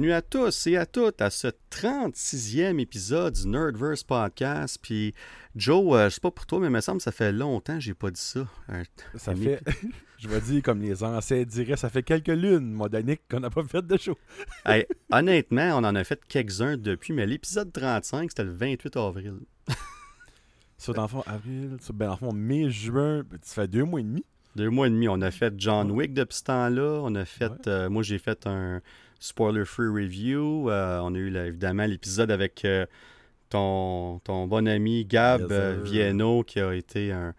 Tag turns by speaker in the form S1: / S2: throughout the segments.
S1: Bienvenue à tous et à toutes à ce 36e épisode du Nerdverse Podcast. Puis, Joe, euh, je sais pas pour toi, mais il me semble que ça fait longtemps que j'ai pas dit ça. Un-
S2: Ça fait, je vais dire comme les anciens diraient, ça fait quelques lunes, moi, Danick, qu'on n'a pas fait de show.
S1: Hey, honnêtement, on en a fait quelques-uns depuis, mais l'épisode 35, c'était le 28 avril.
S2: Sur dans le fond, avril, sur, ben, dans le fond, mai, juin, ben, ça fait deux mois et demi.
S1: Deux mois et demi, on a fait John Wick depuis ce temps-là. On a fait,
S2: Ouais.
S1: euh, moi j'ai fait un spoiler-free review. Euh, on a eu là, évidemment l'épisode avec euh, ton, ton bon ami Gab
S2: Yes,
S1: euh. Vienno qui a été un,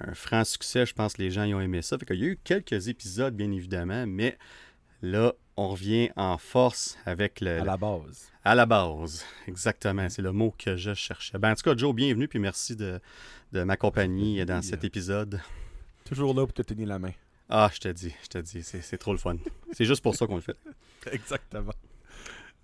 S1: un franc succès. Je pense que les gens y ont aimé ça. Fait qu'il y a eu quelques épisodes, bien évidemment, mais là, on revient en force avec le,
S2: À la base.
S1: à la base, exactement. C'est le mot que je cherchais. Ben, en tout cas, Joe, bienvenue, puis merci de, de m'accompagner dans cet épisode.
S2: Toujours là pour te tenir la main.
S1: Ah, je te dis, je te dis, c'est c'est trop le fun. C'est juste pour ça qu'on le fait.
S2: Exactement.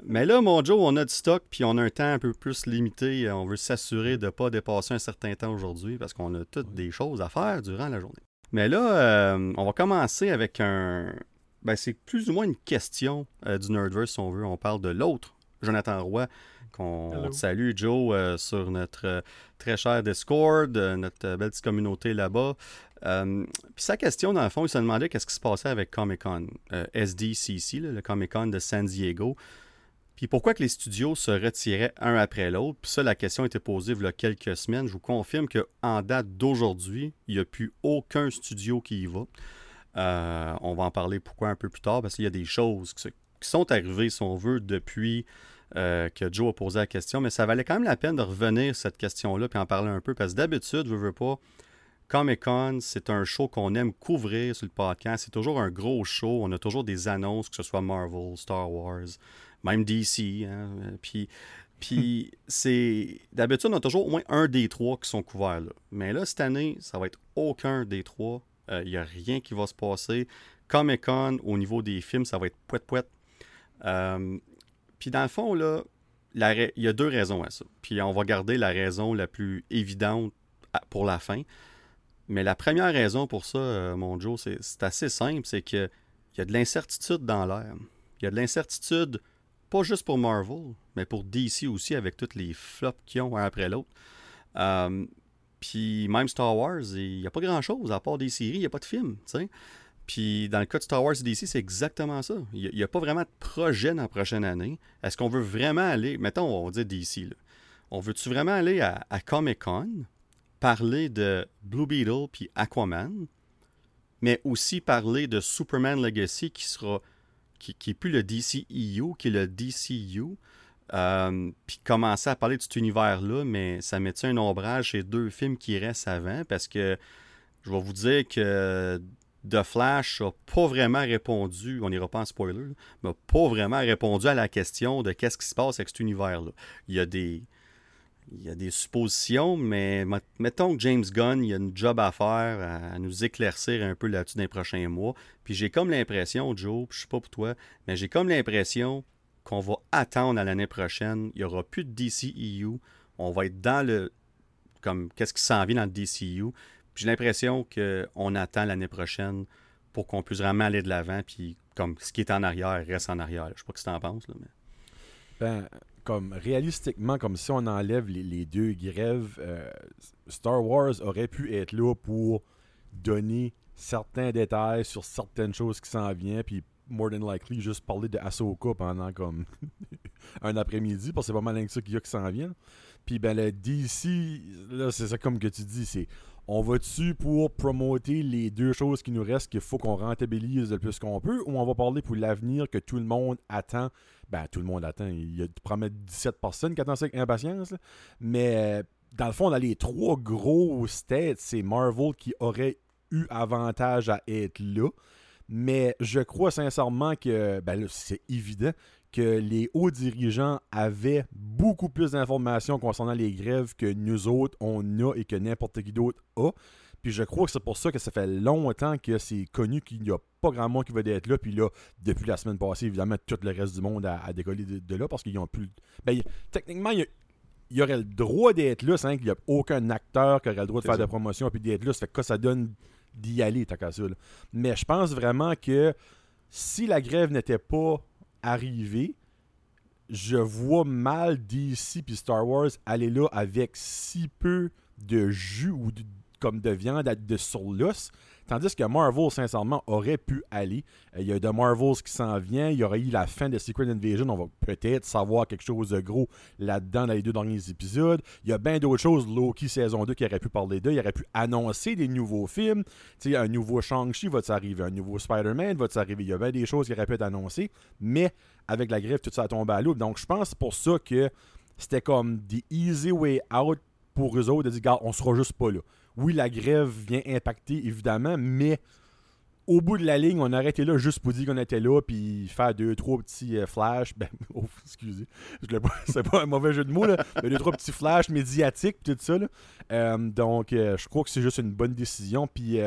S1: Mais là, mon Joe, on a du stock, puis on a un temps un peu plus limité. On veut s'assurer de ne pas dépasser un certain temps aujourd'hui, parce qu'on a toutes des choses à faire durant la journée. Mais là, euh, on va commencer avec un... Ben, c'est plus ou moins une question euh, du Nerdverse, si on veut. On parle de l'autre, Jonathan Roy, qu'on te salue, Joe, euh, sur notre euh, très cher Discord, euh, notre euh, belle petite communauté là-bas. Euh, Puis sa question, dans le fond, il se demandait qu'est-ce qui se passait avec Comic-Con, euh, SDCC, le Comic-Con de San Diego. Puis pourquoi que les studios se retiraient un après l'autre? Puis ça, la question été posée il y a quelques semaines. Je vous confirme qu'en date d'aujourd'hui, il n'y a plus aucun studio qui y va. Euh, on va en parler pourquoi un peu plus tard, parce qu'il y a des choses qui, sont arrivées, si on veut, depuis que Joe a posé la question. Mais ça valait quand même la peine de revenir sur cette question-là puis en parler un peu, parce que d'habitude, je veux pas, Comic-Con, c'est un show qu'on aime couvrir sur le podcast. C'est toujours un gros show. On a toujours des annonces, que ce soit Marvel, Star Wars, même DC. hein. Euh, Puis, puis c'est. D'habitude, on a toujours au moins un des trois qui sont couverts. là. Mais là, cette année, ça va être aucun des trois. Il n'y a rien qui va se passer. Comic-Con, au niveau des films, ça va être poète-poète. Euh, puis dans le fond, là, la ra- il y a deux raisons à ça. Puis on va garder la raison la plus évidente pour la fin. Mais la première raison pour ça, euh, mon Joe, c'est assez simple, c'est que il y a de l'incertitude dans l'air. Il y a de l'incertitude, pas juste pour Marvel, mais pour DC aussi, avec tous les flops qu'ils ont un après l'autre. Euh, Puis même Star Wars, il n'y a pas grand-chose, à part des séries, il n'y a pas de films, tu sais. Puis dans le cas de Star Wars et DC, c'est exactement ça. Il n'y a, pas vraiment de projet dans la prochaine année. Est-ce qu'on veut vraiment aller, mettons, on va dire DC, là. On veut-tu vraiment aller à, à Comic-Con, parler de Blue Beetle puis Aquaman, mais aussi parler de Superman Legacy qui sera qui, qui est plus le DCEU, qui est le DCU, euh, puis commencer à parler de cet univers-là, mais ça mettait un ombrage chez deux films qui restent avant, parce que je vais vous dire que The Flash n'a pas vraiment répondu, on n'ira pas en spoiler, mais pas vraiment répondu à la question de qu'est-ce qui se passe avec cet univers-là. Il y a des, il y a des suppositions, mais met- mettons que James Gunn, il y a une job à faire, à, nous éclaircir un peu là-dessus dans les prochains mois. Puis j'ai comme l'impression, Joe, je sais pas pour toi, mais j'ai comme l'impression qu'on va attendre à l'année prochaine. Il n'y aura plus de DCEU. On va être dans le. Comme qu'est-ce qui s'en vient dans le. Puis j'ai l'impression qu'on attend l'année prochaine pour qu'on puisse vraiment aller de l'avant. Puis comme ce qui est en arrière reste en arrière. Je sais pas ce que tu en penses. Là, mais...
S2: Ben, comme réalistiquement, comme si on enlève les, deux grèves, euh, Star Wars aurait pu être là pour donner certains détails sur certaines choses qui s'en viennent, puis more than likely juste parler de Ahsoka pendant comme un après-midi, parce que c'est pas mal que ça qu'il y a qui s'en viennent. Puis ben le DC, là c'est ça comme que tu dis, c'est on va dessus pour promoter les deux choses qui nous restent qu'il faut qu'on rentabilise le plus qu'on peut, ou on va parler pour l'avenir que tout le monde attend ben, tout le monde attend. Il y a probablement 17 personnes qui attendent ça avec impatience. Mais euh, dans le fond, dans les trois gros têtes, c'est Marvel qui aurait eu avantage à être là. Mais je crois sincèrement que ben c'est évident que les hauts dirigeants avaient beaucoup plus d'informations concernant les grèves que nous autres, on a et que n'importe qui d'autre a. Puis je crois que c'est pour ça que ça fait longtemps que c'est connu qu'il n'y a pas grand monde qui va être là. Puis là, depuis la semaine passée, évidemment, tout le reste du monde a, a décollé de, de là parce qu'ils ont plus. Ben, techniquement, il y, a- il y aurait le droit d'être là, c'est vrai qu'il n'y a aucun acteur qui aurait le droit de faire
S1: ça.
S2: de promotion puis d'être là. Ça fait que ça donne d'y aller, qu'à ça. là. Mais je pense vraiment que si la grève n'était pas arrivée, je vois mal DC puis Star Wars aller là avec si peu de jus ou comme de viande de sur l'os. Tandis que Marvel, sincèrement, aurait pu aller. Euh, il y a The Marvels qui s'en vient. Il y aurait eu la fin de Secret Invasion. On va peut-être savoir quelque chose de gros là-dedans dans les deux derniers épisodes. Il y a bien d'autres choses. Loki saison 2 qui aurait pu parler d'eux. Il aurait pu annoncer des nouveaux films. sais, un nouveau Shang-Chi va arriver. Un nouveau Spider-Man va arriver. Il y a bien des choses qui auraient pu être annoncées. Mais avec la grève, tout ça a tombé à l'eau. Donc je pense pour ça que c'était comme the easy way out pour eux autres de dire, on sera juste pas là oui, la grève vient impacter, évidemment, mais au bout de la ligne, on a arrêté là juste pour dire qu'on était là, puis faire deux, trois petits euh, flashs. Ben, oh, excusez, c'est pas un mauvais jeu de mots, là, mais deux, trois petits flashs médiatiques, tout ça. Là. Euh, donc, euh, je crois que c'est juste une bonne décision. Puis,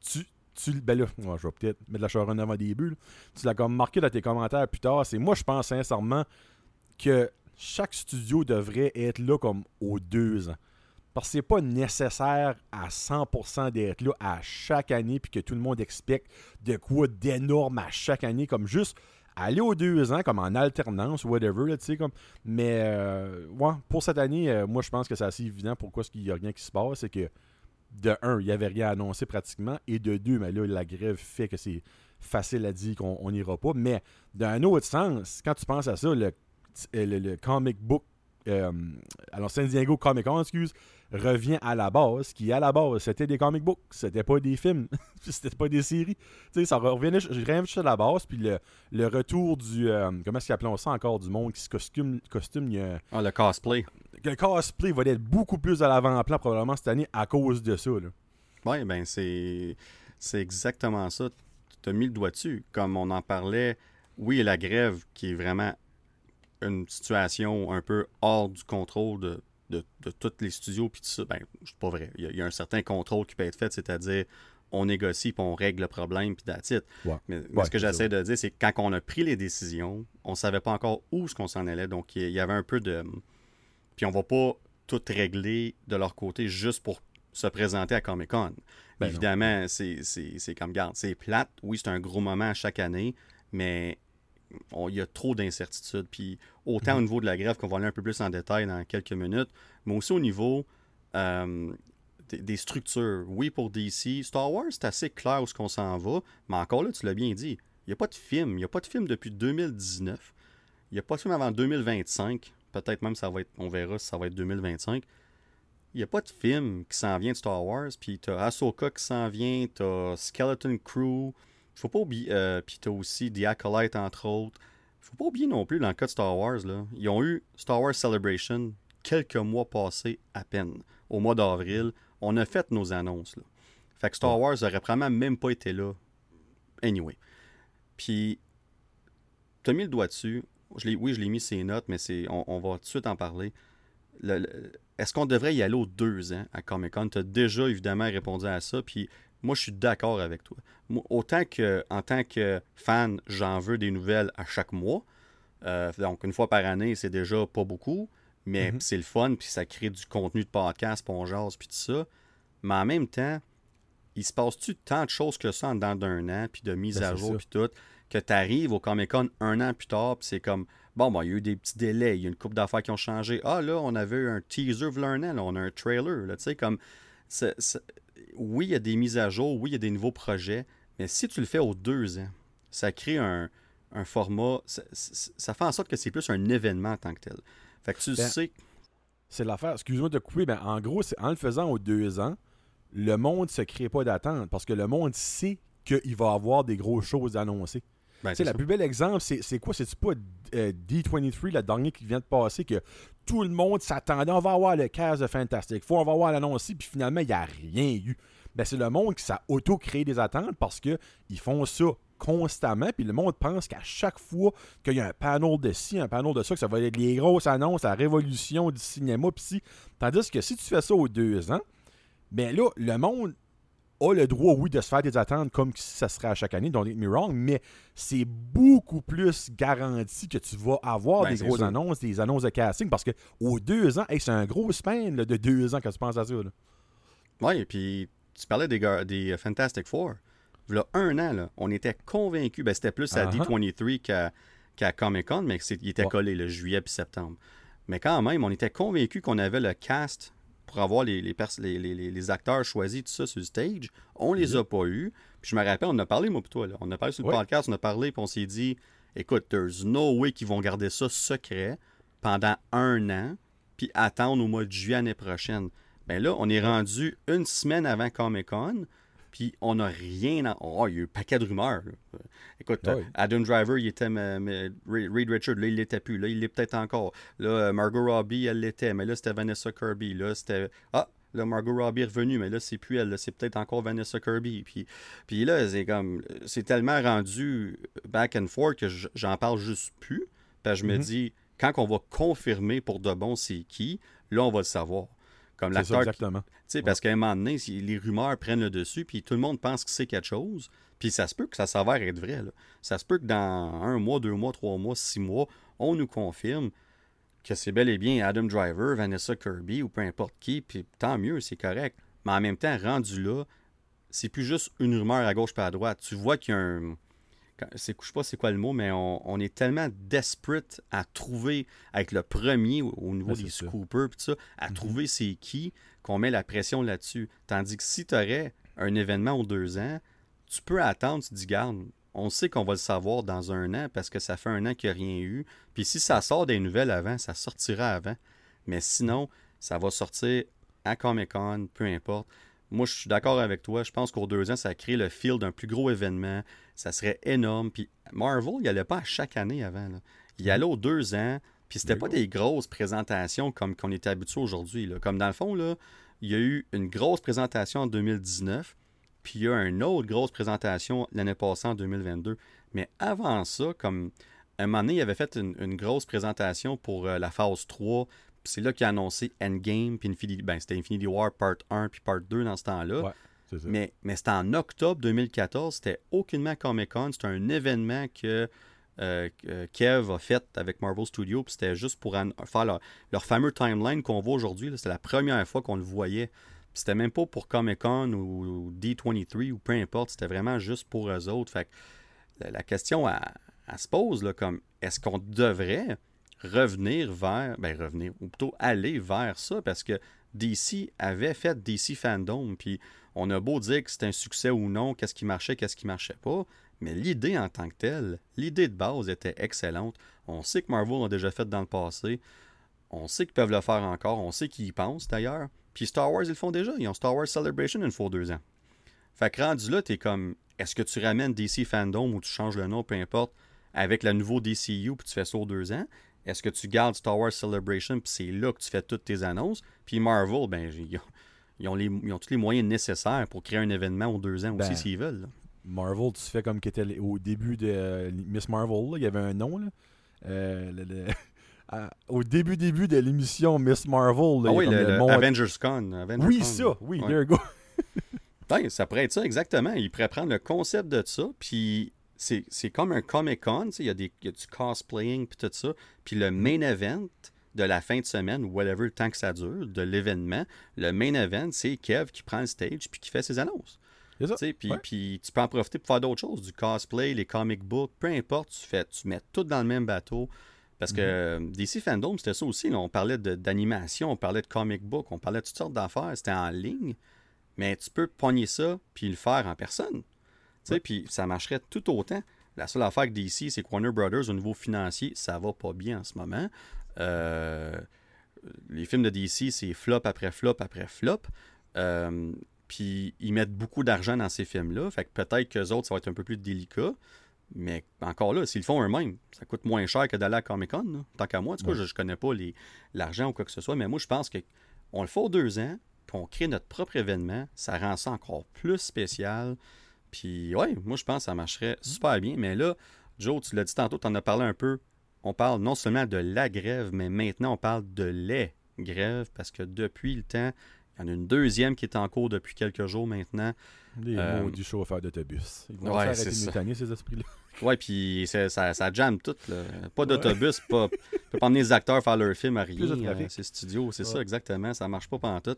S2: tu, tu, ben là, je vais peut-être mettre la charonne avant des bulles. Tu l'as comme marqué dans tes commentaires plus tard. C'est moi, je pense sincèrement que chaque studio devrait être là comme aux deux ans. Parce que c'est pas nécessaire à 100% d'être là à chaque année puis que tout le monde expecte de quoi d'énorme à chaque année, comme juste aller aux deux ans, comme en alternance, whatever, tu sais, comme. Mais, euh, pour cette année, euh, moi, je pense que c'est assez évident pourquoi il n'y a rien qui se passe, c'est que, de un, il n'y avait rien annoncé pratiquement, et de deux, mais là, la grève fait que c'est facile à dire qu'on n'ira pas. Mais, d'un autre sens, quand tu penses à ça, le, le, comic book, euh, alors San Diego Comic Con, excuse, revient à la base, qui à la base, c'était des comic books, c'était pas des films, c'était pas des séries. Tu sais, ça revenait, je reviens à la base, puis le, le retour du, euh, comment est-ce qu'ils appellent ça encore, du monde qui se costume, costume il y a,
S1: ah, le cosplay.
S2: Le cosplay va être beaucoup plus à l'avant-plan probablement cette année à cause de ça. Là.
S1: Oui, ben c'est, c'est exactement ça. Tu as mis le doigt dessus. Comme on en parlait, oui, la grève qui est vraiment une situation un peu hors du contrôle de, de, tous les studios, puis tout ça, ben, c'est pas vrai. Il y, a, un certain contrôle qui peut être fait, c'est-à-dire on négocie, puis on règle le problème, puis that's Mais, ce que j'essaie de dire, c'est que quand on a pris les décisions, on savait pas encore où ce qu'on s'en allait. Donc, il y avait un peu de... Puis on va pas tout régler de leur côté juste pour se présenter à Comic-Con. Ben Évidemment, c'est comme, garde, c'est plate. Oui, c'est un gros moment à chaque année, mais il y a trop d'incertitudes. Puis autant au mhm. niveau de la grève qu'on va aller un peu plus en détail dans quelques minutes, mais aussi au niveau euh, des, structures. Oui, pour DC, Star Wars, c'est assez clair où ce qu'on s'en va, mais encore là, tu l'as bien dit, il n'y a pas de film. Il n'y a pas de film depuis 2019. Il n'y a pas de film avant 2025. Peut-être même ça va être, on verra si ça va être 2025. Il n'y a pas de film qui s'en vient de Star Wars. Puis tu as Ahsoka qui s'en vient, tu as Skeleton Crew, faut pas oublier. Euh, puis t'as aussi The Acolyte, entre autres. Faut pas oublier non plus, dans le cas de Star Wars, là, ils ont eu Star Wars Celebration quelques mois passés à peine. Au mois d'avril, on a fait nos annonces. Là. Fait que Star Wars aurait probablement même pas été là. Anyway. Puis, t'as mis le doigt dessus. Je oui, je l'ai mis ses notes, mais c'est, on, va tout de suite en parler. est-ce qu'on devrait y aller aux deux ans à Comic Con? Tu as déjà évidemment répondu à ça. Puis moi, je suis d'accord avec toi. autant que, en tant que fan, j'en veux des nouvelles à chaque mois. Euh, donc, une fois par année, c'est déjà pas beaucoup, mais mhm. c'est le fun, puis ça crée du contenu de podcast, puis on puis tout ça. Mais en même temps, il se passe-tu tant de choses que ça en dedans d'un an, puis de mise ben, à jour, puis tout, que tu arrives au Comic Con un an plus tard, puis c'est comme, bon, ben, il y a eu des petits délais, il y a une coupe d'affaires qui ont changé. Ah, là, on avait un teaser v'là un an, là, on a un trailer, tu sais, comme oui, il y a des mises à jour, oui, il y a des nouveaux projets, mais si tu le fais aux deux ans, ça crée un, format, ça, fait en sorte que c'est plus un événement en tant que tel. Fait que tu ben, sais.
S2: C'est l'affaire, excuse-moi de couper, ben, en gros, en le faisant aux deux ans, le monde ne se crée pas d'attente parce que le monde sait qu'il va avoir des grosses choses à Ben, le plus bel exemple, c'est quoi? C'est-tu pas euh, D23, le dernier qui vient de passer, que tout le monde s'attendait, on va avoir le casse de Fantastic Four, on va avoir l'annonce, puis finalement, il n'y a rien eu. Ben, c'est le monde qui s'est auto-créé des attentes parce qu'ils font ça constamment, puis le monde pense qu'à chaque fois qu'il y a un panel de ci, un panel de ça, que ça va être les grosses annonces, la révolution du cinéma, puis si. Tandis que si tu fais ça aux deux ans, ben là, le monde a le droit, oui, de se faire des attentes comme si ça serait à chaque année, don't get me wrong, mais c'est beaucoup plus garanti que tu vas avoir ben, des grosses annonces, des annonces de casting, parce que aux deux ans, c'est un gros span de deux ans quand tu penses à ça.
S1: Oui, et puis tu parlais des, des Fantastic Four. Il y a un an, là, on était convaincus, ben, c'était plus à uh-huh. D23 qu'à Comic-Con, mais il était collé le juillet puis septembre. Mais quand même, on était convaincus qu'on avait le cast pour avoir les, les, acteurs choisis, tout ça, sur le stage. On les a pas eus. Puis je me rappelle, on en a parlé, moi, toi. Là. On a parlé sur le podcast, on a parlé, puis on s'est dit écoute, there's no way qu'ils vont garder ça secret pendant un an, puis attendre au mois de juillet l'année prochaine. Ben là, on est rendu une semaine avant Comic Con, puis on n'a rien. Oh, il y a eu un paquet de rumeurs. Écoute, ah Adam Driver, il était. Mais, Reed Richard, là, il l'était plus. Là, il l'est peut-être encore. Là, euh, Margot Robbie, elle l'était. Mais là, c'était Vanessa Kirby. Là, c'était. Ah, Là, Margot Robbie est revenue, mais là, c'est plus elle, c'est peut-être encore Vanessa Kirby. Puis, puis là, c'est comme. C'est tellement rendu back and forth que j'en parle juste plus. Que je me mm-hmm. dis, quand on va confirmer pour de bon c'est qui, là, on va le savoir. Comme l'acteur.
S2: Exactement. Tu
S1: sais, parce qu'à un moment donné, les rumeurs prennent le dessus, puis tout le monde pense que c'est quelque chose. Puis ça se peut que ça s'avère être vrai. Ça se peut que dans un mois, deux mois, trois mois, six mois, on nous confirme que c'est bel et bien Adam Driver, Vanessa Kirby ou peu importe qui, puis tant mieux, c'est correct. Mais en même temps, rendu là, c'est plus juste une rumeur à gauche pas à droite. Tu vois qu'il y a un. C'est, je sais pas c'est quoi le mot, mais on, est tellement desperate à trouver, avec le premier au, niveau des scoopers, ça, à mhm. trouver c'est qui, qu'on met la pression là-dessus. Tandis que si tu aurais un événement aux deux ans, tu peux attendre, tu te dis, garde, on sait qu'on va le savoir dans un an parce que ça fait un an qu'il n'y a rien eu. Puis si ça sort des nouvelles avant, ça sortira avant. Mais sinon, ça va sortir à Comic Con, peu importe. Moi, je suis d'accord avec toi. Je pense qu'au deux ans, ça crée le fil d'un plus gros événement. Ça serait énorme. Puis Marvel, il n'y allait pas à chaque année avant. Il y allait aux deux ans. Puis c'était pas des grosses présentations comme qu'on était habitué aujourd'hui. Comme dans le fond, là, il y a eu une grosse présentation en 2019. Puis il y a une autre grosse présentation l'année passée en 2022. Mais avant ça, comme un moment donné, il avait fait une, grosse présentation pour euh, la phase 3. C'est là qu'il a annoncé Endgame, puis Infinity, ben, c'était Infinity War Part 1 puis Part 2 dans ce temps-là. mais, mais c'était en octobre 2014, c'était aucunement Comic Con, c'était un événement que euh, Kev a fait avec Marvel Studios, puis c'était juste pour faire leur, leur fameux timeline qu'on voit aujourd'hui. C'était la première fois qu'on le voyait. C'était même pas pour Comic Con ou, D23 ou peu importe, c'était vraiment juste pour eux autres. Fait la, question à, se pose, là, comme est-ce qu'on devrait revenir vers, ben revenir, ou plutôt aller vers ça, parce que DC avait fait DC Fandom, puis on a beau dire que c'était un succès ou non, qu'est-ce qui marchait, qu'est-ce qui marchait pas, mais l'idée en tant que telle, l'idée de base était excellente. On sait que Marvel a déjà fait dans le passé, on sait qu'ils peuvent le faire encore, on sait qu'ils y pensent d'ailleurs, puis Star Wars, ils le font déjà. Ils ont Star Wars Celebration une fois deux ans. Fait que rendu là, t'es comme, est-ce que tu ramènes DC Fandom ou tu changes le nom, peu importe, avec le nouveau DCU, puis tu fais ça aux deux ans? Est-ce que tu gardes Star Wars Celebration, puis c'est là que tu fais toutes tes annonces? Puis Marvel, ben, ils ont, les, tous les moyens nécessaires pour créer un événement aux deux ans aussi, ben, s'ils veulent.
S2: Marvel, tu fais comme était au début de euh, Miss Marvel, il y avait un nom, là. Euh, le, au début début de l'émission Miss Marvel.
S1: ah oui, le, Avengers Con.
S2: oui, ça. Oui, there you go.
S1: ben, ça pourrait être ça, exactement. Il pourrait prendre le concept de ça, puis c'est comme un Comic-Con. Il y, a du cosplaying, puis tout ça. Puis le main event de la fin de semaine, ou whatever le temps que ça dure, de l'événement, le main event, c'est Kev qui prend le stage puis qui fait ses annonces. Puis, puis tu peux en profiter pour faire d'autres choses, du cosplay, les comic books, peu importe, tu fais, tu mets tout dans le même bateau. Parce que mhm. DC Fandom, c'était ça aussi. On parlait d'animation, on parlait de comic book, on parlait de toutes sortes d'affaires. C'était en ligne. Mais tu peux pogner ça puis le faire en personne. Puis ça marcherait tout autant. La seule affaire avec DC, c'est que Warner Brothers, au niveau financier, ça va pas bien en ce moment. Euh, les films de DC, c'est flop après flop après flop. Euh, puis ils mettent beaucoup d'argent dans ces films-là. Fait que peut-être qu'eux autres, ça va être un peu plus délicat. Mais encore là, s'ils font eux-mêmes, ça coûte moins cher que d'aller à Comic Con. Tant qu'à moi, en tout cas, je ne connais pas l'argent ou quoi que ce soit, mais moi, je pense qu'on le fait aux deux ans, puis on crée notre propre événement. Ça rend ça encore plus spécial. Puis, ouais, moi, je pense que ça marcherait super bien. Mais là, Joe, tu l'as dit tantôt, tu en as parlé un peu. On parle non seulement de la grève, mais maintenant, on parle de les grèves parce que depuis le temps, il y en a une deuxième qui est en cours depuis quelques jours maintenant.
S2: Les euh, mots du chauffeur d'autobus. Ils vont ouais, faire ces esprits-là.
S1: Ouais, puis ça, ça jamme tout. Pas d'autobus, pas. Tu peux pas emmener les acteurs faire leur film à rien. Euh, c'est studio, c'est ça exactement. Ça marche pas pendant tout.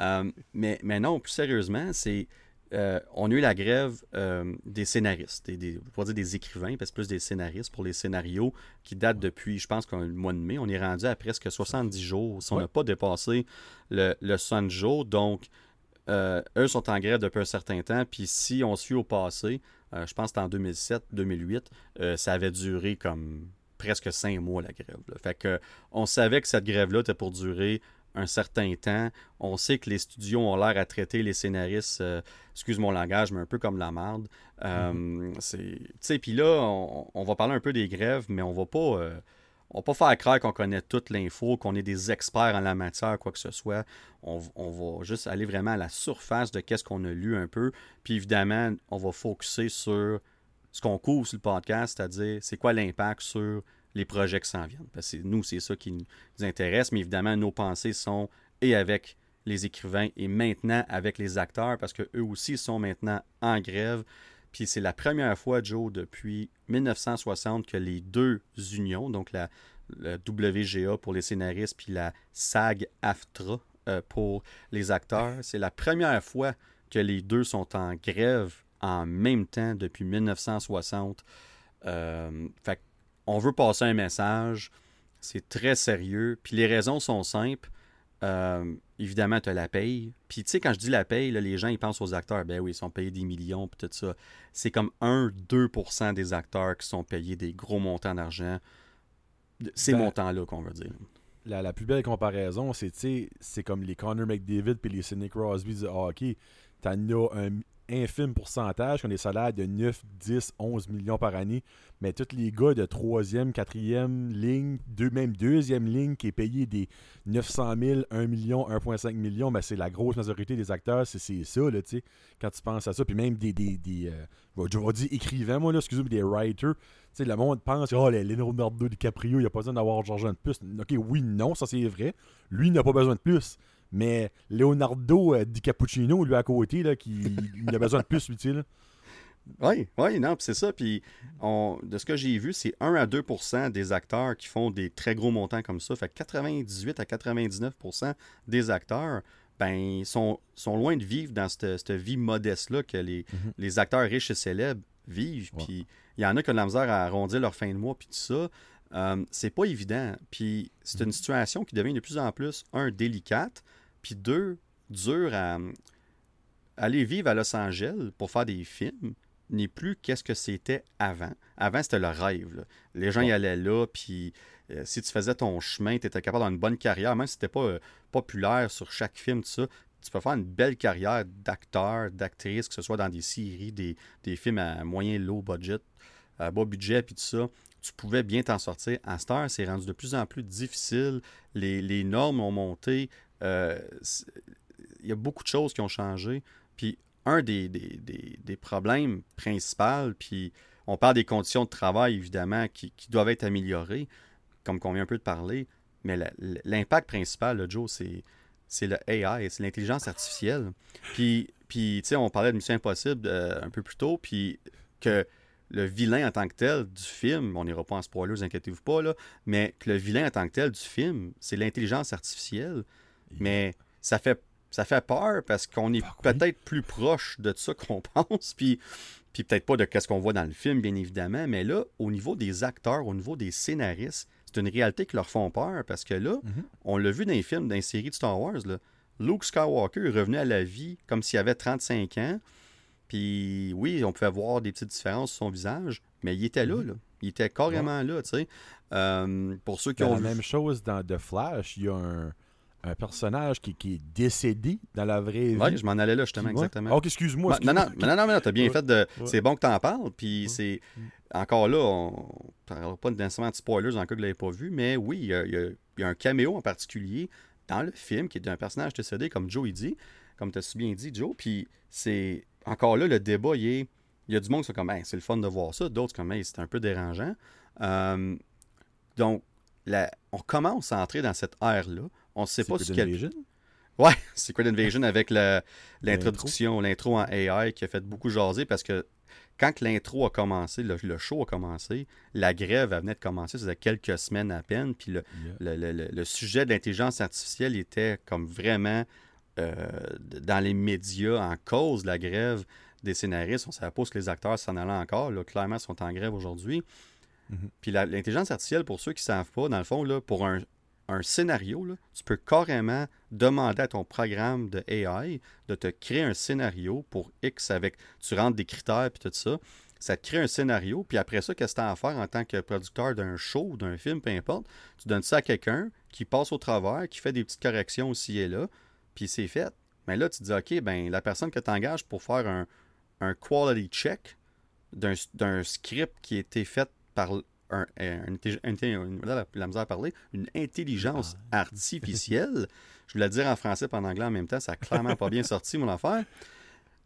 S1: Euh, mais, mais non, plus sérieusement, c'est euh, on a eu la grève euh, des scénaristes, des, des, pas dire des écrivains, parce que plus des scénaristes pour les scénarios qui datent depuis, je pense, le mois de mai. On est rendu à presque 70 jours. Si on n'a pas dépassé le, le 60 jours, donc euh, eux sont en grève depuis un certain temps. Puis si on suit au passé, je pense que en 2007-2008, ça avait duré comme presque cinq mois la grève. Fait que on savait que cette grève-là était pour durer un certain temps. On sait que les studios ont l'air à traiter les scénaristes, euh, excuse mon langage, mais un peu comme la merde. Euh, mm-hmm. Puis là, on, va parler un peu des grèves, mais on va pas, euh, on va pas faire croire qu'on connaît toute l'info, qu'on est des experts en la matière, quoi que ce soit. On, va juste aller vraiment à la surface de qu'est-ce qu'on a lu un peu. Puis évidemment, on va focuser sur ce qu'on couvre sur le podcast, c'est-à-dire c'est quoi l'impact sur les projets qui s'en viennent. Parce que nous, c'est ça qui nous intéresse, mais évidemment, nos pensées sont et avec les écrivains et maintenant avec les acteurs, parce qu'eux aussi sont maintenant en grève. Puis c'est la première fois, Joe, depuis 1960 que les deux unions, donc la, WGA pour les scénaristes, puis la SAG-AFTRA euh, pour les acteurs, c'est la première fois que les deux sont en grève en même temps depuis 1960. Euh, fait on veut passer un message. C'est très sérieux. Puis les raisons sont simples. Euh, évidemment, tu as la paye. Puis tu sais, quand je dis la paye, les gens ils pensent aux acteurs. Ben oui, ils sont payés des millions, puis tout ça. C'est comme 1-2% des acteurs qui sont payés des gros montants d'argent. Ces ben, montants-là qu'on veut dire.
S2: La, plus belle comparaison, c'est c'est comme les Connor McDavid puis les Sidney Crosby du hockey. T'en as un infime pourcentage qui ont des salaires de 9, 10, 11 millions par année. Mais tous les gars de troisième, quatrième ligne, deux, même deuxième ligne qui est payé des 900 000, 1 million, 1,5 million, mais c'est la grosse majorité des acteurs, c'est ça, quand tu penses à ça. Puis même des, des, euh, je vais dire écrivains, moi, là, excusez-moi, des writers. Tu sais, le monde pense, oh, Leonardo DiCaprio, il a pas besoin d'avoir d'argent de plus. Ok, oui, non, ça c'est vrai. Lui, il n'a pas besoin de plus. Mais Leonardo euh, Di Cappuccino, lui à côté, là, qui il a besoin de plus, lui,
S1: Oui, oui, non, c'est ça. Puis, de ce que j'ai vu, c'est 1 à 2% des acteurs qui font des très gros montants comme ça. Fait que 98 à 99% des acteurs, ben, sont, sont loin de vivre dans cette, vie modeste-là que les, mhm. les, acteurs riches et célèbres vivent. Puis, il y en a qui ont de la misère à arrondir leur fin de mois, puis tout ça. Euh, c'est pas évident. Puis, c'est une mhm. situation qui devient de plus en plus, un, délicate, puis deux, dur à aller vivre à Los Angeles pour faire des films n'est plus qu'est-ce que c'était avant. Avant, c'était le rêve. Les gens y allaient là, puis euh, si tu faisais ton chemin, tu étais capable d'avoir une bonne carrière, même si tu pas euh, populaire sur chaque film, tout ça, tu peux faire une belle carrière d'acteur, d'actrice, que ce soit dans des séries, des, films à moyen low budget, à bas budget, puis tout ça. Tu pouvais bien t'en sortir. À Star, c'est rendu de plus en plus difficile. Les, les normes ont monté. Euh, il y a beaucoup de choses qui ont changé. Puis un des, des, problèmes principaux, puis on parle des conditions de travail, évidemment, qui, doivent être améliorées, comme qu'on vient un peu de parler, mais l'impact principal, là, Joe, c'est le AI, c'est l'intelligence artificielle. Puis, puis tu sais, on parlait de Mission Impossible euh, un peu plus tôt, puis que le vilain en tant que tel du film, on n'ira pas en spoiler, vous inquiétez-vous pas, là, mais que le vilain en tant que tel du film, c'est l'intelligence artificielle. Mais ça fait, ça fait peur parce qu'on est peut-être plus proche de ça qu'on pense, puis, puis peut-être pas de ce qu'on voit dans le film, bien évidemment. Mais là, au niveau des acteurs, au niveau des scénaristes, c'est une réalité qui leur font peur parce que là, mhm. on l'a vu dans les films, dans les séries de Star Wars, là, Luke Skywalker est revenu à la vie comme s'il avait 35 ans. Puis oui, on pouvait voir des petites différences sur son visage, mais il était là, mhm. là. Il était carrément là, tu sais. Euh, pour ceux qui
S2: ben,
S1: ont
S2: la même chose dans The Flash, il y a un, un personnage qui, est décédé dans la vraie vie.
S1: Oui, je m'en allais là, justement, exactement.
S2: Oh, excuse-moi.
S1: non, non, non, non, non, t'as bien fait de. C'est bon que t'en parles, puis c'est. Encore là, on ne parlera pas nécessairement de spoilers en cas que vous ne l'avez pas vu, mais oui, il y, a, un caméo en particulier dans le film qui est un personnage décédé, comme Joe il dit, comme tu as si bien dit, Joe, puis c'est. Encore là, le débat, il est. Il y a du monde qui sont comme, c'est le fun de voir ça. D'autres, comme, c'est un peu dérangeant. Euh, donc, on commence à entrer dans cette ère-là. On ne sait pas ce qu'elle. Ouais, Secret Invasion avec l'introduction, l'intro en AI qui a fait beaucoup jaser parce que quand l'intro a commencé, le, show a commencé, la grève venait de commencer, ça faisait quelques semaines à peine, puis le, le, sujet de l'intelligence artificielle était comme vraiment dans les médias en cause de la grève des scénaristes. On ne savait pas que les acteurs s'en allaient encore. Là, clairement, sont en grève aujourd'hui. Mhm. Puis l'intelligence artificielle, pour ceux qui ne savent pas, dans le fond, là, pour un, scénario, tu peux carrément demander à ton programme de AI de te créer un scénario pour X avec. Tu rentres des critères puis tout ça. Ça te crée un scénario, puis après ça, qu'est-ce que tu as à faire en tant que producteur d'un show, d'un film, peu importe? Tu donnes ça à quelqu'un qui passe au travers, qui fait des petites corrections aussi et là, puis c'est fait. Mais là, tu te dis, OK, ben la personne que tu engages pour faire un, un quality check d'un script qui a été fait par un, la, misère à parler, une intelligence ah. artificielle. Je voulais dire en français et en anglais en même temps, ça n'a clairement pas bien sorti mon affaire.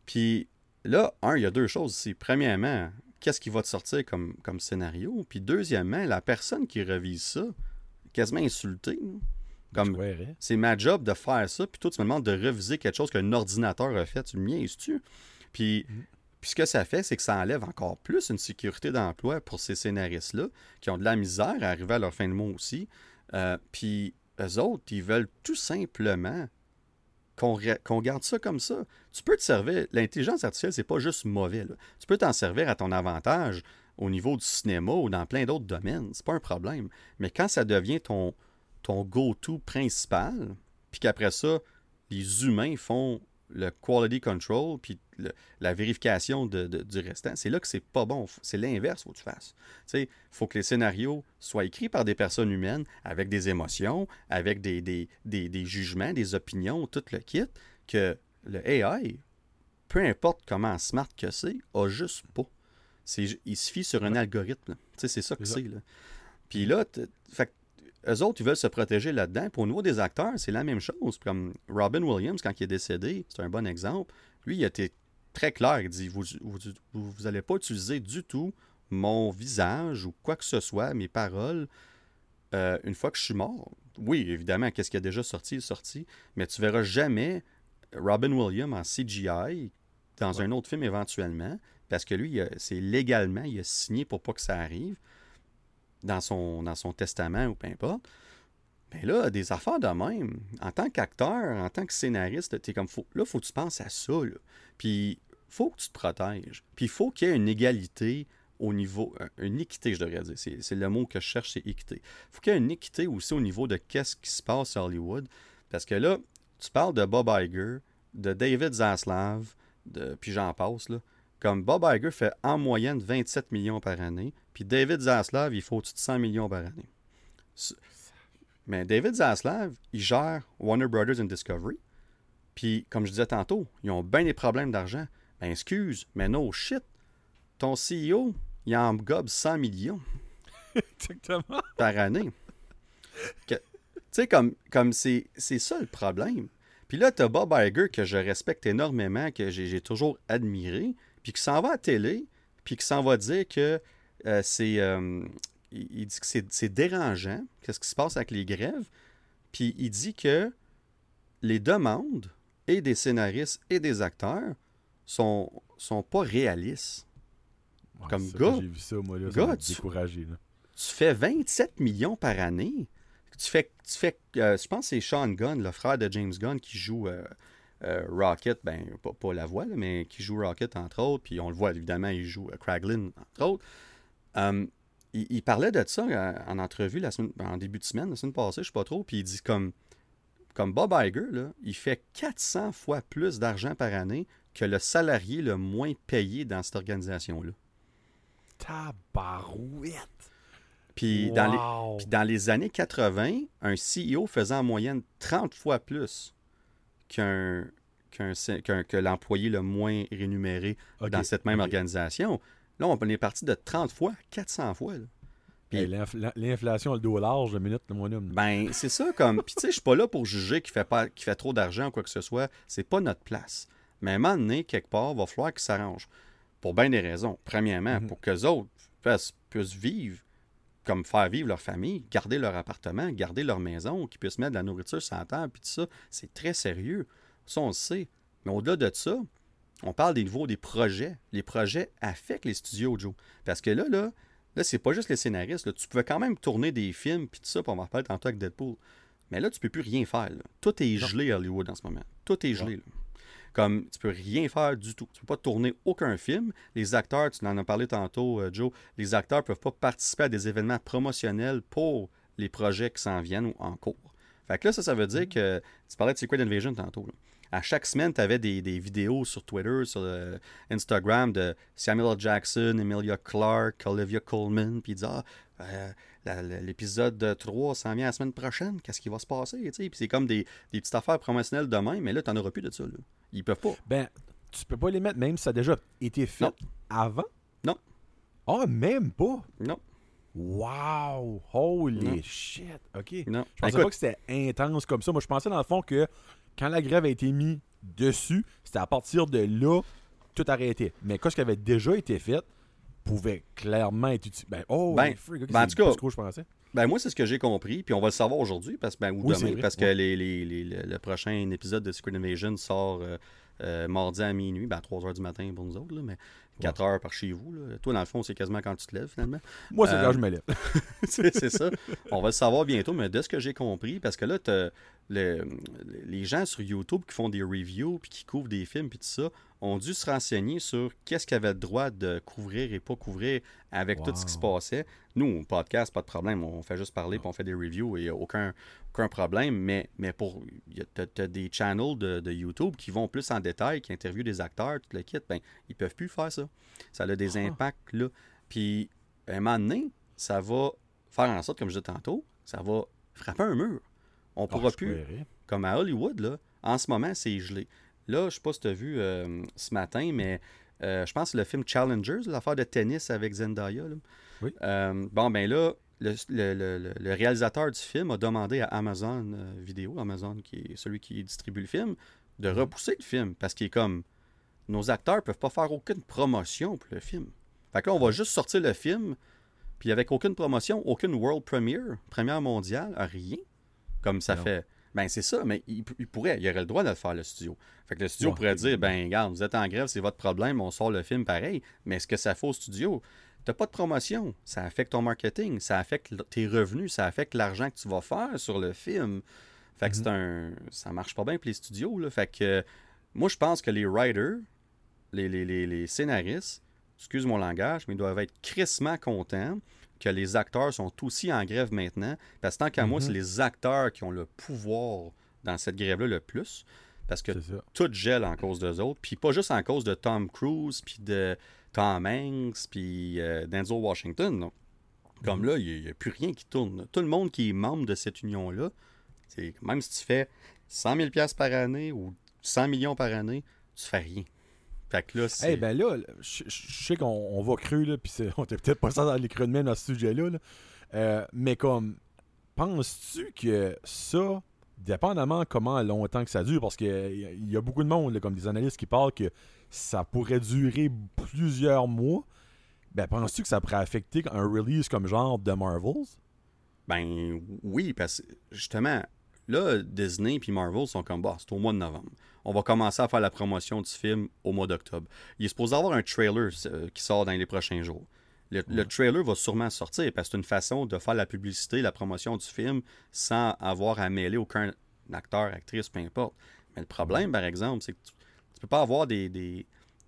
S1: Puis là, un, il y a deux choses ici. Premièrement, qu'est-ce qui va te sortir comme, comme scénario? Puis deuxièmement, la personne qui revise ça, quasiment insultée. Comme c'est ma job de faire ça, puis toi tu me demandes de reviser quelque chose qu'un ordinateur a fait, tu me niaises-tu? Puis, ce que ça fait, c'est que ça enlève encore plus une sécurité d'emploi pour ces scénaristes-là, qui ont de la misère à arriver à leur fin de mois aussi. Euh, puis eux autres, ils veulent tout simplement qu'on garde ça comme ça. Tu peux te servir. L'intelligence artificielle, c'est pas juste mauvais. Tu peux t'en servir à ton avantage au niveau du cinéma ou dans plein d'autres domaines. C'est pas un problème. Mais quand ça devient ton, ton go-to principal, puis qu'après ça, les humains font le quality control, puis la vérification du restant, c'est là que c'est pas bon. C'est l'inverse qu'il faut que tu fasses. Il faut que les scénarios soient écrits par des personnes humaines avec des émotions, avec des, des, jugements, des opinions, tout le kit, que le AI, peu importe comment smart que c'est, a juste pas. Il se fie sur un algorithme. C'est ça que c'est. Puis là, fait, eux autres, ils veulent se protéger là-dedans. Pour au niveau des acteurs, c'est la même chose. Comme Robin Williams, quand il est décédé, c'est un bon exemple. Lui, il a été très clair. Il dit Vous n'allez pas utiliser du tout mon visage ou quoi que ce soit, mes paroles, euh, une fois que je suis mort. Oui, évidemment, qu'est-ce qui a déjà sorti est sorti, mais tu verras jamais Robin Williams en CGI dans un autre film éventuellement, parce que lui, c'est légalement, il a signé pour pas que ça arrive dans son, testament ou peu importe. Mais là, des affaires de même, en tant qu'acteur, en tant que scénariste, es comme, faut, là, faut que tu penses à ça. Là. Puis, faut que tu te protèges. Puis, il faut qu'il y ait une égalité au niveau, euh, une équité, je devrais dire. C'est, le mot que je cherche, c'est équité. Il faut qu'il y ait une équité aussi au niveau de qu'est-ce qui se passe à Hollywood. Parce que là, tu parles de Bob Iger, de David Zaslav, de, puis j'en passe. Comme Bob Iger fait en moyenne 27 millions par année, puis David Zaslav, il faut au-dessus de 100 millions par année? Mais David Zaslav, il gère Warner Brothers and Discovery. Puis, comme je disais tantôt, ils ont bien des problèmes d'argent. Ben, excuse, mais no shit. Ton CEO, il en gobe 100 millions.
S2: Exactement.
S1: Par année. Tu sais, comme, comme c'est ça le problème. Puis là, tu as Bob Iger, que je respecte énormément, que j'ai toujours admiré, puis qui s'en va à télé, puis qui s'en va dire que euh, c'est. Euh, il, dit que c'est dérangeant, qu'est-ce qui se passe avec les grèves. Puis il dit que les demandes et des scénaristes et des acteurs sont, sont pas réalistes. Comme gars,
S2: j'ai vu ça, moi, là, découragé,
S1: tu fais 27 millions par année. Tu fais, tu fais euh, je pense que c'est Sean Gunn, le frère de James Gunn, qui joue Rocket, ben pas, la voix, mais qui joue Rocket entre autres, puis on le voit évidemment, il joue Craglin entre autres. Euh, il, parlait de ça euh, en entrevue la semaine, en début de semaine, la semaine passée, je sais pas trop, puis il dit comme, comme Bob Iger, là, il fait 400 fois plus d'argent par année que le salarié le moins payé dans cette organisation-là.
S2: Tabarouette!
S1: Puis, dans les, puis dans les années 80, un CEO faisait en moyenne 30 fois plus qu'un que l'employé le moins rémunéré dans cette même organisation. Là, on est parti de 30 fois 400 fois.
S2: L'inflation, le dos large, de minute, le moyen.
S1: Ben, c'est ça, comme. Puis, tu sais, je suis pas là pour juger qu'il fait, pas, fait trop d'argent ou quoi que ce soit. C'est pas notre place. Mais à un moment donné, quelque part, il va falloir qu'ils s'arrangent. Pour bien des raisons. Premièrement, mhm. pour qu'eux autres puissent, vivre comme faire vivre leur famille, garder leur appartement, garder leur maison, qu'ils puissent mettre de la nourriture sur la table, puis tout ça. C'est très sérieux. Ça, on le sait. Mais au-delà de ça, on parle des niveaux des projets. Les projets affectent les studios, Joe. Parce que là, là, là c'est pas juste les scénaristes. Tu pouvais quand même tourner des films, puis tout ça, pour on va reparler tantôt avec Deadpool. Mais là, tu peux plus rien faire. Tout est gelé à Hollywood en ce moment. Tout est gelé. Comme tu peux rien faire du tout. Tu peux pas tourner aucun film. Les acteurs, tu en as parlé tantôt, euh, Joe, les acteurs peuvent pas participer à des événements promotionnels pour les projets qui s'en viennent ou en cours. Fait que là, ça, ça veut dire mm. que tu parlais de Secret Invasion tantôt. À chaque semaine, tu avais des, vidéos sur Twitter, sur euh, Instagram de Samuel L. Jackson, Emilia Clarke, Olivia Colman, puis ils ah, euh, l'épisode 3 s'en vient la semaine prochaine, qu'est-ce qui va se passer? Puis c'est comme des, petites affaires promotionnelles demain, mais là, tu n'en auras plus de ça. Là. Ils peuvent pas.
S2: Ben, tu peux pas les mettre, même si ça a déjà été fait avant?
S1: Non.
S2: Ah, même pas?
S1: Non.
S2: Wow! Holy shit! OK.
S1: Non.
S2: Je pensais pas que c'était intense comme ça. Moi, je pensais dans le fond que quand la grève a été mise dessus, c'était à partir de là, tout arrêté. Mais quand ce qui avait déjà été fait pouvait clairement être utilisé. Ben, oh,
S1: ben, ben en tout cas, je pensais. Ben moi, c'est ce que j'ai compris, puis on va le savoir aujourd'hui, parce, ben, ou demain, parce que les, les, le prochain épisode de Secret Invasion sort euh, euh, mardi à minuit, ben, à 3 h du matin pour nous autres, là, mais 4 heures par chez vous. Là. Toi, dans le fond, c'est quasiment quand tu te lèves, finalement.
S2: Moi, c'est quand euh, je me lève.
S1: c'est ça. On va le savoir bientôt, mais de ce que j'ai compris, parce que là, les gens sur YouTube qui font des reviews, puis qui couvrent des films, puis tout ça, ont dû se renseigner sur qu'est-ce qu'ils avaient le droit de couvrir et pas couvrir avec tout ce qui se passait. Nous, podcast, pas de problème. On fait juste parler, puis on fait des reviews et aucun, aucun problème. Mais, mais pour. Tu as, des channels de, YouTube qui vont plus en détail, qui interviewent des acteurs, tout le kit. Ben, ils peuvent plus faire ça. Ça a des ah. impacts, là. Puis, à un moment donné, ça va faire en sorte, comme je disais tantôt, ça va frapper un mur. On ah, pourra plus. Comme à Hollywood, là, en ce moment, c'est gelé. Là, je ne sais pas si tu as vu euh, ce matin, mais euh, je pense que le film Challengers, l'affaire de tennis avec Zendaya.
S2: Oui.
S1: Euh, bon, ben là, le, réalisateur du film a demandé à Amazon Vidéo, Amazon qui est celui qui distribue le film, de mhm. repousser le film parce qu'il est comme nos acteurs ne peuvent pas faire aucune promotion pour le film. Fait que là, on va juste sortir le film, puis avec aucune promotion, aucune world premiere, première mondiale, rien. Comme ça fait ben, c'est ça, mais il, pourrait, il aurait le droit de le faire, le studio. Fait que le studio pourrait dire, ben, regarde, vous êtes en grève, c'est votre problème, on sort le film pareil. Mais est-ce que ça fait au studio? T'as pas de promotion, ça affecte ton marketing, ça affecte tes revenus, ça affecte l'argent que tu vas faire sur le film. Fait que c'est mm-hmm. un. Ça marche pas bien pour les studios, là. Fait que moi, je pense que les writers, les, les scénaristes, excuse mon langage, mais ils doivent être crissement contents que les acteurs sont aussi en grève maintenant. Parce que tant qu'à moi, c'est mhm. les acteurs qui ont le pouvoir dans cette grève-là le plus. Parce que tout gèle en cause d'eux autres. Puis pas juste en cause de Tom Cruise, puis de Tom Hanks, puis euh, Denzel Washington. Non. Comme mhm. là, il n'y a, plus rien qui tourne. Tout le monde qui est membre de cette union-là, c'est même si tu fais 100 000 par année ou 100 millions par année, tu fais rien. Fait que là, c'est.
S2: Eh ben là, je sais qu'on va cru, là, puis on était peut-être pas ça dans les creux de main dans ce sujet-là, euh, mais comme, penses-tu que ça, dépendamment comment longtemps que ça dure, parce qu'il y, a beaucoup de monde, comme des analystes qui parlent que ça pourrait durer plusieurs mois, ben penses-tu que ça pourrait affecter un release comme genre de Marvels?
S1: Ben oui, parce que justement, là, Disney puis Marvel sont comme, bah, c'est au mois de novembre on va commencer à faire la promotion du film au mois d'octobre. Il est supposé avoir un trailer euh, qui sort dans les prochains jours. Le, trailer va sûrement sortir parce que c'est une façon de faire la publicité, la promotion du film sans avoir à mêler aucun acteur, actrice, peu importe. Mais le problème, par exemple, c'est que tu, ne peux pas avoir des,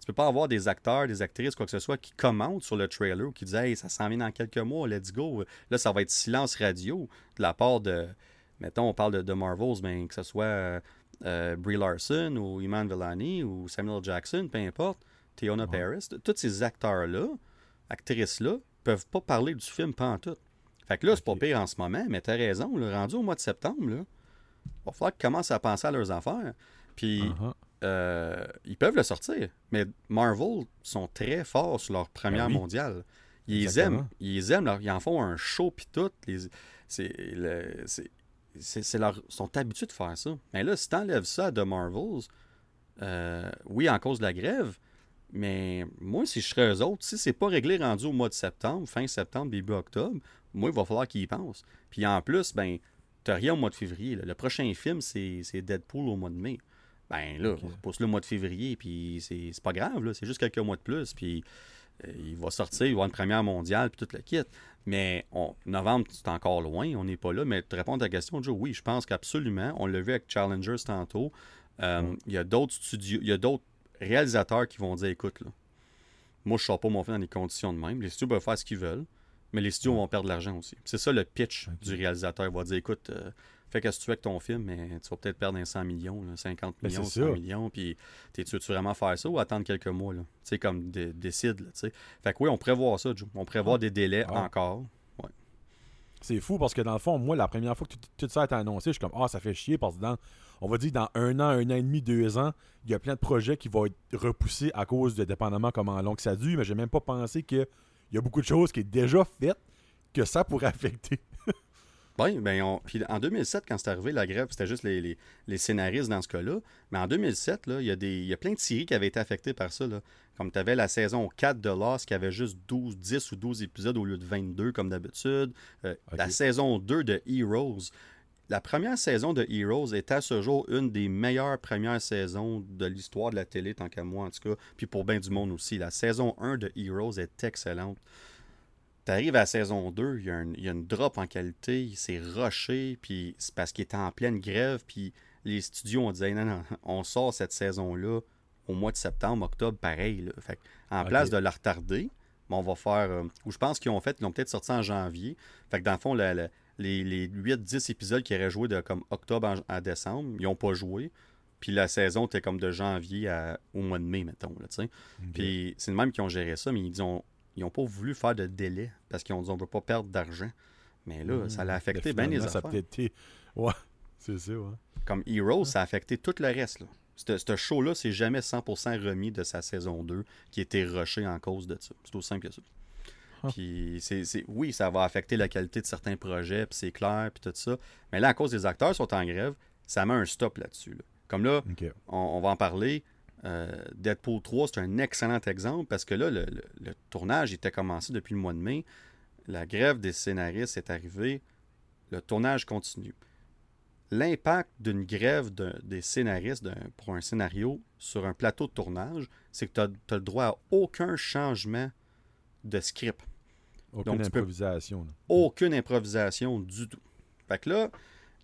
S1: tu peux pas avoir des acteurs, des actrices, quoi que ce soit, qui commentent sur le trailer ou qui disent Hey, ça s'en vient dans quelques mois, let's go. Là, ça va être silence radio de la part de. Mettons, on parle de, de Marvels, mais que ce soit euh, Brie Larson ou Iman Vellani ou Samuel Jackson, peu importe, Tiona Paris, tous ces acteurs-là, actrices-là, peuvent pas parler du film pas en tout. Fait que là, c'est pas pire en ce moment, mais t'as raison, le rendu au mois de septembre, là, il va falloir qu'ils commencent à penser à leurs affaires. Puis, uh-huh. euh, ils peuvent le sortir, mais Marvel sont très forts sur leur première ben mondiale. Ils aiment, ils aiment, ils en font un show puis tout. c'est, c'est leur, sont habitués de faire ça. Mais là, si tu enlèves ça à The Marvels, euh, oui, en cause de la grève, mais moi, si je serais eux autres, si c'est pas réglé rendu au mois de septembre, fin septembre, début octobre, moi, il va falloir qu'ils y pensent. Puis en plus, ben, t'as rien au mois de février. Le prochain film, c'est Deadpool au mois de mai. Ben là, on pousse le mois de février, puis c'est pas grave, c'est juste quelques mois de plus. Puis il va sortir, il va avoir une première mondiale, puis tout le kit. Mais on, novembre, c'est encore loin, on n'est pas là. Mais te répondre à ta question, Joe, oui, je pense qu'absolument. On l'a vu avec Challengers tantôt. Euh, il y a d'autres studios, il y a d'autres réalisateurs qui vont dire écoute, là, moi, je ne sors pas mon film dans des conditions de même. Les studios peuvent faire ce qu'ils veulent, mais les studios vont perdre de l'argent aussi. C'est ça le pitch du réalisateur. Il va dire écoute, euh, fais qu'est-ce que tu veux avec ton film, mais tu vas peut-être perdre un 100 millions, 50 ben, millions, 100 millions, puis tu veux vraiment faire ça ou attendre quelques mois, Tu sais, comme décide, tu sais. Fait que oui, on prévoit ça, Joe. On prévoit ah. des délais ah. encore.
S2: C'est fou parce que dans le fond, moi, la première fois que tout, ça a été annoncé, je suis comme, ah, ça fait chier parce que dans, on va dire, dans un an, un an et demi, deux ans, il y a plein de projets qui vont être repoussés à cause de, dépendamment comment long que ça dure, mais j'ai même pas pensé qu'il y a beaucoup de choses qui sont déjà faites que ça pourrait affecter.
S1: Oui, ben puis en 2007, quand c'est arrivé, la grève, c'était juste les, scénaristes dans ce cas-là. Mais en 2007, il y, a des, y a plein de séries qui avaient été affectées par ça. Comme tu avais la saison 4 de Lost qui avait juste 12, 10 ou 12 épisodes au lieu de 22 comme d'habitude. Euh, la saison 2 de Heroes. La première saison de Heroes est à ce jour une des meilleures premières saisons de l'histoire de la télé, tant qu'à moi en tout cas, puis pour bien du monde aussi. La saison 1 de Heroes est excellente. T'arrives à la saison 2, il y, a une drop en qualité, c'est rushé, puis c'est parce qu'il était en pleine grève, puis les studios ont dit non, non, on sort cette saison-là au mois de septembre, octobre, pareil. Fait, en place de la retarder, on va faire. Euh, ou je pense qu'ils ont fait, ils l'ont peut-être sorti en janvier. Fait que dans le fond, les, les 8-10 épisodes qui auraient joué de comme octobre à décembre, ils n'ont pas joué. Puis la saison était comme de janvier au mois de mai, mettons. Là, Puis c'est le même qui ont géré ça, mais ils ont ils n'ont pas voulu faire de délai parce qu'ils ont dit on ne veut pas perdre d'argent. Mais là, ça l'a affecté bien les affaires.
S2: Ouais, c'est ça, ouais.
S1: Comme Heroes, ça a affecté tout le reste. Là. Ce show-là, c'est jamais 100% remis de sa saison 2 qui était rushé en cause de ça. C'est aussi simple que ça. Ah. Puis c'est, oui, ça va affecter la qualité de certains projets, puis c'est clair, puis tout ça. Mais là, à cause des acteurs sont en grève, ça met un stop là-dessus. Comme là, on, va en parler. Euh, Deadpool 3, c'est un excellent exemple parce que là, le, tournage était commencé depuis le mois de mai. La grève des scénaristes est arrivée. Le tournage continue. L'impact d'une grève des scénaristes pour un scénario sur un plateau de tournage, c'est que tu as, le droit à aucun changement de script.
S2: Aucune improvisation.
S1: Aucune improvisation du tout. Fait que là,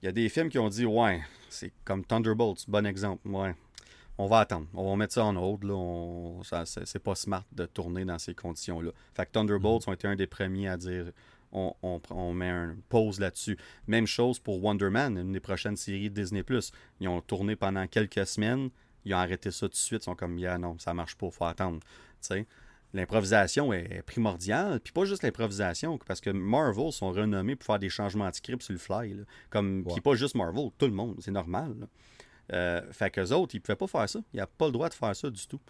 S1: il y a des films qui ont dit Ouais, c'est comme Thunderbolts, bon exemple. Ouais, on va attendre. On va mettre ça en hold. Là. c'est, pas smart de tourner dans ces conditions-là. Fait que Thunderbolts mm. ont été un des premiers à dire on, on, met une pause là-dessus. Même chose pour Wonder Man, une des prochaines séries Disney. Ils ont tourné pendant quelques semaines. Ils ont arrêté ça tout de suite. Ils sont comme, yeah, non, ça marche pas, faut attendre. L'improvisation est primordiale, puis pas juste l'improvisation, parce que Marvel sont renommés pour faire des changements de script sur le fly. Comme, Puis pas juste Marvel, tout le monde, c'est normal. Euh, fait qu'eux autres, ils ne pouvaient pas faire ça. Ils n'ont pas le droit de faire ça du tout.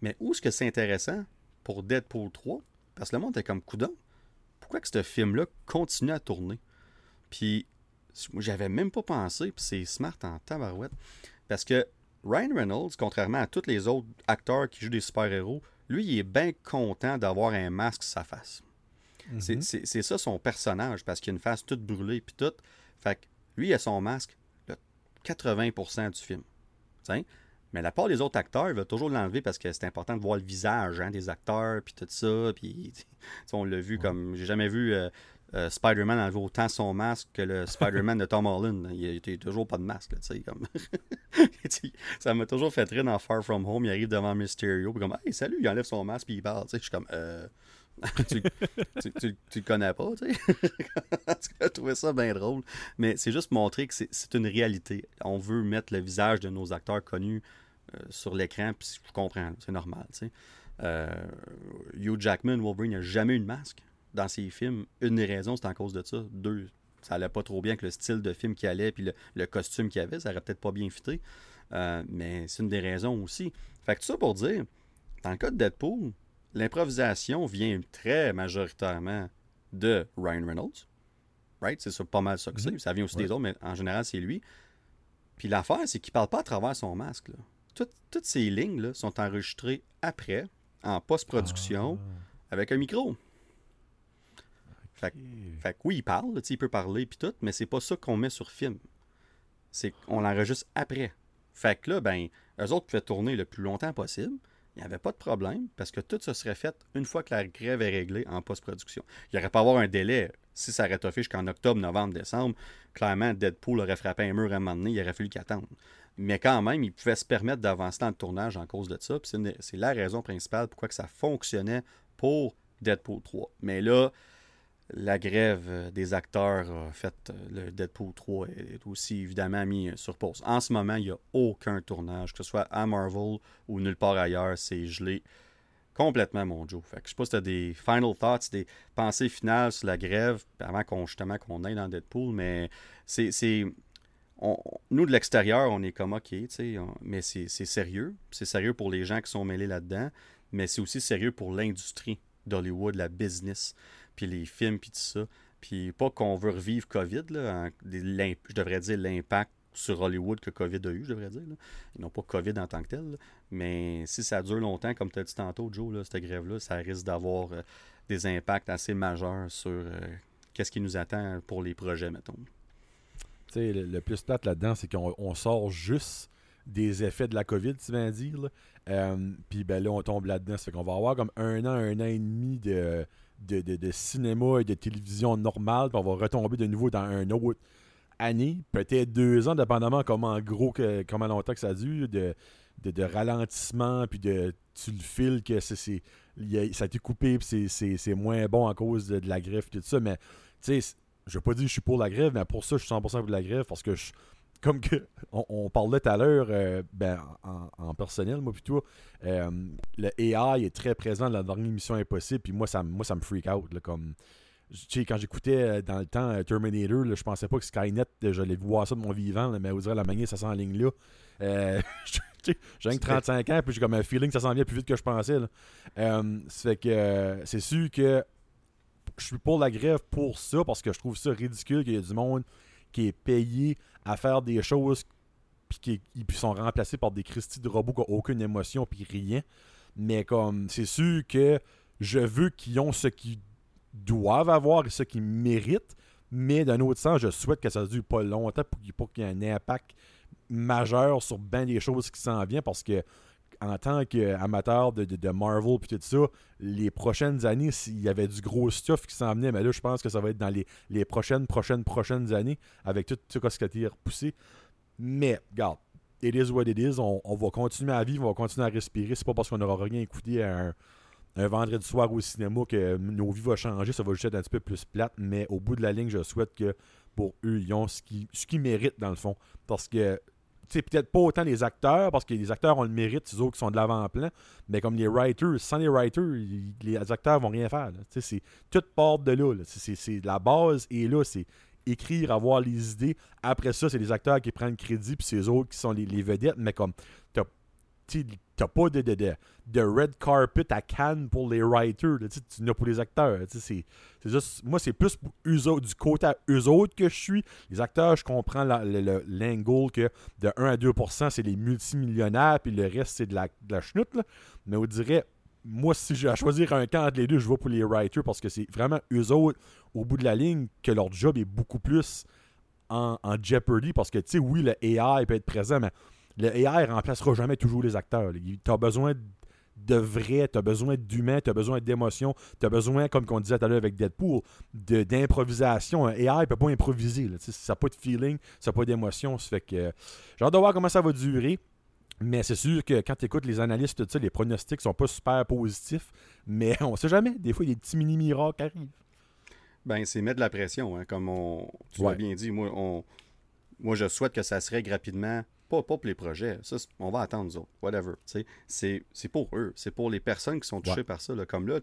S1: Mais où est-ce que c'est intéressant pour Deadpool 3? Parce que le monde est comme coudon. Pourquoi que ce film-là continue à tourner? Puis, j'avais même pas pensé, puis c'est smart en tabarouette. Parce que Ryan Reynolds, contrairement à tous les autres acteurs qui jouent des super-héros, lui, il est bien content d'avoir un masque sur sa face. C'est ça son personnage, parce qu'il a une face toute brûlée, puis tout. Fait que lui, il a son masque. 80% du film. Mais la part des autres acteurs, il va toujours l'enlever parce que c'est important de voir le visage hein, des acteurs, puis tout ça. Puis, on l'a vu comme. J'ai jamais vu euh, euh, Spider-Man enlever autant son masque que le Spider-Man de Tom Holland. Il était toujours pas de masque. comme... ça m'a toujours fait rire dans Far From Home. Il arrive devant Mysterio, puis comme Hey, salut, il enlève son masque, puis il parle. Je suis comme. Euh, tu, tu, le connais pas, tu sais. as trouvé ça bien drôle. Mais c'est juste montrer que c'est une réalité. On veut mettre le visage de nos acteurs connus euh, sur l'écran, puis je comprends, c'est normal, tu sais. Euh, Hugh Jackman, Wolverine, n'a jamais eu de masque dans ses films. Une des raisons, c'est en cause de ça. Deux, ça allait pas trop bien avec le style de film qu'il allait, puis le, costume qu'il avait, ça aurait peut-être pas bien fité. Euh, mais c'est une des raisons aussi. Fait que tout ça pour dire, dans le cas de Deadpool, l'improvisation vient très majoritairement de Ryan Reynolds. Right? C'est pas mal ça que c'est. Mhm. Ça vient aussi des autres, mais en général, c'est lui. Puis l'affaire, c'est qu'il parle pas à travers son masque. toutes ces lignes là, sont enregistrées après, en post-production, ah. avec un micro. Fait, que oui, il parle, il peut parler puis tout, mais c'est pas ça qu'on met sur film. C'est qu'on l'enregistre après. Fait que là, ben, eux autres pouvaient tourner le plus longtemps possible il n'y avait pas de problème parce que tout se serait fait une fois que la grève est réglée en post-production. Il n'y aurait pas avoir un délai. Si ça aurait fait jusqu'en octobre, novembre, décembre, clairement, Deadpool aurait frappé un mur à un moment donné, il aurait fallu qu'il attende. Mais quand même, il pouvait se permettre d'avancer dans le tournage en cause de ça. C'est la raison principale pourquoi que ça fonctionnait pour Deadpool 3. Mais là, la grève euh, des acteurs a fait euh, le Deadpool 3 est aussi évidemment mis sur pause. En ce moment, il n'y a aucun tournage, que ce soit à Marvel ou nulle part ailleurs, c'est gelé complètement, mon Joe. Fait que je sais pas si tu as des final thoughts, des pensées finales sur la grève avant justement qu'on aille dans Deadpool, mais c'est. nous, de l'extérieur, on est comme OK, mais c'est sérieux. C'est sérieux pour les gens qui sont mêlés là-dedans, mais c'est aussi sérieux pour l'industrie d'Hollywood, la business puis les films, puis tout ça. Puis pas qu'on veut revivre COVID, là, je devrais dire l'impact sur Hollywood que COVID a eu, je devrais dire. Ils n'ont pas COVID en tant que tel. Mais si ça dure longtemps, comme tu as dit tantôt, Joe, là, cette grève-là, ça risque d'avoir euh, des impacts assez majeurs sur euh, qu'est-ce qui nous attend pour les projets, mettons.
S2: Tu sais, le, plus plate là-dedans, c'est qu'on sort juste des effets de la COVID, tu viens de dire. Euh, puis ben là, on tombe là-dedans. Ça qu'on va avoir comme un an, un an et demi de de, cinéma et de télévision normale, puis on va retomber de nouveau dans un autre année, peut-être deux ans, dépendamment comment gros que comment longtemps que ça dure, de, de, ralentissement, puis de tu le files que ça a été coupé, puis c'est, moins bon à cause de, la grève, et tout ça, mais tu sais, je veux pas dire que je suis pour la grève, mais pour ça, je suis 100% pour la grève, parce que je, comme que on, parlait tout à l'heure, euh, ben, en, personnel, moi plutôt, euh, le AI est très présent dans la dernière Mission Impossible, puis moi ça, moi, ça me freak out. Là, comme, quand j'écoutais euh, dans le temps Terminator, là, je pensais pas que Skynet, j'allais voir ça de mon vivant, mais vous direz la manière ça sent en ligne là. j'ai 35 ans, puis j'ai comme un feeling que ça s'en vient plus vite que je pensais. fait que c'est sûr que je suis pour la grève pour ça, parce que je trouve ça ridicule qu'il y ait du monde qui est payé à faire des choses puis qui sont remplacés par des Christy de robots qui n'ont aucune émotion puis rien. Mais comme c'est sûr que je veux qu'ils ont ce qu'ils doivent avoir et ce qu'ils méritent. Mais d'un autre sens, je souhaite que ça dure pas longtemps pour qu'il y ait un impact majeur sur bien des choses qui s'en viennent parce que en tant qu'amateur de, de, Marvel et tout ça, les prochaines années, s'il y avait du gros stuff qui s'en venait, mais là, je pense que ça va être dans les, prochaines, prochaines, prochaines années, avec tout, ce qui a été repoussé. Mais, regarde, it is what it is. On, va continuer à vivre, on va continuer à respirer. C'est pas parce qu'on n'aura rien écouté un, vendredi soir au cinéma que nos vies vont changer. Ça va juste être un petit peu plus plate. Mais au bout de la ligne, je souhaite que pour eux, ils ont ce qu'ils méritent dans le fond. Parce que c'est peut-être pas autant les acteurs, parce que les acteurs ont le mérite, les autres qui sont de l'avant-plan, mais comme les writers, sans les writers, les acteurs vont rien faire. C'est toute part de là. C'est la base et là, c'est écrire, avoir les idées. Après ça, c'est les acteurs qui prennent crédit, puis c'est les autres qui sont les, vedettes, mais comme pas de, de, de, red carpet à Cannes pour les writers, tu n'as pour les acteurs. C'est, juste, moi, c'est plus du côté à eux autres que je suis. Les acteurs, je comprends l'angle que de 1 à 2%, c'est les multimillionnaires, puis le reste, c'est de la, de la chenoute. Mais on dirait, moi, si j'ai à choisir un camp entre les deux, je vais pour les writers parce que c'est vraiment eux autres, au bout de la ligne, que leur job est beaucoup plus en, en jeopardy. Parce que, tu sais, oui, le AI peut être présent, mais le AI remplacera jamais toujours les acteurs. Tu as besoin de vrai, tu as besoin d'humain, tu as besoin d'émotion, tu as besoin, comme on disait tout à l'heure avec Deadpool, d'improvisation. Un AI ne peut pas improviser. ça n'a pas de feeling, ça n'a pas d'émotion. Ça fait que j'ai hâte de voir comment ça va durer. Mais c'est sûr que quand tu écoutes les analystes, tout ça, les pronostics sont pas super positifs. Mais on sait jamais. Des fois, il y a des petits mini-miracles qui arrivent.
S1: Ben, c'est mettre de la pression, hein, comme on, tu l'as bien dit. Moi, on, moi, je souhaite que ça se règle rapidement pas, pour les projets. Ça, on va attendre, nous autres. Whatever. C'est pour eux. C'est pour les personnes qui sont touchées par ça. Comme là,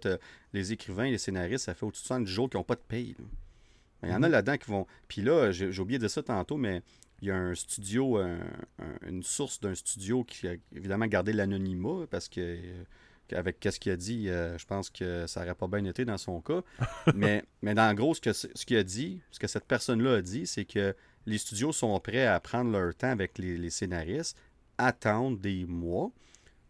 S1: les écrivains, les scénaristes, ça fait au-dessus de 70 jours qui n'ont pas de paye. Il y en a mm-hmm. là-dedans qui vont. Puis là, j'ai oublié de ça tantôt, mais il y a un studio, une source d'un studio qui a évidemment gardé l'anonymat parce que avec ce qu'il a dit, euh, je pense que ça n'aurait pas bien été dans son cas. mais, mais dans gros, ce qu'il ce a dit, ce que cette personne-là a dit, c'est que les studios sont prêts à prendre leur temps avec les, scénaristes, attendre des mois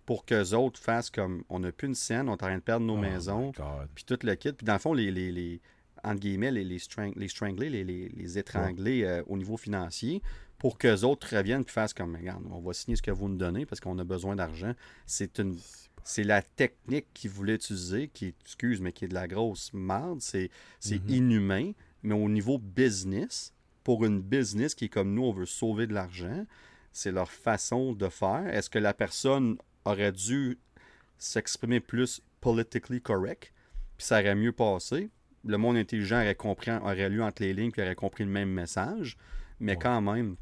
S1: pour qu'eux autres fassent comme on n'a plus une scène, on est en train de perdre nos oh maisons, puis tout le kit. Puis dans le fond, les, les, les entre guillemets, les, les, les strangler, les, les, étrangler euh, au niveau financier pour qu'eux autres reviennent et fassent comme, regarde, on va signer ce que vous nous donnez parce qu'on a besoin d'argent. C'est une C'est la technique qu'il voulait utiliser, qui est, excuse, mais qui est de la grosse merde. C'est
S2: Mhm.
S1: inhumain, mais au niveau business, pour une business qui est comme nous, on veut sauver de l'argent, c'est leur façon de faire. Est-ce que la personne aurait dû s'exprimer plus politically correct, puis ça aurait mieux passé? Le monde intelligent aurait compris, aurait lu entre les lignes, puis aurait compris le même message. Mais
S2: Ouais.
S1: quand même,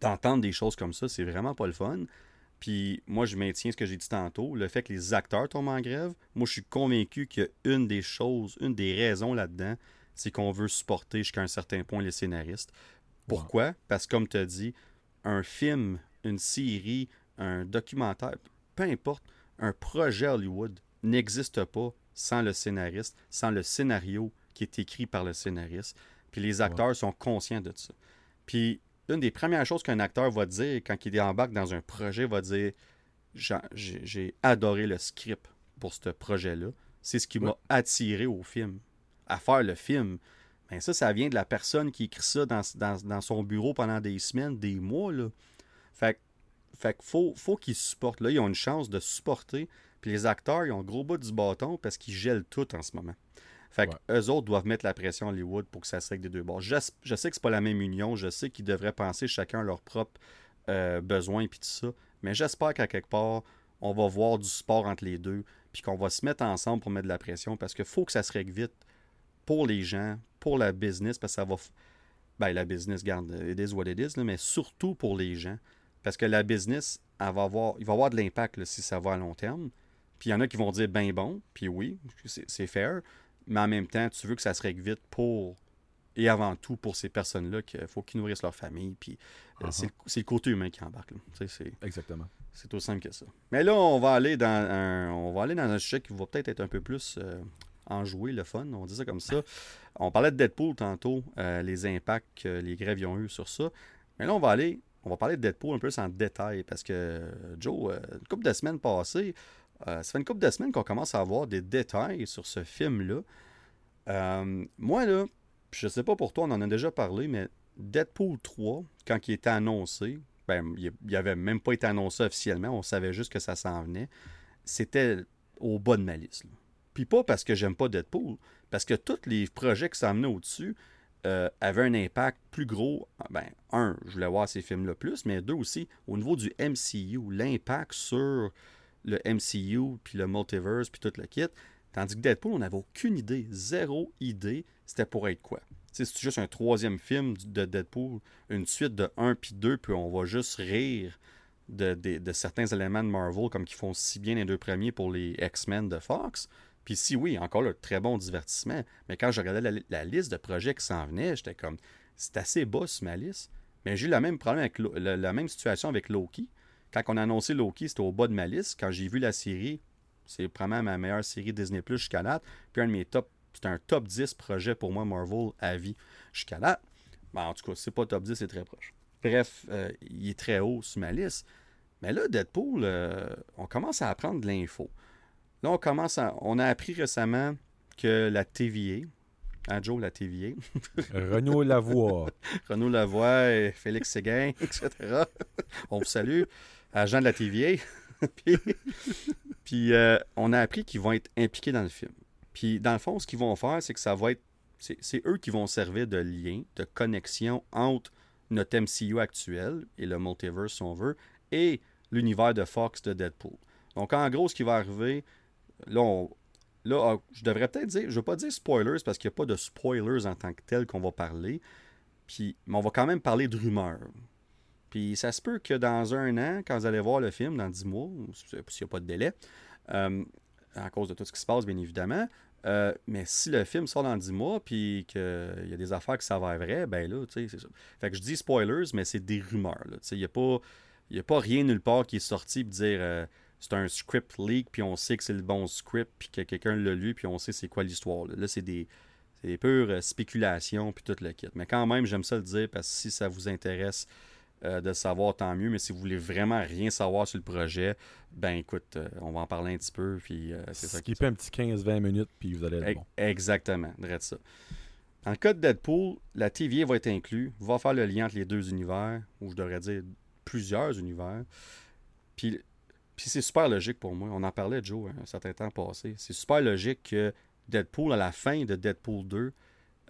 S1: d'entendre des choses comme ça, c'est vraiment pas le fun. Puis moi, je maintiens ce que j'ai dit tantôt, le fait que les acteurs tombent en grève. Moi, je suis convaincu qu'une des choses, une des raisons là-dedans, c'est qu'on veut supporter jusqu'à un certain point les scénaristes. Pourquoi? Parce que comme tu as dit, un film, une série, un documentaire, peu importe, un projet Hollywood n'existe pas sans le scénariste, sans le scénario qui est écrit par le scénariste. Puis les acteurs sont conscients de ça. Puis une des premières choses qu'un acteur va dire quand il embarque dans un projet, va dire J'ai- adoré le script pour ce projet-là. C'est ce qui
S2: Ouais.
S1: m'a attiré au film, à faire le film. Ben ça, ça vient de la personne qui écrit ça dans, dans- dans son bureau pendant des semaines, des mois. Là. Fait, fait qu'il faut, faut qu'ils supportent. Là, ils ont une chance de supporter. Puis les acteurs, ils ont le gros bout du bâton parce qu'ils gèlent tout en ce moment. Fait que eux autres doivent mettre la pression à Hollywood pour que ça se règle des deux bords. Je, je sais que c'est pas la même union. Je sais qu'ils devraient penser chacun à leurs propres euh, besoins puis tout ça. Mais j'espère qu'à quelque part, on va voir du sport entre les deux puis qu'on va se mettre ensemble pour mettre de la pression parce qu'il faut que ça se règle vite pour les gens, pour la business, parce que ça va... Ben, la business, garde, it is what it is, là, mais surtout pour les gens. Parce que la business, elle va avoir, il va avoir de l'impact si ça va à long terme. Puis il y en a qui vont dire ben bon, puis oui, c'est fair, mais en même temps, tu veux que ça se règle vite pour, et avant tout pour ces personnes-là, qu'il faut qu'ils nourrissent leur famille, puis euh,
S2: Uh-huh.
S1: c'est le- côté humain qui embarque. Tu sais,
S2: Exactement.
S1: c'est aussi simple que ça. Mais là, on va aller dans un, on va aller dans un sujet qui va peut-être être un peu plus euh, enjoué, le fun, on dit ça comme ça. On parlait de Deadpool tantôt, euh, les impacts que les grèves y ont eu sur ça. Mais là, on va aller, on va parler de Deadpool un peu en détail parce que Joe, euh, une couple de semaines passées, euh, ça fait une couple de semaines qu'on commence à avoir des détails sur ce film-là. Moi, là, je sais pas pour toi, on en a déjà parlé, mais Deadpool 3, quand il était annoncé, ben, il il avait même pas été annoncé officiellement, on savait juste que ça s'en venait. C'était au bas de ma liste. là. Puis pas parce que j'aime pas Deadpool, parce que tous les projets qui s'en venaient au-dessus euh, avaient un impact plus gros. Ben, un, je voulais voir ces films-là plus, mais deux aussi, au niveau du MCU, l'impact sur le MCU, puis le multiverse, puis tout le kit. Tandis que Deadpool, on n'avait aucune idée, zéro idée, c'était pour être quoi. C'est juste un troisième film de Deadpool, une suite de 1 puis 2, puis on va juste rire de, de- de certains éléments de Marvel, comme qu'ils font si bien les deux premiers pour les X-Men de Fox. Puis si oui, encore là, très bon divertissement. Mais quand je regardais la, liste de projets qui s'en venaient, j'étais comme, c'est assez bas sur ma liste. Mais j'ai eu le même problème avec la, même situation avec Loki. Quand on a annoncé Loki, c'était au bas de ma liste. Quand j'ai vu la série, c'est vraiment ma meilleure série Disney Plus jusqu'à date. Puis un de mes top, c'est un top 10 projet pour moi Marvel à vie jusqu'à date. Ben, en tout cas, c'est pas top 10, c'est très proche. Bref, euh, il est très haut sur ma liste. Mais là, Deadpool, euh, on commence à apprendre de l'info. Là, on commence à. On a appris récemment que la TVA, hein, Joe, la TVA,
S2: Renaud Lavoie.
S1: Renaud Lavoie, et Félix Séguin, etc. On vous salue. Agent de la TVA. puis puis, euh, on a appris qu'ils vont être impliqués dans le film. Puis, dans le fond, ce qu'ils vont faire, c'est que ça va être. C'est c'est eux qui vont servir de lien, de connexion entre notre MCU actuel et le multiverse, si on veut, et l'univers de Fox de Deadpool. Donc, en gros, ce qui va arriver, là, là, ah, je devrais peut-être dire, je ne veux pas dire spoilers parce qu'il n'y a pas de spoilers en tant que tel qu'on va parler. Puis, mais on va quand même parler de rumeurs. Puis ça se peut que dans un an, quand vous allez voir le film, dans 10 mois, s'il n'y a pas de délai, euh, à cause de tout ce qui se passe, bien évidemment, euh, mais si le film sort dans 10 mois, puis qu'il y a des affaires qui s'avèrent vraies, ben là, tu sais, c'est ça. Fait que je dis spoilers, mais c'est des rumeurs. Il n'y a, pas- a pas rien nulle part qui est sorti pour dire euh, c'est un script leak, puis on sait que c'est le bon script, puis que quelqu'un l'a lu, puis on sait c'est quoi l'histoire. Là, Là, c'est des, c'est des pures euh, spéculations, puis tout le kit. Mais quand même, j'aime ça le dire, parce que si ça vous intéresse euh, de savoir, tant mieux. Mais si vous voulez vraiment rien savoir sur le projet, ben écoute, euh, on va en parler un petit peu, puis euh, c'est ça
S2: un petit 15-20 minutes, puis vous allez être bon.
S1: Exactement, ça. Le cas de Deadpool, la TVA va être inclus, va faire le lien entre les deux univers, ou je devrais dire plusieurs univers. Puis puis c'est super logique pour moi. On en parlait, Joe, un certain temps passé. C'est super logique que Deadpool, à la fin de Deadpool 2,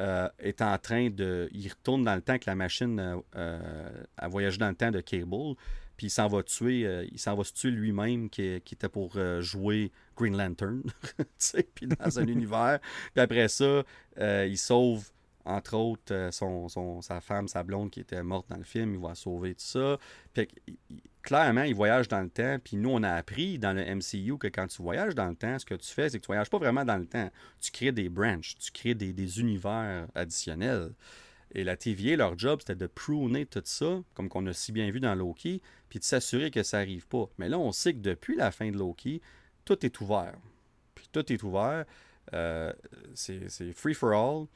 S1: euh, est en train de. Il retourne dans le temps que la machine euh, euh, a voyagé dans le temps de Cable. Puis il s'en va tuer. il s'en va se tuer lui-même qui, était pour jouer Green Lantern. puis dans un univers. Puis après ça, il sauve entre autres, euh, sa femme, sa blonde qui était morte dans le film, il va sauver tout ça. Clairement, il voyage dans le temps. Puis nous, on a appris dans le MCU que quand tu voyages dans le temps, ce que tu fais, c'est que tu voyages pas vraiment dans le temps. Tu crées des branches, tu crées des, univers additionnels. Et la TVA, leur job, c'était de pruner tout ça, comme qu'on a si bien vu dans Loki, puis de s'assurer que ça n'arrive pas. Mais là, on sait que depuis la fin de Loki, tout est ouvert. Puis tout est ouvert. Euh, c'est free for all.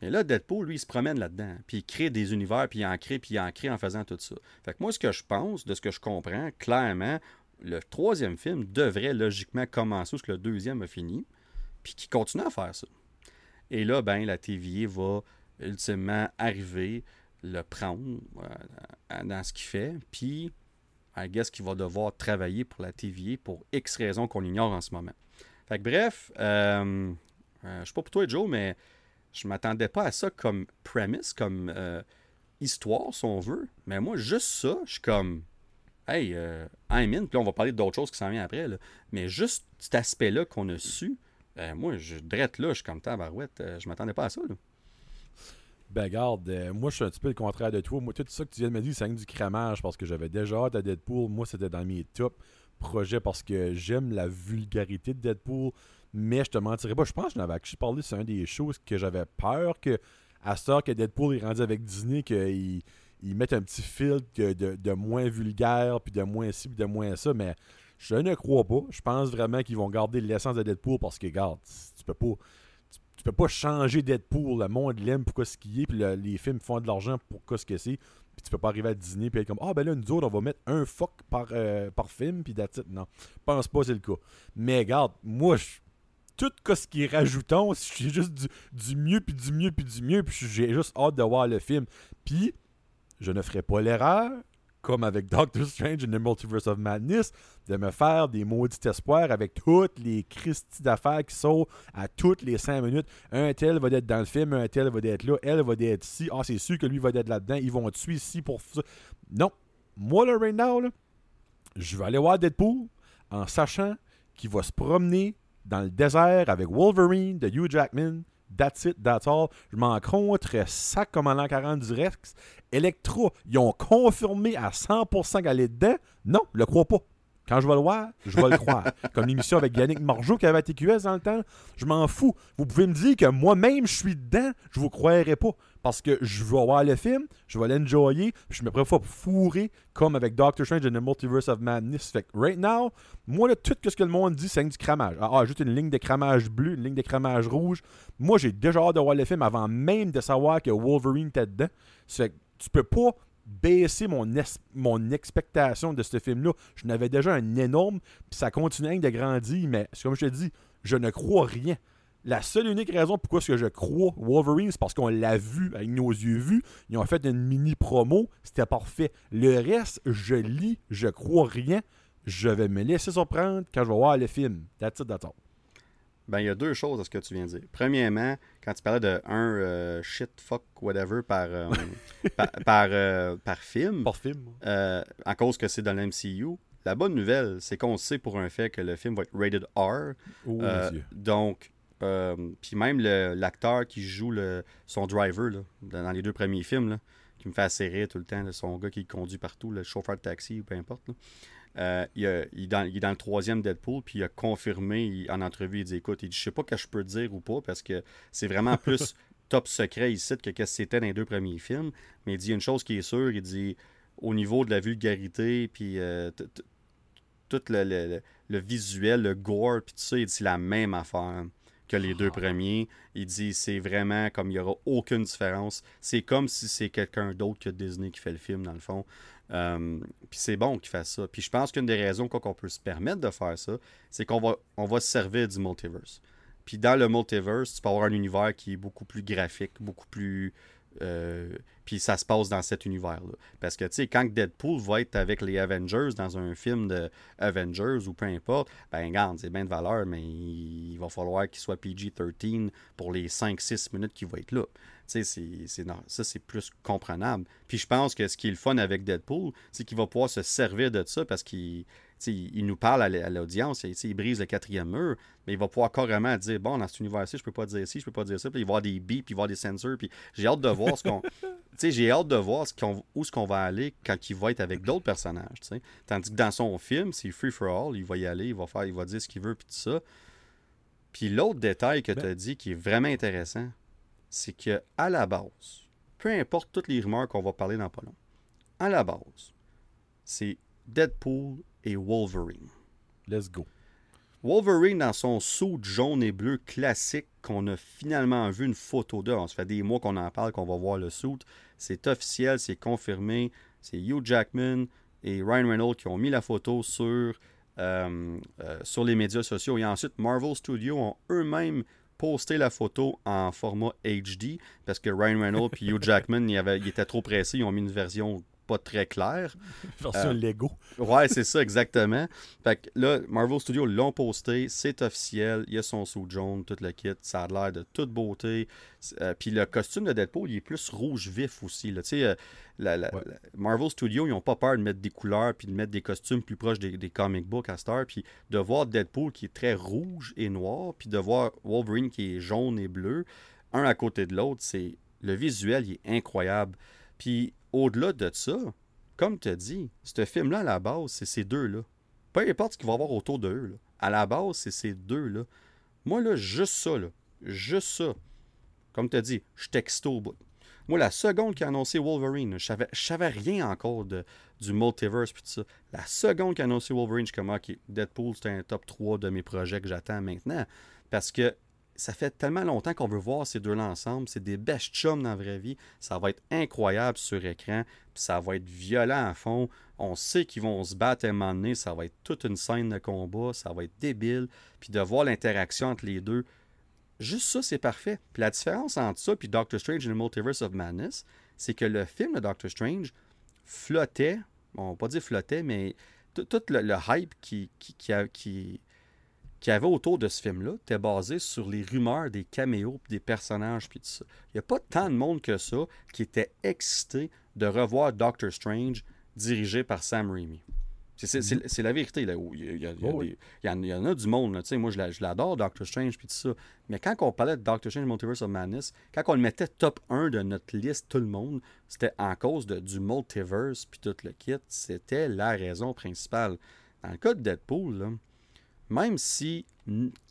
S1: Et là, Deadpool, lui, il se promène là-dedans. Puis il crée des univers, puis il en crée, puis il en crée en faisant tout ça. Fait que moi, ce que je pense, de ce que je comprends, clairement, le troisième film devrait logiquement commencer où le deuxième a fini, puis qu'il continue à faire ça. Et là, ben, la TVA va ultimement arriver, le prendre euh, dans ce qu'il fait, puis I guess qu'il va devoir travailler pour la TVA pour X raisons qu'on ignore en ce moment. Fait que bref, euh, euh, je sais pas pour toi, Joe, mais je m'attendais pas à ça comme premise, comme euh, histoire, si on veut. Mais moi, juste ça, je suis comme. Hey, euh, I'm in. Puis on va parler d'autres choses qui s'en viennent après. Mais juste cet aspect-là qu'on a su, ben, moi, je drette là, je suis comme tabarouette. Euh, je m'attendais pas à ça. Là.
S2: Ben, garde, moi, je suis un petit peu le contraire de toi. Moi, tout ça que tu viens de me dire, c'est du cramage parce que j'avais déjà hâte à Deadpool. Moi, c'était dans mes top projets parce que j'aime la vulgarité de Deadpool. Mais je te mentirais pas. Je pense que j'en avais parlé, c'est une des choses que j'avais peur que, à ce que Deadpool est rendu avec Disney, qu'ils ils mettent un petit filtre de, moins vulgaire, puis de moins ci, puis de moins ça. Mais je ne crois pas. Je pense vraiment qu'ils vont garder l'essence de Deadpool parce que, regarde, tu peux pas. Tu, peux pas changer Deadpool. Le monde l'aime pour ce qu'il est, puis les films font de l'argent pour ce que c'est. Puis tu peux pas arriver à Disney puis être comme Ah ben là, nous autres, on va mettre un fuck par, euh, par film, puis it. Non. Je pense pas c'est le cas. Mais regarde, moi, je tout ce qui est rajoutant, c'est juste du, mieux, puis du mieux, puis du mieux, puis j'ai juste hâte de voir le film. Puis, je ne ferai pas l'erreur, comme avec Doctor Strange in the Multiverse of Madness, de me faire des maudits espoirs avec toutes les Christie d'affaires qui sont à toutes les 5 minutes. Un tel va être dans le film, un tel va être là, elle va être ici. Ah, c'est sûr que lui va être là-dedans. Ils vont tuer ici pour ça. Non. Moi, là, right now, je vais aller voir Deadpool en sachant qu'il va se promener dans le désert avec Wolverine de Hugh Jackman. That's it, that's all. Je m'en contre sac comme en l'an 40 du Rex. Electro, ils ont confirmé à 100% qu'elle est dedans? Non, je le crois pas. Quand je vais le voir, je vais le croire. Comme l'émission avec Yannick Margeau qui avait à TQS dans le temps, je m'en fous. Vous pouvez me dire que moi-même je suis dedans, je vous croirais pas. Parce que je vais voir le film, je vais l'enjoyer, je me préfère fourrer comme avec Doctor Strange in the Multiverse of Madness. Fait que right now, moi, là, tout ce que le monde dit, c'est du cramage. Ah, ah, juste une ligne de cramage bleu, une ligne de cramage rouge. Moi, j'ai déjà hâte de voir le film avant même de savoir que Wolverine était dedans. Fait que tu peux pas baisser mon, mon expectation de ce film-là. Je n'avais déjà un énorme, puis ça continue de grandir, mais comme je te dis, je ne crois rien. La seule unique raison pourquoi que je crois Wolverine, c'est parce qu'on l'a vu avec nos yeux vus. Ils ont fait une mini promo, c'était parfait. Le reste, je lis, je crois rien. Je vais me laisser surprendre quand je vais voir le film. That's it, that's all.
S1: Ben, il y a deux choses à ce que tu viens de dire. Premièrement, quand tu parlais de un euh, shit, fuck, whatever par, euh, par, euh, par, film,
S2: par film.
S1: à cause que c'est dans l'MCU, la bonne nouvelle, c'est qu'on sait pour un fait que le film va être rated R.
S2: Oh,
S1: donc, puis même l'acteur qui joue le, son driver là, dans les deux premiers films, là, qui me fait assez rire tout le temps, son gars qui conduit partout, le chauffeur de taxi ou peu importe. Euh, il, est dans, le troisième Deadpool, puis il a confirmé en entrevue, il dit écoute, il dit, je sais pas ce que je peux dire ou pas, parce que c'est vraiment plus top secret ici que ce que c'était dans les deux premiers films. Mais il dit une chose qui est sûre, il dit au niveau de la vulgarité, puis euh, tout le, visuel, le gore, puis tout ça, il dit c'est la même affaire que les deux ah. premiers. Il dit c'est vraiment comme il n'y aura aucune différence. C'est comme si c'est quelqu'un d'autre que Disney qui fait le film, dans le fond. Euh, puis c'est bon qu'il fasse ça. Puis je pense qu'une des raisons qu'on peut se permettre de faire ça, c'est qu'on va, on va se servir du multiverse. Puis dans le multiverse, tu peux avoir un univers qui est beaucoup plus graphique, beaucoup plus. Euh, puis ça se passe dans cet univers-là. Parce que, tu sais, quand Deadpool va être avec les Avengers dans un film de Avengers ou peu importe, ben, regarde, c'est bien de valeur, mais il, va falloir qu'il soit PG-13 pour les 5-6 minutes qu'il va être là. Tu sais, ça, c'est plus comprenable. Puis je pense que ce qui est le fun avec Deadpool, c'est qu'il va pouvoir se servir de ça parce qu'il il nous parle à l'audience, il brise le quatrième mur, mais il va pouvoir carrément dire Bon, dans cet univers-ci, je peux pas dire ci, je peux pas dire ça. Puis il va y avoir des bips, puis il va y avoir des sensors. Puis j'ai hâte de voir ce qu'on. j'ai hâte de voir ce qu'on, où ce qu'on va aller quand il va être avec d'autres personnages. Tandis que dans son film, c'est free for all, il va y aller, il va faire, il va dire ce qu'il veut, puis tout ça. Puis l'autre détail que ben tu as dit qui est vraiment intéressant, c'est que à la base, peu importe toutes les rumeurs qu'on va parler dans pas long, à la base, c'est Deadpool et Wolverine.
S2: Let's go.
S1: Wolverine dans son saut jaune et bleu classique qu'on a finalement vu une photo de. On se fait des mois qu'on en parle, qu'on va voir le suit. C'est officiel, c'est confirmé. C'est Hugh Jackman et Ryan Reynolds qui ont mis la photo sur, euh, euh, sur les médias sociaux. Et ensuite, Marvel Studios ont eux-mêmes posté la photo en format HD parce que Ryan Reynolds et Hugh Jackman ils, avaient, ils étaient trop pressés. Ils ont mis une version pas très clair.
S2: Version euh, Lego.
S1: ouais, c'est ça, exactement. Fait que là, Marvel Studios l'ont posté, c'est officiel, il y a son sous jaune, tout le kit, ça a l'air de toute beauté. Euh, puis le costume de Deadpool, il est plus rouge vif aussi. Tu sais, euh, Marvel Studios, ils n'ont pas peur de mettre des couleurs puis de mettre des costumes plus proches des, des comic books à Star. Puis de voir Deadpool qui est très rouge et noir, puis de voir Wolverine qui est jaune et bleu, un à côté de l'autre, c'est le visuel, il est incroyable. Puis au-delà de ça, comme tu as dit, ce film-là, à la base, c'est ces deux-là. Peu importe ce qu'il va y avoir autour d'eux, à la base, c'est ces deux-là. Moi, là, juste ça, là, juste ça. Comme tu as dit, je texte au bout. Moi, la seconde qui a annoncé Wolverine, je savais, savais rien encore de, du multiverse puis tout ça. La seconde qui a annoncé Wolverine, je suis comme, OK, Deadpool, c'est un top 3 de mes projets que j'attends maintenant. Parce que ça fait tellement longtemps qu'on veut voir ces deux-là ensemble. C'est des best chums dans la vraie vie. Ça va être incroyable sur écran. Puis ça va être violent à fond. On sait qu'ils vont se battre à un moment donné. Ça va être toute une scène de combat. Ça va être débile. Puis de voir l'interaction entre les deux. Juste ça, c'est parfait. Puis la différence entre ça et Doctor Strange and the Multiverse of Madness, c'est que le film de Doctor Strange flottait. Bon, on va pas dire flottait, mais tout le, hype qui, qui qu'il y avait autour de ce film-là était basé sur les rumeurs des caméos des personnages puis tout ça. Il n'y a pas tant de monde que ça qui était excité de revoir Doctor Strange dirigé par Sam Raimi. C'est la vérité. Là, il, y en, a du monde. moi, je l'adore, Doctor Strange puis tout ça. Mais quand on parlait de Doctor Strange Multiverse of Madness, quand on le mettait top 1 de notre liste, tout le monde, c'était en cause de, du multiverse puis tout le kit. C'était la raison principale. Dans le cas de Deadpool, là, même si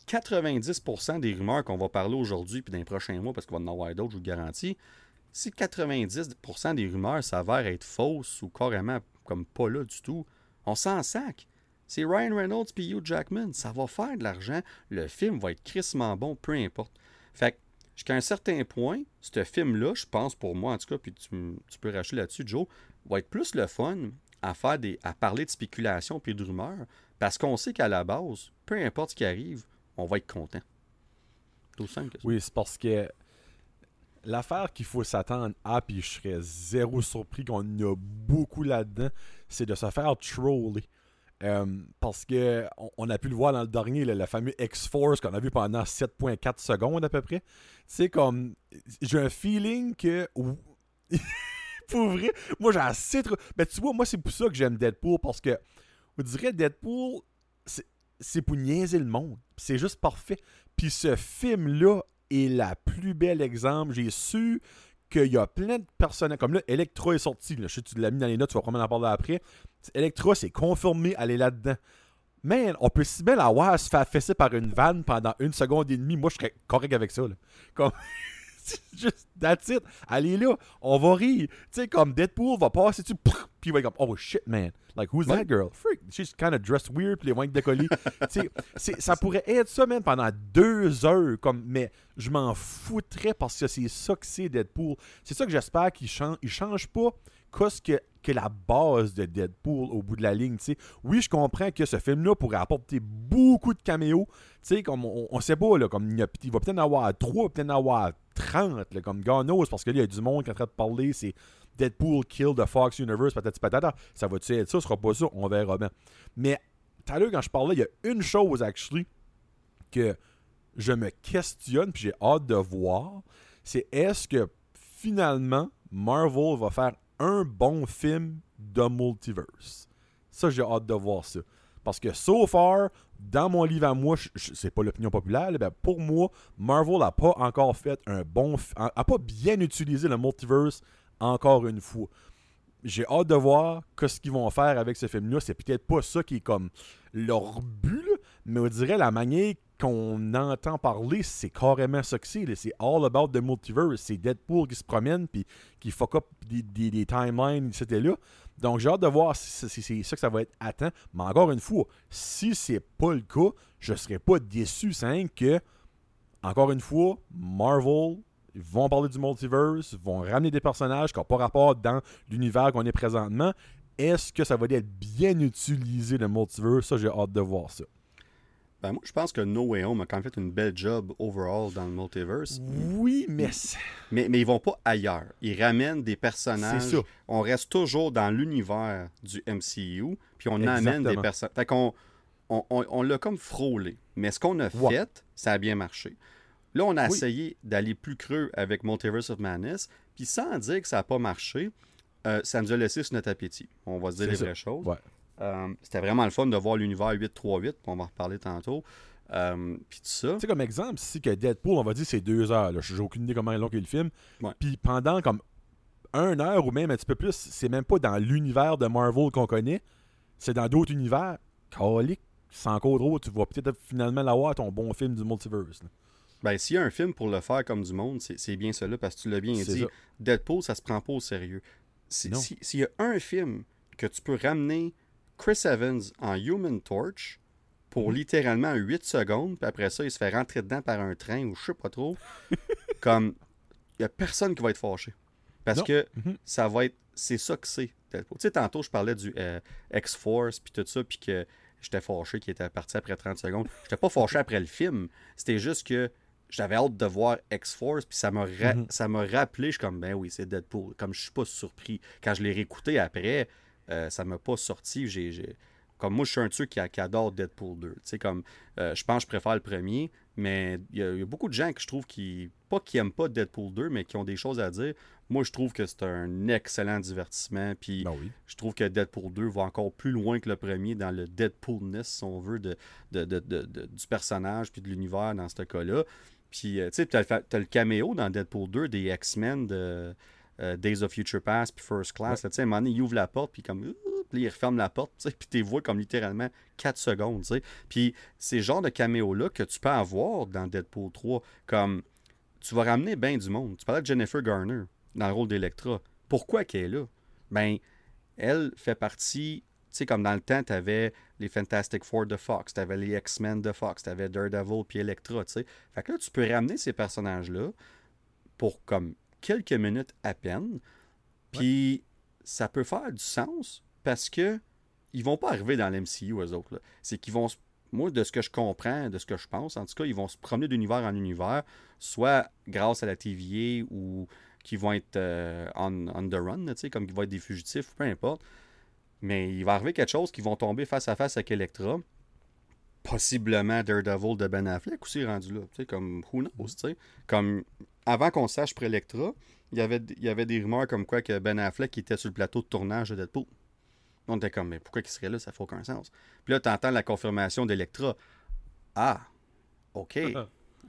S1: 90% des rumeurs qu'on va parler aujourd'hui puis dans les prochains mois, parce qu'on va en avoir d'autres, je vous le garantis, si 90% des rumeurs s'avèrent être fausses ou carrément comme pas là du tout, on s'en sac. C'est Ryan Reynolds puis Hugh Jackman. Ça va faire de l'argent. Le film va être crissement bon, peu importe. Fait que, jusqu'à un certain point, ce film-là, je pense pour moi en tout cas, puis tu, peux racheter là-dessus, Joe, va être plus le fun à faire des. à parler de spéculation puis de rumeurs parce qu'on sait qu'à la base, peu importe ce qui arrive, on va être content.
S2: Tout simple que ça. Oui, c'est parce que l'affaire qu'il faut s'attendre à, puis je serais zéro surpris qu'on a beaucoup là-dedans, c'est de se faire troller. Euh, parce que on, a pu le voir dans le dernier, le, fameux X-Force qu'on a vu pendant 7.4 secondes à peu près. C'est comme. J'ai un feeling que. pour vrai, moi j'ai assez trop. Mais ben, tu vois, moi c'est pour ça que j'aime Deadpool parce que vous dirait Deadpool, c'est pour niaiser le monde. C'est juste parfait. Puis ce film-là est la plus belle exemple. J'ai su qu'il y a plein de personnages. Comme là, Electra est sorti. je sais que tu l'as mis dans les notes, tu vas probablement en parler après. Electra, c'est confirmé, elle est là-dedans. Man, on peut si bien la voir se faire fesser par une vanne pendant une seconde et demie. Moi, je serais correct avec ça. Comme. juste, that's it. Est là. On va rire. Tu sais, comme Deadpool va passer dessus. Puis il va être comme, oh shit, man. Like, who's that girl? Freak. She's kind of dressed weird, puis les wings décollés. tu sais, ça pourrait être ça, man, pendant deux heures. Comme, mais je m'en foutrais parce que c'est ça que c'est Deadpool. C'est ça que j'espère qu'il change. Il change pas qu'est-ce que, que la base de Deadpool au bout de la ligne. tu sais? Oui, je comprends que ce film-là pourrait apporter beaucoup de caméos. tu sais, Comme on, on sait pas, là, comme il, il va peut-être en avoir 3, peut-être en avoir 30, là, comme God knows, parce que là, il y a du monde qui est en train de parler, c'est Deadpool kill the Fox Universe, patati patata. Ça va-tu être ça, ce sera pas ça, on verra bien. Mais tout à l'heure, quand je parlais, il y a une chose, actually, que je me questionne, puis j'ai hâte de voir, c'est est-ce que finalement, Marvel va faire un bon film de multiverse? Ça, j'ai hâte de voir ça. Parce que so far, dans mon livre à moi, c'est pas l'opinion populaire, ben pour moi, Marvel a pas encore fait un bon, a pas bien utilisé le multiverse encore une fois. J'ai hâte de voir ce qu'ils vont faire avec ce film-là. C'est peut-être pas ça qui est comme leur but, là, mais on dirait la manière qu'on entend parler, c'est carrément ça que c'est. C'est all about the multiverse. C'est Deadpool qui se promène puis qui fuck up des, timelines, etc. là. Donc j'ai hâte de voir si, c'est- ça que ça va être temps. Mais encore une fois, si c'est pas le cas, je serais pas déçu, c'est que, encore une fois, Marvel ils vont parler du multiverse, vont ramener des personnages qui n'ont pas rapport dans l'univers qu'on est présentement. Est-ce que ça va être bien utilisé le multiverse? Ça, j'ai hâte de voir ça.
S1: Ben, moi, je pense que No Way Home a quand même fait une belle job overall dans le multiverse.
S2: Oui, mais
S1: Mais, mais ils vont pas ailleurs. Ils ramènent des personnages. On reste toujours dans l'univers du MCU, puis on amène des personnages. Fait qu'on on, on- on l'a comme frôlé. Mais ce qu'on a fait, ça a bien marché. Là, on a
S2: Oui.
S1: essayé d'aller plus creux avec Multiverse of Madness, puis sans dire que ça n'a pas marché, euh, ça nous a laissé sur notre appétit. On va se dire les
S2: ça.
S1: vraies choses.
S2: Ouais.
S1: Euh, C'était vraiment le fun de voir l'univers 838, puis on va en reparler tantôt. Euh, puis tout ça.
S2: Tu sais, comme exemple, si que Deadpool, on va dire c'est deux heures. là. J'ai aucune idée comment long est le film. Puis pendant comme un heure ou même un petit peu plus, c'est même pas dans l'univers de Marvel qu'on connaît. C'est dans d'autres univers. Calique, sans trop, tu vas peut-être finalement l'avoir ton bon film du multiverse. là.
S1: Ben, s'il y a un film pour le faire comme du monde, c'est c'est bien cela, parce que tu l'as bien
S2: C'est
S1: dit.
S2: ça.
S1: Deadpool, ça se prend pas au sérieux. Si-
S2: Non.
S1: si- S'il y a un film que tu peux ramener Chris Evans en Human Torch pour
S2: Mhm.
S1: littéralement 8 secondes, puis après ça, il se fait rentrer dedans par un train ou je sais pas trop, comme il y a personne qui va être fâché. Parce
S2: Non.
S1: que
S2: Mhm.
S1: ça va être. C'est ça que c'est. Tu sais, tantôt, je parlais du euh, X-Force, puis tout ça, puis que j'étais fâché qu'il était parti après 30 secondes. J'étais pas fâché après le film. C'était juste que j'avais hâte de voir X-Force, puis ça m'a ra- ça m'a rappelé, je suis comme, ben oui, c'est Deadpool. Comme je suis pas surpris. Quand je l'ai réécouté après, euh, ça m'a pas sorti. Comme moi, je suis un truc qui, qui adore Deadpool 2. Tu sais, comme, euh, je pense que je préfère le premier, mais il y, a- il y a beaucoup de gens que je trouve qui, pas qui aiment pas Deadpool 2, mais qui ont des choses à dire. Moi, je trouve que c'est un excellent divertissement, puis
S2: Ben oui.
S1: je trouve que Deadpool 2 va encore plus loin que le premier dans le Deadpoolness, si on veut, de, de- de- de- de- du personnage puis de l'univers dans ce cas-là. Puis, euh, tu sais, le, fa- t'as le caméo dans Deadpool 2 des X-Men de euh, Days of Future Past puis First Class. là, à un moment donné, il ouvre la porte, puis comme, puis il referme la porte, puis tu vois comme littéralement 4 secondes, tu sais. Puis, c'est le genre de caméo-là que tu peux avoir dans Deadpool 3, comme, tu vas ramener bien du monde. Tu parlais de Jennifer Garner dans le rôle d'Electra. Pourquoi qu'elle est là? Ben, elle fait partie, tu sais, comme dans le temps, tu avais les Fantastic Four de Fox, tu avais les X-Men de Fox, tu avais Daredevil puis Electra, tu sais. Fait que là, tu peux ramener ces personnages-là pour comme quelques minutes à peine, puis ça peut faire du sens parce que ils vont pas arriver dans l'MCU, eux autres. C'est qu'ils vont, se- moi, de ce que je comprends, de ce que je pense, en tout cas, ils vont se promener d'univers en univers, soit grâce à la TVA ou qui vont être euh, on, on the run, comme qui vont être des fugitifs, peu importe. Mais il va arriver quelque chose qui vont tomber face à face avec Electra. Possiblement Daredevil de Ben Affleck aussi rendu là. Tu sais, comme who knows, tu sais. Comme avant qu'on sache pour Electra, il y, avait, il y avait des rumeurs comme quoi que Ben Affleck était sur le plateau de tournage de Deadpool. On était comme, mais pourquoi il serait là? Ça fait aucun sens. Puis là, tu entends la confirmation d'Electra. Ah, OK.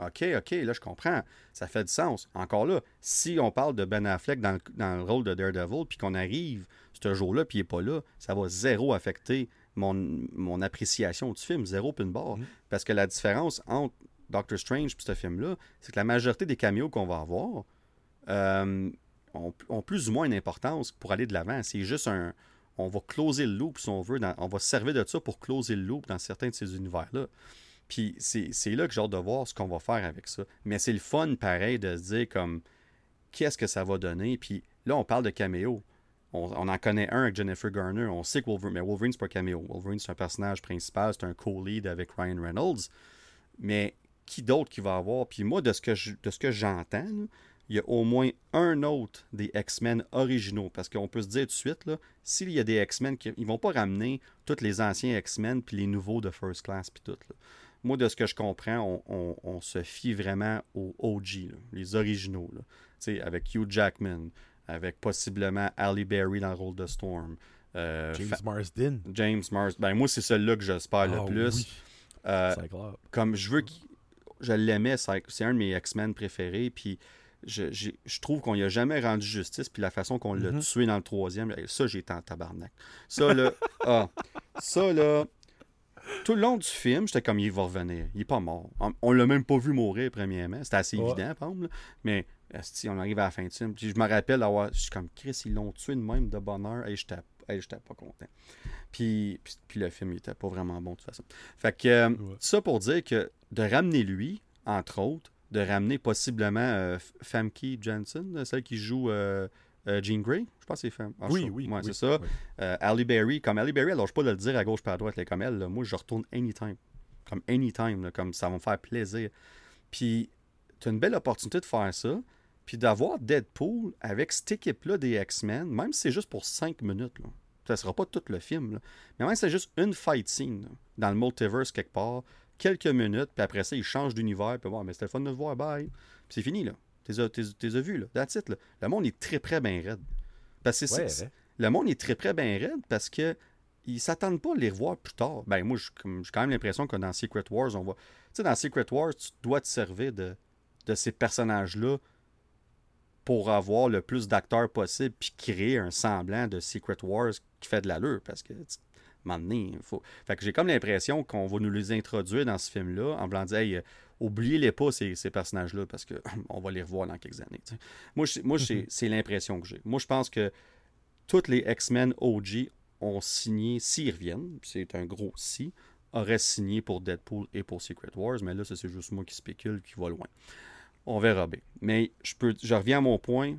S1: OK, OK, là, je comprends. Ça fait du sens. Encore là, si on parle de Ben Affleck dans le, dans le rôle de Daredevil, puis qu'on arrive ce jour-là, puis il n'est pas là, ça va zéro affecter mon, mon appréciation du film. Zéro une barre.
S2: Mhm.
S1: Parce que la différence entre Doctor Strange et ce film-là, c'est que la majorité des caméos qu'on va avoir euh, ont, plus ou moins une importance pour aller de l'avant. C'est juste un. On va closer le loop, si on veut. on va se servir de ça pour closer le loop dans certains de ces univers-là. Puis c'est c'est là que j'ai hâte de voir ce qu'on va faire avec ça. Mais c'est le fun, pareil, de se dire comme qu'est-ce que ça va donner? Puis là, on parle de caméo. On, en connaît un avec Jennifer Garner. On sait que Wolverine, mais Wolverine, c'est pas un caméo. Wolverine, c'est un personnage principal, c'est un co-lead avec Ryan Reynolds. Mais qui d'autre qui va avoir? Puis moi, de ce que j'entends, il y a au moins un autre des X-Men originaux. Parce qu'on peut se dire tout de suite, s'il y a des X-Men, qui, ils vont pas ramener tous les anciens X-Men puis les nouveaux de First Class puis tout. Moi, de ce que je comprends, on, se fie vraiment aux OG, les originaux. Là. Avec Hugh Jackman, avec possiblement Ali Berry dans le rôle de Storm.
S2: Euh, James Marsden.
S1: James Marsden. Ben, moi, c'est celui-là que j'espère le ah plus. Euh, comme je veux Je l'aimais, c'est un de mes X-Men préférés. Puis je, je trouve qu'on n'y a jamais rendu justice. Puis la façon qu'on l'a mm-hmm. tué dans le troisième, ça, j'étais en tabarnak. Ça, là. ah, ça, là. Tout le long du film, j'étais comme il va revenir. Il est pas mort. On, l'a même pas vu mourir, premièrement. C'était assez évident, par exemple. Mais si on arrive à la fin du film. Puis je me rappelle d'avoir. Je suis comme Chris, ils l'ont tué de même de bonheur. Et j'étais pas content. Puis, puis, le film, il était pas vraiment bon de toute façon. Fait que euh, ça pour dire que de ramener lui, entre autres, de ramener possiblement euh, Famke Janssen, celle qui joue euh, euh, Jean Grey, je pense que c'est Femme.
S2: Ah, oui, oui,
S1: c'est ça. Ali Berry, comme Ali Berry, alors je pas de le dire à gauche pas à droite, comme elle, moi je retourne anytime. Comme anytime, comme ça va me faire plaisir. Puis, tu as une belle opportunité de faire ça. Puis d'avoir Deadpool avec cette équipe-là des X-Men, même si c'est juste pour 5 minutes, là, ça sera pas tout le film, mais même si c'est juste une fight scene dans le multiverse quelque part, quelques minutes, puis après ça, il change d'univers, puis bon, mais c'était le fun de te voir, bye. Puis c'est fini, là. T'es as vu, là. That's it, là. Le monde est très près bien raide. Parce que ouais, le monde est très près bien raide parce que ils s'attendent pas à les revoir plus tard. Ben, moi, j'ai quand même l'impression que dans Secret Wars, on voit. Tu sais, dans Secret Wars, tu dois te servir de, de ces personnages-là pour avoir le plus d'acteurs possible puis créer un semblant de Secret Wars qui fait de l'allure. Parce que faut... Fait que j'ai comme l'impression qu'on va nous les introduire dans ce film-là en blanc hey, euh, oubliez-les pas, ces, personnages-là, parce qu'on va les revoir dans quelques années. Moi, moi mhm. c'est l'impression que j'ai. Moi, je pense que tous les X-Men OG ont signé, s'ils reviennent, c'est un gros si, auraient signé pour Deadpool et pour Secret Wars, mais là, c'est juste moi qui spécule, qui va loin. On verra bien. Mais je, peux, je reviens à mon point,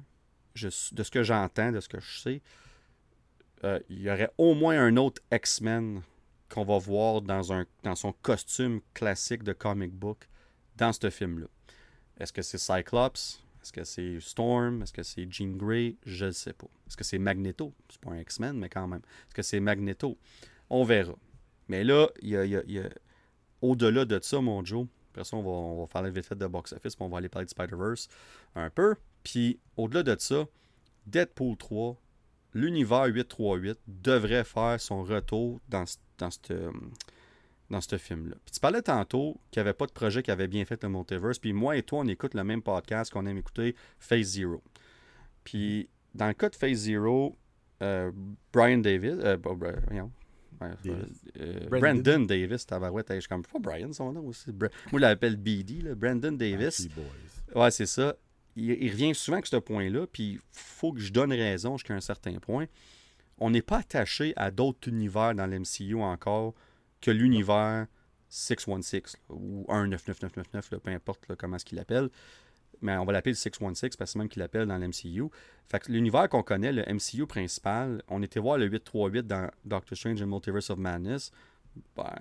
S1: de ce que j'entends, de ce que je sais, euh, il y aurait au moins un autre X-Men qu'on va voir dans, un, dans son costume classique de comic book dans ce film-là. Est-ce que c'est Cyclops? Est-ce que c'est Storm? Est-ce que c'est Jean Grey? Je ne sais pas. Est-ce que c'est Magneto? C'est pas un X-Men, mais quand même. Est-ce que c'est Magneto? On verra. Mais là, il y a, au-delà de ça, mon Joe, après ça, on va, on va vite fait de box-office, puis on va aller parler de Spider-Verse un peu. Puis, au-delà de ça, Deadpool 3 l'univers 838 devrait faire son retour dans, dans dans ce film-là. Puis tu parlais tantôt qu'il n'y avait pas de projet qui avait bien fait le Multiverse. Puis moi et toi, on écoute le même podcast qu'on aime écouter, Phase Zero. Puis dans le cas de Phase Zero, euh, Brian Davis, euh, euh, Brandon Davis, tabarouette, je comme, pas Brian son nom aussi? moi, je l'appelle BD, Brandon Davis. Ouais, c'est ça il, revient souvent avec ce point-là, puis il faut que je donne raison jusqu'à un certain point. On n'est pas attaché à d'autres univers dans l'MCU encore que l'univers 616 ou 19999, peu importe comment est-ce qu'il l'appelle. Mais on va l'appeler le 616 parce que c'est même qu'il l'appelle dans l'MCU. Fait que l'univers qu'on connaît, le MCU principal, on était voir le 838 dans Doctor Strange and Multiverse of Madness. Ben,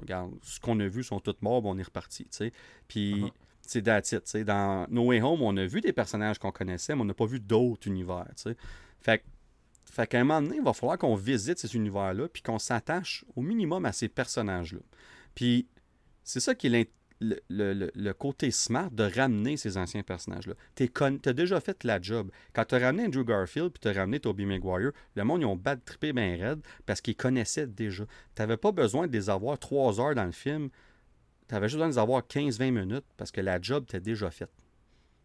S1: regarde, ce qu'on a vu sont tous morts, ben, on est reparti. Puis. Uh-huh c'est that's Dans No Way Home, on a vu des personnages qu'on connaissait, mais on n'a pas vu d'autres univers. Fait, fait qu'à un moment donné, il va falloir qu'on visite ces univers-là, puis qu'on s'attache au minimum à ces personnages-là. Puis c'est ça qui est le, côté smart de ramener ces anciens personnages-là. Tu as déjà fait la job. Quand tu as ramené Andrew Garfield puis tu as ramené Tobey Maguire, le monde, ils ont bad trippé bien raide parce qu'ils connaissaient déjà. Tu pas besoin de les avoir trois heures dans le film tu juste besoin de les avoir 15-20 minutes parce que la job t'est déjà faite.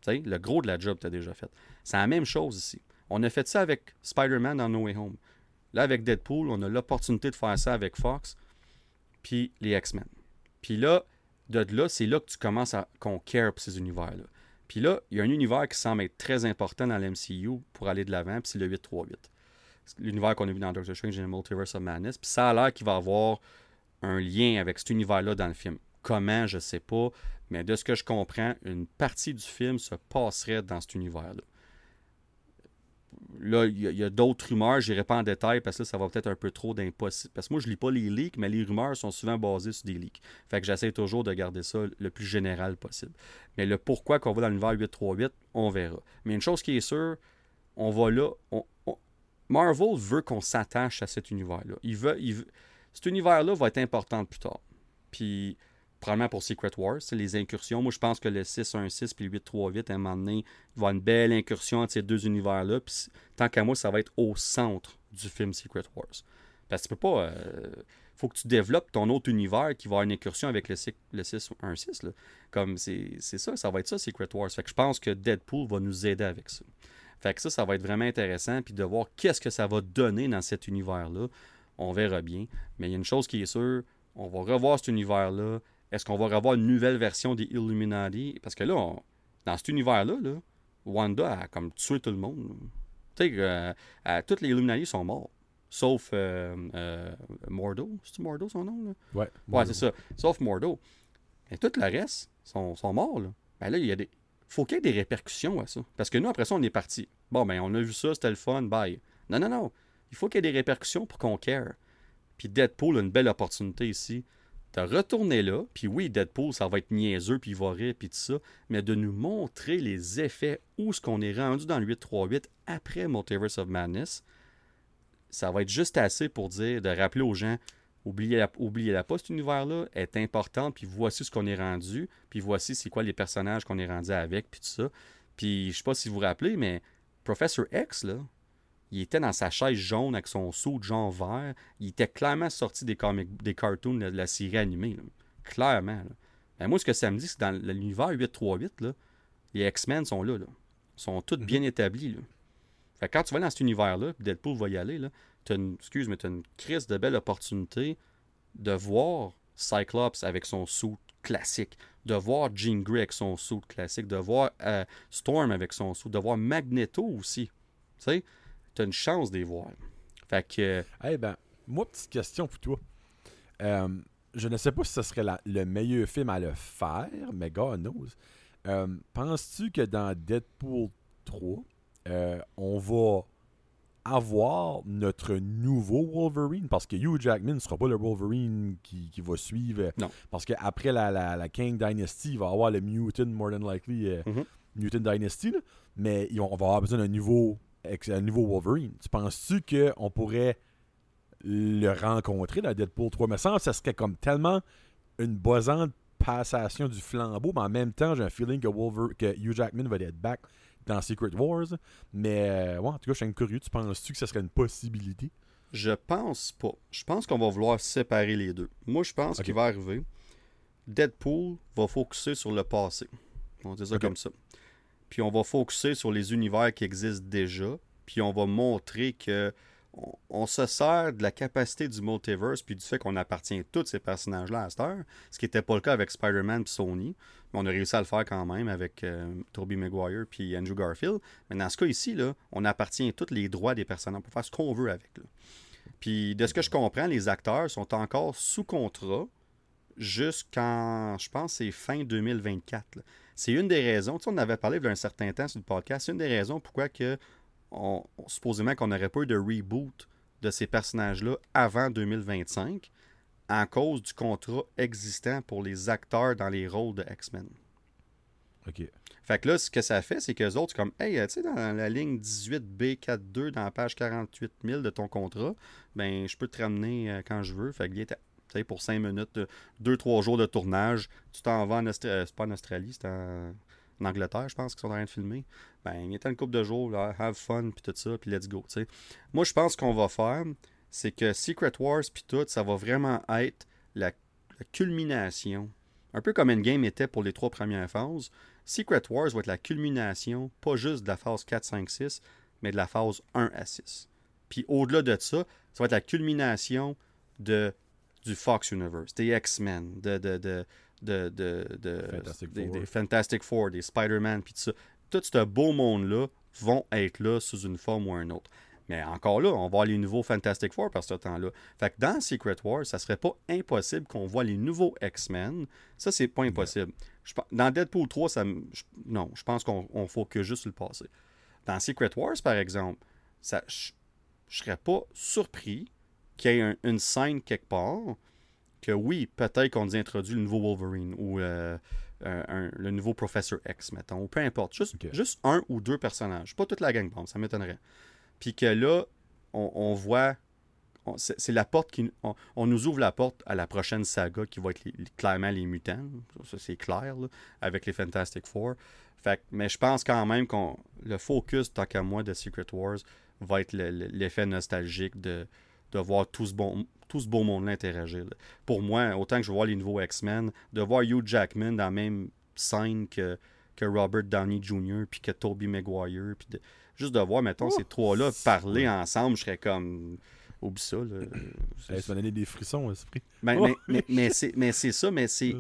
S1: Tu sais, le gros de la job t'est déjà fait. C'est la même chose ici. On a fait ça avec Spider-Man dans No Way Home. Là, avec Deadpool, on a l'opportunité de faire ça avec Fox, puis les X-Men. Puis là, de là, c'est là que tu commences à qu'on care pour ces univers-là. Puis là, il y a un univers qui semble être très important dans l'MCU pour aller de l'avant, puis c'est le 838. L'univers qu'on a vu dans Doctor Strange et Multiverse of Madness. Puis ça a l'air qu'il va avoir un lien avec cet univers-là dans le film. Comment, je ne sais pas. Mais de ce que je comprends, une partie du film se passerait dans cet univers-là. Là, il y a, d'autres rumeurs, je pas en détail parce que ça va peut-être un peu trop d'impossible. Parce que moi, je lis pas les leaks, mais les rumeurs sont souvent basées sur des leaks. Fait que j'essaie toujours de garder ça le plus général possible. Mais le pourquoi qu'on va dans l'univers 838, on verra. Mais une chose qui est sûre, on va là. Marvel veut qu'on s'attache à cet univers-là. Il veut, il cet univers-là va être important plus tard. Puis probablement pour Secret Wars, les incursions. Moi, je pense que le 616 puis le 838, à un moment donné, il va y avoir une belle incursion entre ces deux univers-là. Puis tant qu'à moi, ça va être au centre du film Secret Wars. Parce que tu peux pas. Euh, faut que tu développes ton autre univers qui va avoir une incursion avec le, le 616. Là. Comme c'est ça, ça va être ça, Secret Wars. Fait que je pense que Deadpool va nous aider avec ça. Fait que ça, ça va être vraiment intéressant. Puis de voir qu'est-ce que ça va donner dans cet univers-là. On verra bien. Mais il y a une chose qui est sûre, on va revoir cet univers-là est-ce qu'on va revoir une nouvelle version des Illuminati? Parce que là, dans cet univers-là, Wanda a comme tué tout le monde. Tu sais, euh, tous les Illuminati sont morts. Sauf euh, euh, Mordo. C'est Mordo son nom? Là?
S2: Ouais.
S1: Ouais, c'est ça. Sauf Mordo. Et tout le reste sont, sont morts. Là. Ben là, il y a des. faut qu'il y ait des répercussions à ça. Parce que nous, après ça, on est parti. Bon, ben, on a vu ça, c'était le fun, bye. Non, non, non. Il faut qu'il y ait des répercussions pour qu'on care. Puis Deadpool a une belle opportunité ici de retourner là, puis oui, Deadpool, ça va être niaiseux, puis il va rire, puis tout ça, mais de nous montrer les effets où ce qu'on est rendu dans le 838 après Multiverse of Madness, ça va être juste assez pour dire, de rappeler aux gens, oubliez-la oubliez -la pas, cet univers-là est important, puis voici ce qu'on est rendu, puis voici c'est quoi les personnages qu'on est rendu avec, puis tout ça. Puis je sais pas si vous vous rappelez, mais Professor X, là, il était dans sa chaise jaune avec son saut de genre vert. Il était clairement sorti des, cartoons de la série animée. Clairement. Ben, moi, ce que ça me dit, c'est que dans l'univers 838, là, les X-Men sont là, Ils sont tous bien mhm. établis. Fait quand tu vas dans cet univers-là, puis Deadpool va y aller, là, as une, excuse, mais tu as une crise de belle opportunité de voir Cyclops avec son saut classique, de voir Jean Grey avec son saut classique, de voir euh, Storm avec son saut, de voir Magneto aussi. Tu sais, tu as une chance d'y voir. Fait que.
S2: Eh ben, moi, petite question pour toi. Euh, je ne sais pas si ce serait le meilleur film à le faire, mais God knows. Euh, penses-tu que dans Deadpool 3, euh, on va avoir notre nouveau Wolverine? Parce que Hugh Jackman ne sera pas le Wolverine qui, va suivre.
S1: Non.
S2: Parce qu'après la, la, King Dynasty, il va avoir le Mutant, more than likely, mm-hmm. Mutant Dynasty. Mais on va avoir besoin d'un nouveau un nouveau Wolverine. Tu penses-tu qu'on pourrait le rencontrer dans Deadpool 3? Mais ça, ça serait comme tellement une boisante passation du flambeau, mais en même temps, j'ai un feeling que, Wolverine, que Hugh Jackman va être back dans Secret Wars. Mais euh, ouais, en tout cas, je suis curieux. Tu penses-tu que ce serait une possibilité?
S1: Je pense pas. Je pense qu'on va vouloir séparer les deux. Moi, je pense qu'il va arriver. Deadpool va focuser sur le passé. On dire ça comme ça puis on va focuser sur les univers qui existent déjà, puis on va montrer que on, se sert de la capacité du multiverse puis du fait qu'on appartient à tous ces personnages-là à cette heure, ce qui n'était pas le cas avec Spider-Man et Sony. Mais on a réussi à le faire quand même avec euh, Tobey Maguire puis Andrew Garfield. Mais dans ce cas ici, on appartient à tous les droits des personnages. pour faire ce qu'on veut avec. Puis de ce que je comprends, les acteurs sont encore sous contrat jusqu'en, je pense, c'est fin 2024. C'est une des raisons, tu sais, on avait parlé d'un certain temps sur le podcast, c'est une des raisons pourquoi que on, supposément qu'on n'aurait pas eu de reboot de ces personnages-là avant 2025 en cause du contrat existant pour les acteurs dans les rôles de X-Men.
S2: OK.
S1: Fait que là, ce que ça fait, c'est que les autres, comme, hey, tu sais, dans la ligne 18B42, dans la page 48 000 de ton contrat, ben, je peux te ramener euh, quand je veux. Fait que pour 5 minutes, 2-3 euh, jours de tournage, tu t'en vas en Australie. Euh, c'est pas en Australie, c'est en... Angleterre, je pense, qu'ils sont en train de filmer. Ben, il y a une couple de jours, have fun, puis tout ça, puis let's go. Moi, je pense qu'on va faire, c'est que Secret Wars, puis tout, ça va vraiment être la, culmination. Un peu comme Endgame était pour les trois premières phases. Secret Wars va être la culmination, pas juste de la phase 4, 5, 6, mais de la phase 1 à 6. Puis au-delà de ça, ça va être la culmination de du Fox Universe, des X-Men, de, de, de, de,
S2: Fantastic
S1: des, des, Fantastic Four, des Spider-Man, puis tout ça. Tout ce beau monde-là vont être là sous une forme ou une autre. Mais encore là, on va voir les nouveaux Fantastic Four par ce temps-là. Fait que dans Secret Wars, ça serait pas impossible qu'on voit les nouveaux X-Men. Ça, c'est pas impossible. dans Deadpool 3, ça, non, je pense qu'on faut que juste le passé. Dans Secret Wars, par exemple, ça, je serais pas surpris qu'il y ait une scène quelque part que oui, peut-être qu'on nous introduit le nouveau Wolverine ou euh, le nouveau Professor X, mettons, ou peu importe. Juste, juste un ou deux personnages. Pas toute la gang, bon, ça m'étonnerait. Puis que là, on, voit. C'est la porte qui. On, nous ouvre la porte à la prochaine saga qui va être clairement les mutants. Ça, c'est clair, avec les Fantastic Four. Fait, mais je pense quand même que le focus, tant qu'à moi, de Secret Wars va être l'effet nostalgique de, de voir tout ce, bon, tout ce beau monde-là interagir. Pour moi, autant que je vois les nouveaux X-Men, de voir Hugh Jackman dans la même scène que, que Robert Downey Jr., puis que Tobey Maguire, puis juste de voir, mettons, ces trois-là parler ensemble, je serais comme... Oublie ça. Là.
S2: ça m'a donné des frissons, esprit.
S1: Ben, mais, mais, mais c'est ça, mais c'est...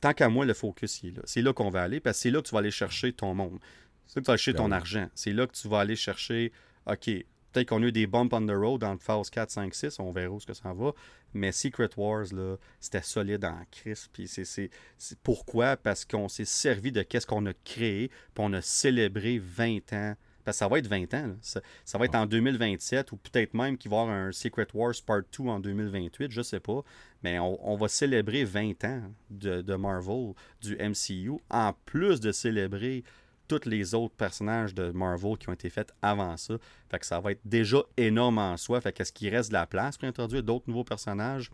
S1: Tant qu'à moi, le focus, il est là. C'est là qu'on va aller, parce que c'est là que tu vas aller chercher ton monde. C'est là que tu vas aller chercher ton ben argent. C'est là que tu vas aller chercher, OK, Peut-être qu'on a eu des bumps on the road dans le phase 4, 5, 6, on verra où ce que ça va. Mais Secret Wars, là, c'était solide en crise. Puis c'est, pourquoi? Parce qu'on s'est servi de qu'est-ce qu'on a créé, puis on a célébré 20 ans. Parce que ça va être 20 ans. Ça, va être en 2027 ou peut-être même qu'il va y avoir un Secret Wars Part 2 en 2028, je sais pas. Mais on, va célébrer 20 ans de, de, Marvel, du MCU, en plus de célébrer tous les autres personnages de Marvel qui ont été faits avant ça. Fait que ça va être déjà énorme en soi. Fait qu'est-ce qu'il reste de la place pour introduire d'autres nouveaux personnages?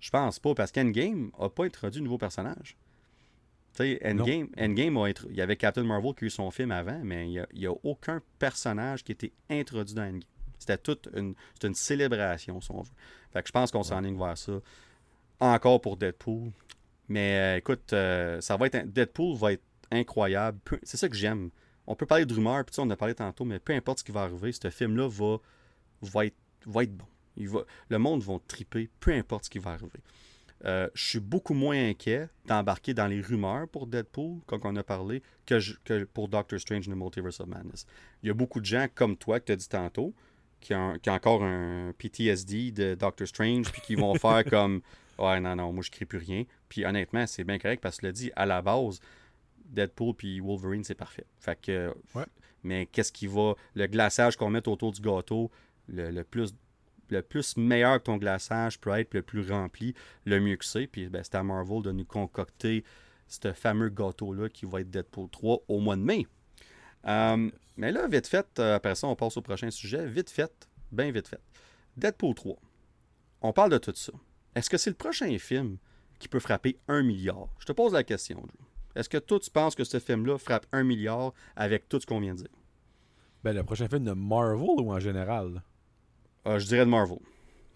S1: Je pense pas, parce qu'Endgame n'a pas introduit de nouveaux personnages. Tu sais, Endgame, Endgame a il y avait Captain Marvel qui a eu son film avant, mais il n'y a, aucun personnage qui a été introduit dans Endgame. C'était toute une, une célébration, si on veut. Fait que je pense qu'on s'enligne vers ça. Encore pour Deadpool. Mais euh, écoute, euh, ça va être Deadpool va être incroyable. C'est ça que j'aime. On peut parler de rumeurs, puis on a parlé tantôt, mais peu importe ce qui va arriver, ce film-là va, va, être, va être bon. Il va, le monde va triper, peu importe ce qui va arriver. Euh, je suis beaucoup moins inquiet d'embarquer dans les rumeurs pour Deadpool, comme on a parlé, que, que pour Doctor Strange in the Multiverse of Madness. Il y a beaucoup de gens comme toi que tu as dit tantôt, qui ont, qui ont, encore un PTSD de Doctor Strange, puis qui vont faire comme Ouais, non, non, moi je ne crie plus rien. Puis honnêtement, c'est bien correct parce que le dit, à la base, Deadpool puis Wolverine, c'est parfait. Fait que. Mais qu'est-ce qui va. Le glaçage qu'on met autour du gâteau, le, plus le plus meilleur que ton glaçage peut être, le plus rempli, le mieux que c'est. Puis ben, c'est à Marvel de nous concocter ce fameux gâteau-là qui va être Deadpool 3 au mois de mai. Euh, mais là, vite fait, euh, après ça, on passe au prochain sujet. Vite fait, bien vite fait. Deadpool 3. On parle de tout ça. Est-ce que c'est le prochain film qui peut frapper un milliard? Je te pose la question, Drew. Est-ce que toi, tu penses que ce film-là frappe un milliard avec tout ce qu'on vient de dire?
S2: Ben, le prochain film de Marvel ou en général?
S1: Euh, je dirais de Marvel.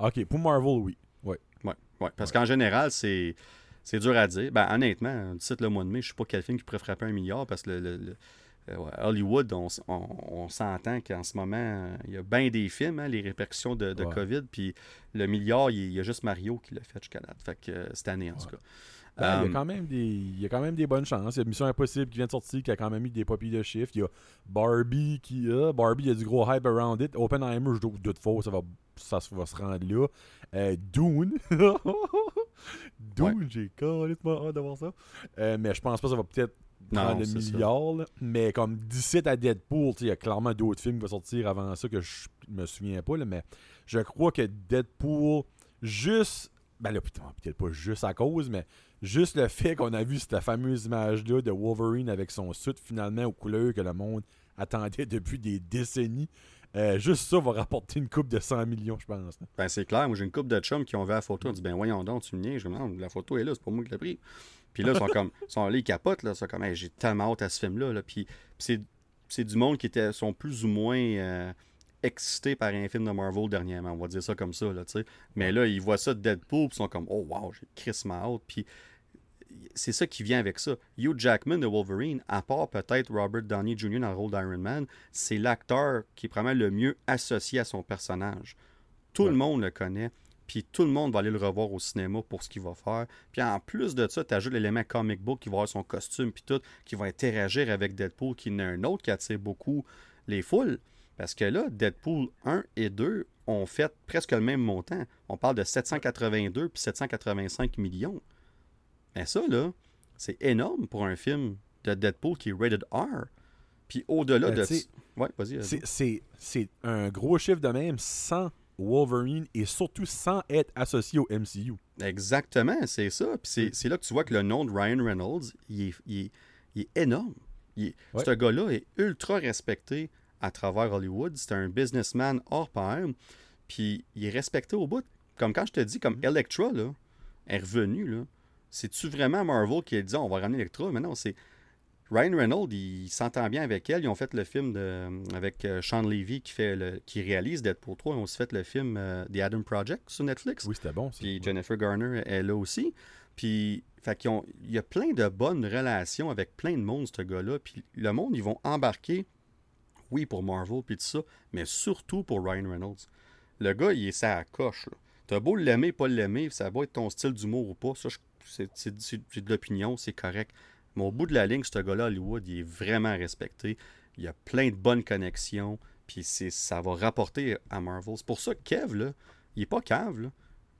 S2: Ok, pour Marvel, oui.
S1: Ouais. Ouais, ouais. Parce qu'en général, c'est. C'est dur à dire. Ben, honnêtement, d'ici le mois de mai, je ne sais pas quel film qui pourrait frapper un milliard parce que le, euh, Hollywood, on, s'entend qu'en ce moment, il y a bien des films, hein, les répercussions de, COVID, puis le milliard, il, y a juste Mario qui l'a fait jusqu'à date. Fait que euh, cette année, en tout cas.
S2: Ben, il, y a um, quand même des, il y a quand même des bonnes chances. Il y a Mission Impossible qui vient de sortir, qui a quand même eu des poppies de chiffres. Il y a Barbie qui a. Barbie, il y a du gros hype around it. Oppenheimer, je doute faux, ça va, ça va se rendre là. Euh, Dune. Dune, j'ai complètement hâte d'avoir ça. Euh, mais je pense pas que ça va peut-être prendre le milliard. Mais comme 17 à Deadpool, il y a clairement d'autres films qui vont sortir avant ça que je me souviens pas. Là, mais je crois que Deadpool, juste. Ben là, peut-être pas juste à cause, mais Juste le fait qu'on a vu cette fameuse image-là de Wolverine avec son suit finalement aux couleurs que le monde attendait depuis des décennies. Euh, juste ça va rapporter une coupe de 100 millions, je pense.
S1: Ben, c'est clair. Moi, j'ai une coupe de chums qui ont vu la photo. On dit, ben, voyons donc, tu me niaises. Je me demande, la photo est là, c'est pas moi qui l'ai pris. Puis là, ils sont comme, ils sont là, ils capotent, là. Ils sont comme, j'ai tellement hâte à ce film-là. Là. Puis, c'est, du monde qui était, sont plus ou moins euh, excités par un film de Marvel dernièrement. On va dire ça comme ça, là, tu sais. Mais là, ils voient ça de Deadpool, puis ils sont comme, oh, wow, j'ai Chris hâte. Puis, c'est ça qui vient avec ça. Hugh Jackman de Wolverine, à part peut-être Robert Downey Jr. dans le rôle d'Iron Man, c'est l'acteur qui est probablement le mieux associé à son personnage. Tout le monde le connaît, puis tout le monde va aller le revoir au cinéma pour ce qu'il va faire. Puis en plus de ça, tu ajoutes l'élément comic book qui va avoir son costume, puis tout, qui va interagir avec Deadpool, qui n'est un autre qui attire beaucoup les foules. Parce que là, Deadpool 1 et 2 ont fait presque le même montant. On parle de 782 puis 785 millions. Mais ça, là, c'est énorme pour un film de Deadpool qui est rated R. Puis au-delà
S2: Ben,
S1: de... Ouais, vas-y.
S2: C'est- un gros chiffre de même sans Wolverine et surtout sans être associé au MCU.
S1: Exactement, c'est ça. Puis
S2: Mm.
S1: c'est, là que tu vois que le nom de Ryan Reynolds, il est, il est- il est énorme. Il est-
S2: Ouais.
S1: Ce gars-là est ultra respecté à travers Hollywood. C'est un businessman hors pair. Puis il est respecté au bout. Comme quand je te dis, comme
S2: Mm.
S1: Electra, là, est revenu, là. C'est-tu vraiment Marvel qui a dit on va ramener Electra? Mais non, c'est. Ryan Reynolds, il s'entend bien avec elle. Ils ont fait le film de, avec euh, Sean Levy qui, fait le, qui réalise Deadpool 3. Ils ont aussi fait le film euh, The Adam Project sur Netflix.
S2: Oui, c'était bon. ça.
S1: Puis. Jennifer Garner est là aussi. Puis, fait ont- il y a plein de bonnes relations avec plein de monde, ce gars-là. Puis le monde, ils vont embarquer, oui, pour Marvel, puis tout ça, mais surtout pour Ryan Reynolds. Le gars, il est ça à coche. là. T'as beau l'aimer, pas l'aimer, ça va être ton style d'humour ou pas. Ça, je- c'est de l'opinion, c'est correct. Mais au bout de la ligne, ce gars-là, Hollywood, il est vraiment respecté. Il a plein de bonnes connexions. Puis ça va rapporter à Marvel. C'est pour ça que Kev, là, il est pas cave.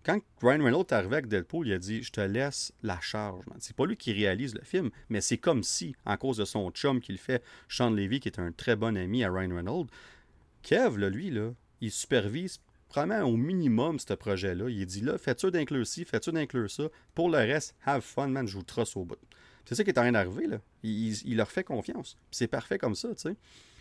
S1: Quand Ryan Reynolds est arrivé avec Deadpool, il a dit Je te laisse la charge. C'est pas lui qui réalise le film, mais c'est comme si, en cause de son chum qu'il fait, Sean Levy, qui est un très bon ami à Ryan Reynolds, Kev, lui, là, il supervise probablement au minimum ce projet-là. Il dit là, fais-tu d'inclure ci, fais-tu d'inclure ça. Pour le reste, have fun, man, je vous trosse au bout. C'est ça qui est en train d'arriver, là. Il, leur fait confiance. C'est parfait comme ça, tu sais.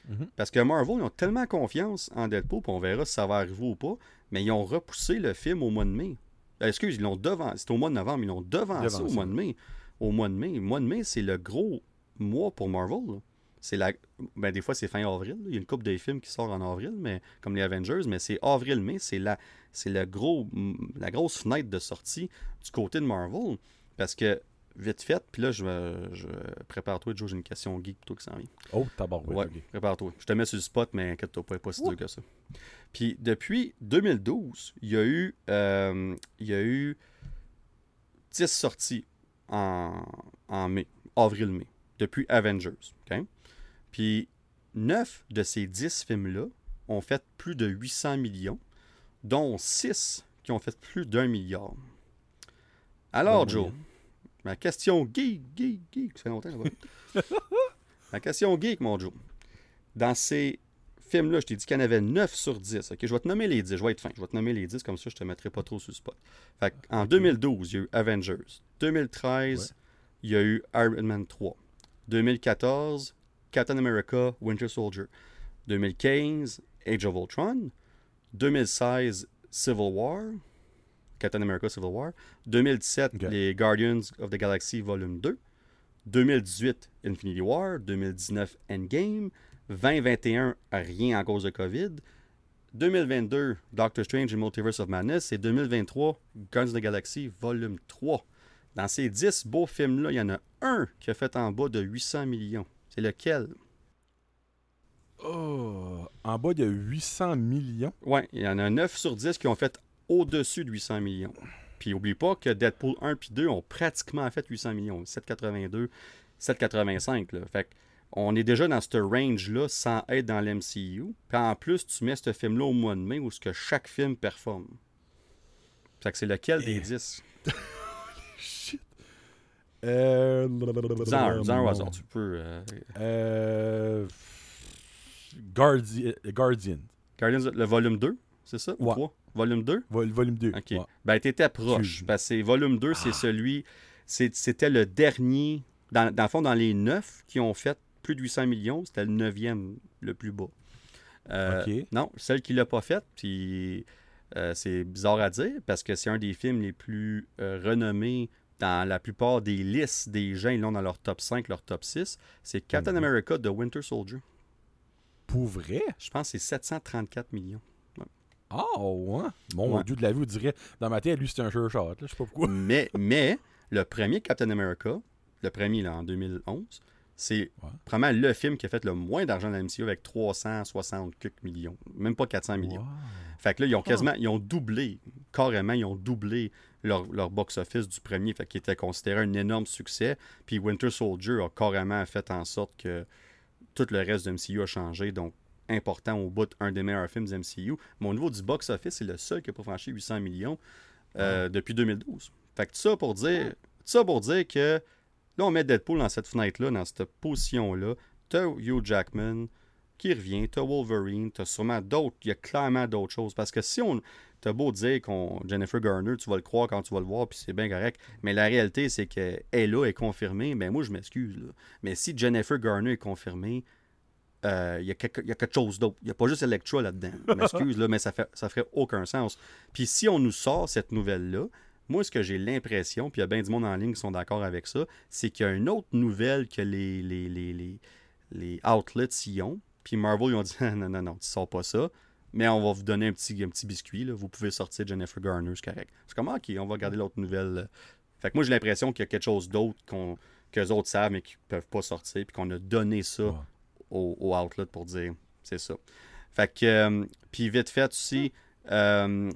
S2: Mhm.
S1: Parce que Marvel, ils ont tellement confiance en Deadpool, puis on verra si ça va arriver ou pas, mais ils ont repoussé le film au mois de mai. Euh, excuse, ils l'ont devant. C'était au mois de novembre, ils l'ont devancé au
S2: Devancé.
S1: mois de mai. Au mois de mai. Le mois de mai, c'est le gros mois pour Marvel. là. C'est la. Ben, des fois, c'est fin avril. là. Il y a une couple des films qui sort en avril, mais comme les Avengers, mais c'est avril-mai, c'est la. C'est le gros, la grosse fenêtre de sortie du côté de Marvel. Parce que, vite fait, puis là, je, je prépare-toi, Joe, j'ai une question geek toi qui s'en vient.
S2: Oh, tabarouette.
S1: Ouais,
S2: ok.
S1: prépare-toi. Je te mets sur le spot, mais inquiète-toi pas, pas si dur que ça. Puis depuis 2012, il y a eu, euh, il y a eu 10 sorties en, en mai, avril-mai, depuis Avengers. ok? Puis 9 de ces 10 films-là ont fait plus de 800 millions, dont 6 qui ont fait plus d'un milliard. Alors, Joe, ma question geek, geek, geek, ça fait longtemps, va. Ma question geek, mon Joe. Dans ces films-là, je t'ai dit qu'il y en avait 9 sur 10. Ok, Je vais te nommer les 10. Je vais être fin. Je vais te nommer les 10, comme ça, je te mettrai pas trop sur le spot. Fait en 2012, il y a eu Avengers. 2013, il y a eu Iron Man 3. 2014, Captain America, Winter Soldier. 2015, Age of Ultron. 2016, Civil War. Captain America Civil War. 2017,
S2: Ok.
S1: les Guardians of the Galaxy Volume 2. 2018, Infinity War. 2019, Endgame. 2021, rien à cause de COVID. 2022, Doctor Strange and Multiverse of Madness. Et 2023, Guardians of the Galaxy Volume 3. Dans ces 10 beaux films-là, il y en a un qui a fait en bas de 800 millions. C'est lequel?
S2: Oh, en bas de 800 millions.
S1: Ouais, il y en a 9 sur 10 qui ont fait au-dessus de 800 millions. Puis oublie pas que Deadpool 1 puis 2 ont pratiquement fait 800 millions. 782, 785. Là. Fait que on est déjà dans ce range-là sans être dans l'MCU. Puis en plus, tu mets ce film-là au mois de mai où ce que chaque film performe. Fait que c'est lequel des
S2: Et-
S1: 10?
S2: Euh...
S1: Dis-en un, un hasard, tu peux. euh,
S2: Euh... Guardi- Guardian.
S1: Guardians, le volume 2, c'est ça? Ou
S2: Ouais.
S1: 3? Volume 2?
S2: Vol- volume 2.
S1: OK.
S2: Ouais.
S1: Ben, t'étais proche. Parce que volume 2, c'est celui. c'est- C'était le dernier. Dans, dans le fond, dans les 9 qui ont fait plus de 800 millions, c'était le 9e le plus bas. Euh,
S2: OK.
S1: Non, celle qui l'a pas faite, puis euh, c'est bizarre à dire parce que c'est un des films les plus euh, renommés dans la plupart des listes des gens. Ils l'ont dans leur top 5, leur top 6. C'est Captain
S2: Mhm.
S1: America de Winter Soldier.
S2: Pour vrai?
S1: Je pense que c'est 734 millions.
S2: Ah, ouais. Mon
S1: Ouais.
S2: dieu de la vie, on dirait. Dans ma tête, lui, c'était un sure shot. Là. Je sais pas pourquoi.
S1: mais, mais le premier Captain America, le premier là, en 2011, c'est
S2: Ouais.
S1: probablement le film qui a fait le moins d'argent dans la MCU avec 360 quelques millions. Même pas 400 millions.
S2: Wow.
S1: Fait que là, ils ont quasiment, ils ont doublé, carrément, ils ont doublé leur, leur box-office du premier, fait qu'il était considéré un énorme succès. Puis Winter Soldier a carrément fait en sorte que tout le reste de MCU a changé, donc important au bout d'un des meilleurs films du MCU. Mais au niveau du box-office, c'est le seul qui n'a pas franchi 800 millions euh, depuis 2012. Fait que ça pour dire, tout ça pour dire que là, on met Deadpool dans cette fenêtre-là, dans cette position-là. t'as Hugh Jackman qui revient, t'as Wolverine, t'as sûrement d'autres, il y a clairement d'autres choses. Parce que si on, t'as beau dire qu'on Jennifer Garner, tu vas le croire quand tu vas le voir, puis c'est bien correct. Mais la réalité, c'est qu'elle est là, est confirmée. Mais moi, je m'excuse. Mais si Jennifer Garner est confirmée, euh, il y, a quelque chose d'autre. Il n'y a pas juste Electra là-dedans. Je m'excuse, là, mais ça, ça ferait aucun sens. Puis si on nous sort cette nouvelle-là, moi, ce que j'ai l'impression, puis il y a bien du monde en ligne qui sont d'accord avec ça, c'est qu'il y a une autre nouvelle que les, les, les, les, outlets y ont. Puis Marvel, ils ont dit non, non, non, tu sors pas ça. Mais on va vous donner un petit, un petit biscuit. Là. Vous pouvez sortir Jennifer Garner, c'est correct. C'est comme, OK, on va regarder l'autre nouvelle. Fait que moi, j'ai l'impression qu'il y a quelque chose d'autre qu'on, que les autres savent, mais qui ne peuvent pas sortir. Puis qu'on a donné ça au, outlet pour dire, c'est ça. Fait que, euh, puis vite fait aussi, euh,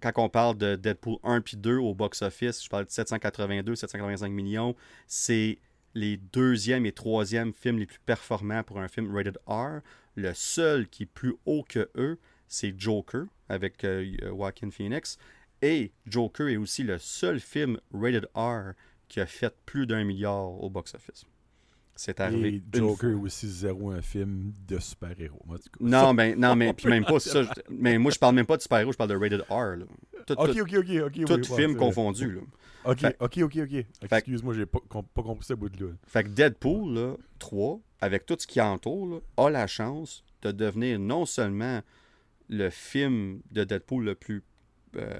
S1: quand on parle de Deadpool 1 puis 2 au box-office, je parle de 782, 785 millions, c'est les deuxième et troisième films les plus performants pour un film rated R. Le seul qui est plus haut que eux, c'est Joker avec euh, Joaquin Phoenix. Et Joker est aussi le seul film rated R qui a fait plus d'un milliard au box-office. C'est arrivé.
S2: Et Joker aussi zéro un film de super-héros.
S1: Non, mais ben, non, mais puis même pas ça. mais moi, je parle même pas de super-héros, je parle de rated R.
S2: ok, ok, ok, ok.
S1: Tout film confondu. Là.
S2: Ok, ok, ok, ok. Excuse-moi, j'ai pas, pas compris ce bout-là.
S1: Fait que Deadpool là, 3, avec tout ce qui entoure, a la chance de devenir non seulement le film de Deadpool le plus euh,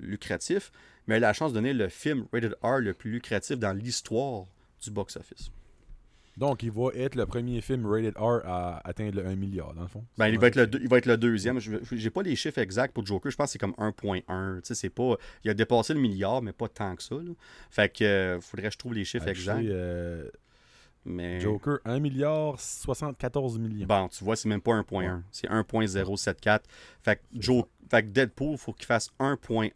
S1: lucratif, mais a la chance de devenir le film rated R le plus lucratif dans l'histoire du box-office.
S2: Donc, il va être le premier film rated R à atteindre le 1 milliard, dans le fond.
S1: Ben, il va, être le, il va être le deuxième. Je n'ai pas les chiffres exacts pour Joker. Je pense que c'est comme 1.1. c'est pas... Il a dépassé le milliard, mais pas tant que ça. Fait que euh, faudrait que je trouve les chiffres exacts. Euh,
S2: mais... Joker, 1 milliard 74 millions.
S1: Bon, tu vois, c'est même pas 1.1. C'est 1.074. Fait que, Joe... fait que Deadpool, il faut qu'il fasse 1.1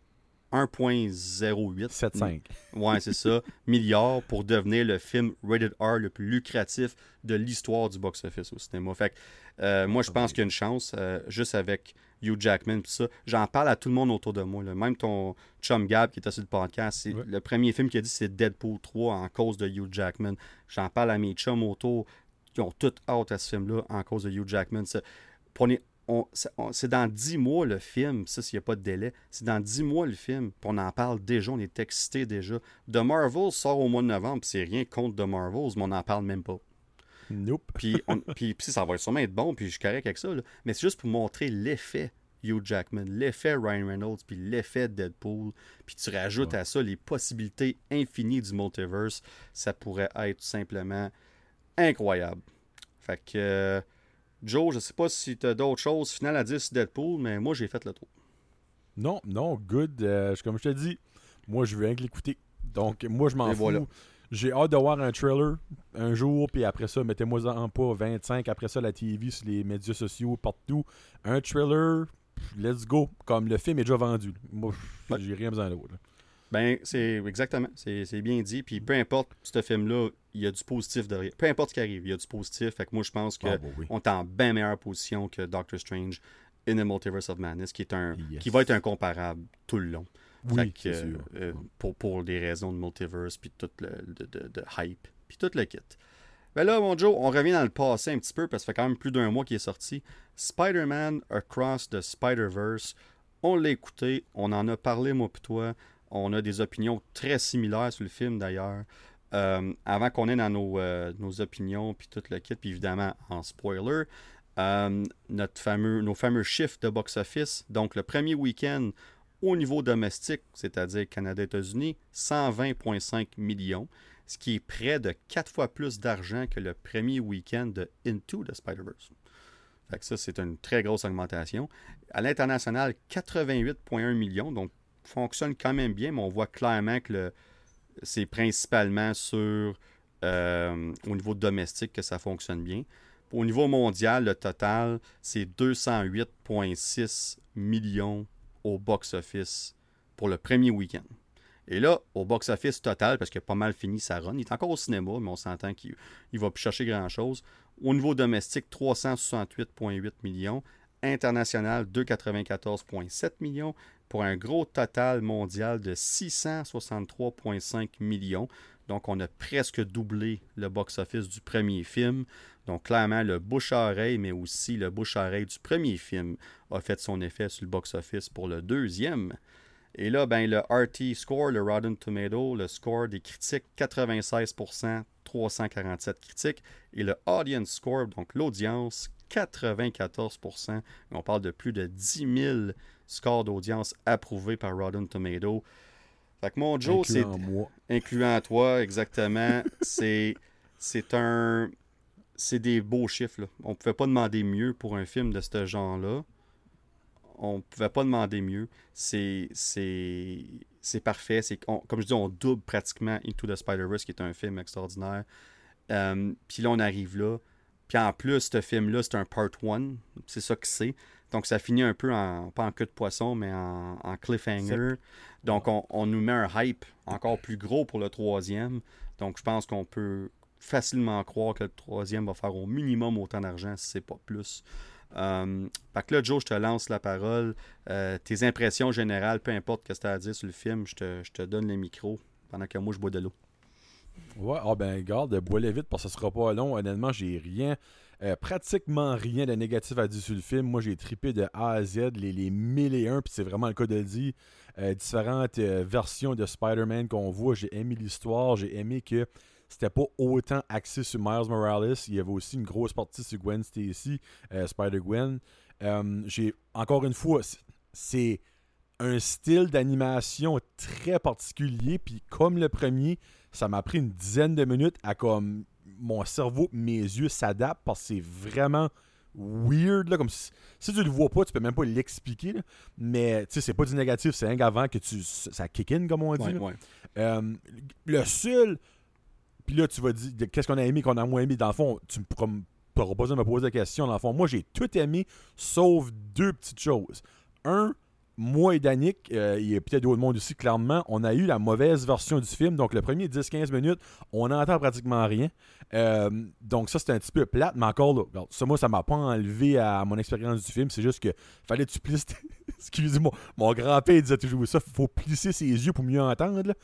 S1: 1.08.
S2: 75.
S1: Ouais, c'est ça. milliards pour devenir le film rated R le plus lucratif de l'histoire du box-office au cinéma. Fait que, euh, moi, je pense qu'il y a une chance, euh, juste avec Hugh Jackman, ça. J'en parle à tout le monde autour de moi. Même ton chum Gab qui était sur le podcast, le premier film qu'il a dit, c'est Deadpool 3 en cause de Hugh Jackman. J'en parle à mes chums autour qui ont tout hâte à ce film-là en cause de Hugh Jackman. Prenez c'est dans dix mois le film, ça s'il n'y a pas de délai, c'est dans dix mois le film, puis on en parle déjà, on est excité déjà. The Marvels sort au mois de novembre, c'est rien contre The Marvels, mais on n'en parle même pas.
S2: Nope.
S1: puis, puis, ça va sûrement être bon, puis je suis correct avec ça, mais c'est juste pour montrer l'effet Hugh Jackman, l'effet Ryan Reynolds, puis l'effet Deadpool, puis tu rajoutes à ça les possibilités infinies du multiverse, ça pourrait être simplement incroyable. Fait que... Joe, je sais pas si tu as d'autres choses finales à dire sur Deadpool, mais moi, j'ai fait le tour.
S2: Non, non, good. Euh, comme je te dis, moi, je veux rien que l'écouter. Donc, moi, je m'en fous. J'ai hâte de voir un trailer un jour, puis après ça, mettez-moi en pas 25, après ça, la TV, sur les médias sociaux, partout. Un trailer, let's go. Comme le film est déjà vendu. Moi, j'ai rien besoin d'autre.
S1: Ben, c'est exactement. C'est bien dit. Puis peu importe ce film-là, il y a du positif derrière. Peu importe ce qui arrive, il y a du positif. Fait que moi, je pense qu'on ah, bah est en bien meilleure position que Doctor Strange in the Multiverse of Madness, qui, est un, qui va être incomparable tout le long.
S2: Oui, fait que,
S1: euh, pour, pour des raisons de multiverse, puis tout le de, hype, puis tout le kit. Ben là, mon Joe, on revient dans le passé un petit peu, parce que ça fait quand même plus d'un mois qu'il est sorti. Spider-Man Across the Spider-Verse. On l'a écouté, on en a parlé, moi puis toi. On a des opinions très similaires sur le film d'ailleurs. Euh, avant qu'on ait dans nos, euh, nos opinions, puis tout le kit, puis évidemment en spoiler, euh, notre fameux, nos fameux chiffres de box-office. Donc le premier week-end au niveau domestique, c'est-à-dire Canada-États-Unis, 120,5 millions, ce qui est près de 4 fois plus d'argent que le premier week-end de Into the Spider-Verse. ça, c'est une très grosse augmentation. À l'international, 88,1 millions, donc fonctionne quand même bien, mais on voit clairement que c'est principalement sur euh, au niveau domestique que ça fonctionne bien. Au niveau mondial, le total, c'est 208,6 millions au box-office pour le premier week-end. Et là, au box-office total, parce qu'il a pas mal fini sa run, il est encore au cinéma, mais on s'entend qu'il ne va plus chercher grand-chose. Au niveau domestique, 368,8 millions. International, 294,7 millions pour un gros total mondial de 663,5 millions. Donc, on a presque doublé le box-office du premier film. Donc, clairement, le bouche-à-oreille, mais aussi le bouche-à-oreille du premier film a fait son effet sur le box-office pour le deuxième. Et là, ben, le RT score, le Rotten Tomato, le score des critiques, 96%, 347 critiques. Et le audience score, donc l'audience, 94%. On parle de plus de 10 000 scores d'audience approuvés par Rotten Tomato. Fait que mon Joe, c'est. Incluant toi, exactement. c'est. C'est un. C'est des beaux chiffres. Là. On pouvait pas demander mieux pour un film de ce genre-là. On pouvait pas demander mieux. C'est. C'est parfait. C'est comme je dis, on double pratiquement Into the Spider-Verse, qui est un film extraordinaire. Euh, puis là, on arrive là. Puis en plus, ce film-là, c'est un part one. C'est ça que c'est. Donc ça finit un peu en, pas en queue de poisson, mais en, cliffhanger. Donc on, nous met un hype encore plus gros pour le troisième. Donc je pense qu'on peut facilement croire que le troisième va faire au minimum autant d'argent, si c'est pas plus. Euh, que là, Joe, je te lance la parole. Euh, tes impressions générales, peu importe ce que tu as à dire sur le film, je te, je te donne le micro pendant que moi je bois de l'eau.
S2: Ouais, ah ben garde, bois-le vite parce que ce sera pas long. Honnêtement, j'ai rien, euh, pratiquement rien de négatif à dire sur le film. Moi, j'ai tripé de A à Z, les, les mille et un, puis c'est vraiment le cas de le dire. Euh, différentes euh, versions de Spider-Man qu'on voit. J'ai aimé l'histoire, j'ai aimé que c'était pas autant axé sur Miles Morales. Il y avait aussi une grosse partie sur Gwen Stacy, Spider-Gwen. j'ai encore une fois, c'est un style d'animation très particulier, puis comme le premier, ça m'a pris une dizaine de minutes à comme mon cerveau, mes yeux s'adaptent parce que c'est vraiment weird. Là, comme si, tu le vois pas, tu peux même pas l'expliquer. Mais tu sais, c'est pas du négatif, c'est un avant que tu ça kick in, comme on dit. Euh, le seul. Puis là, tu vas dire qu'est-ce qu'on a aimé, qu'on a moins aimé. Dans le fond, tu n'auras pas besoin de me poser la question. Dans le fond, moi, j'ai tout aimé, sauf deux petites choses. Un, moi et Danick, euh, il y a peut-être d'autres monde aussi, clairement, on a eu la mauvaise version du film. Donc, le premier 10-15 minutes, on n'entend pratiquement rien. Euh, donc, ça, c'était un petit peu plate, mais encore là, ça, moi, ça m'a pas enlevé à mon expérience du film. C'est juste que fallait que tu plisses. Excusez-moi, mon grand-père disait toujours ça faut plisser ses yeux pour mieux entendre.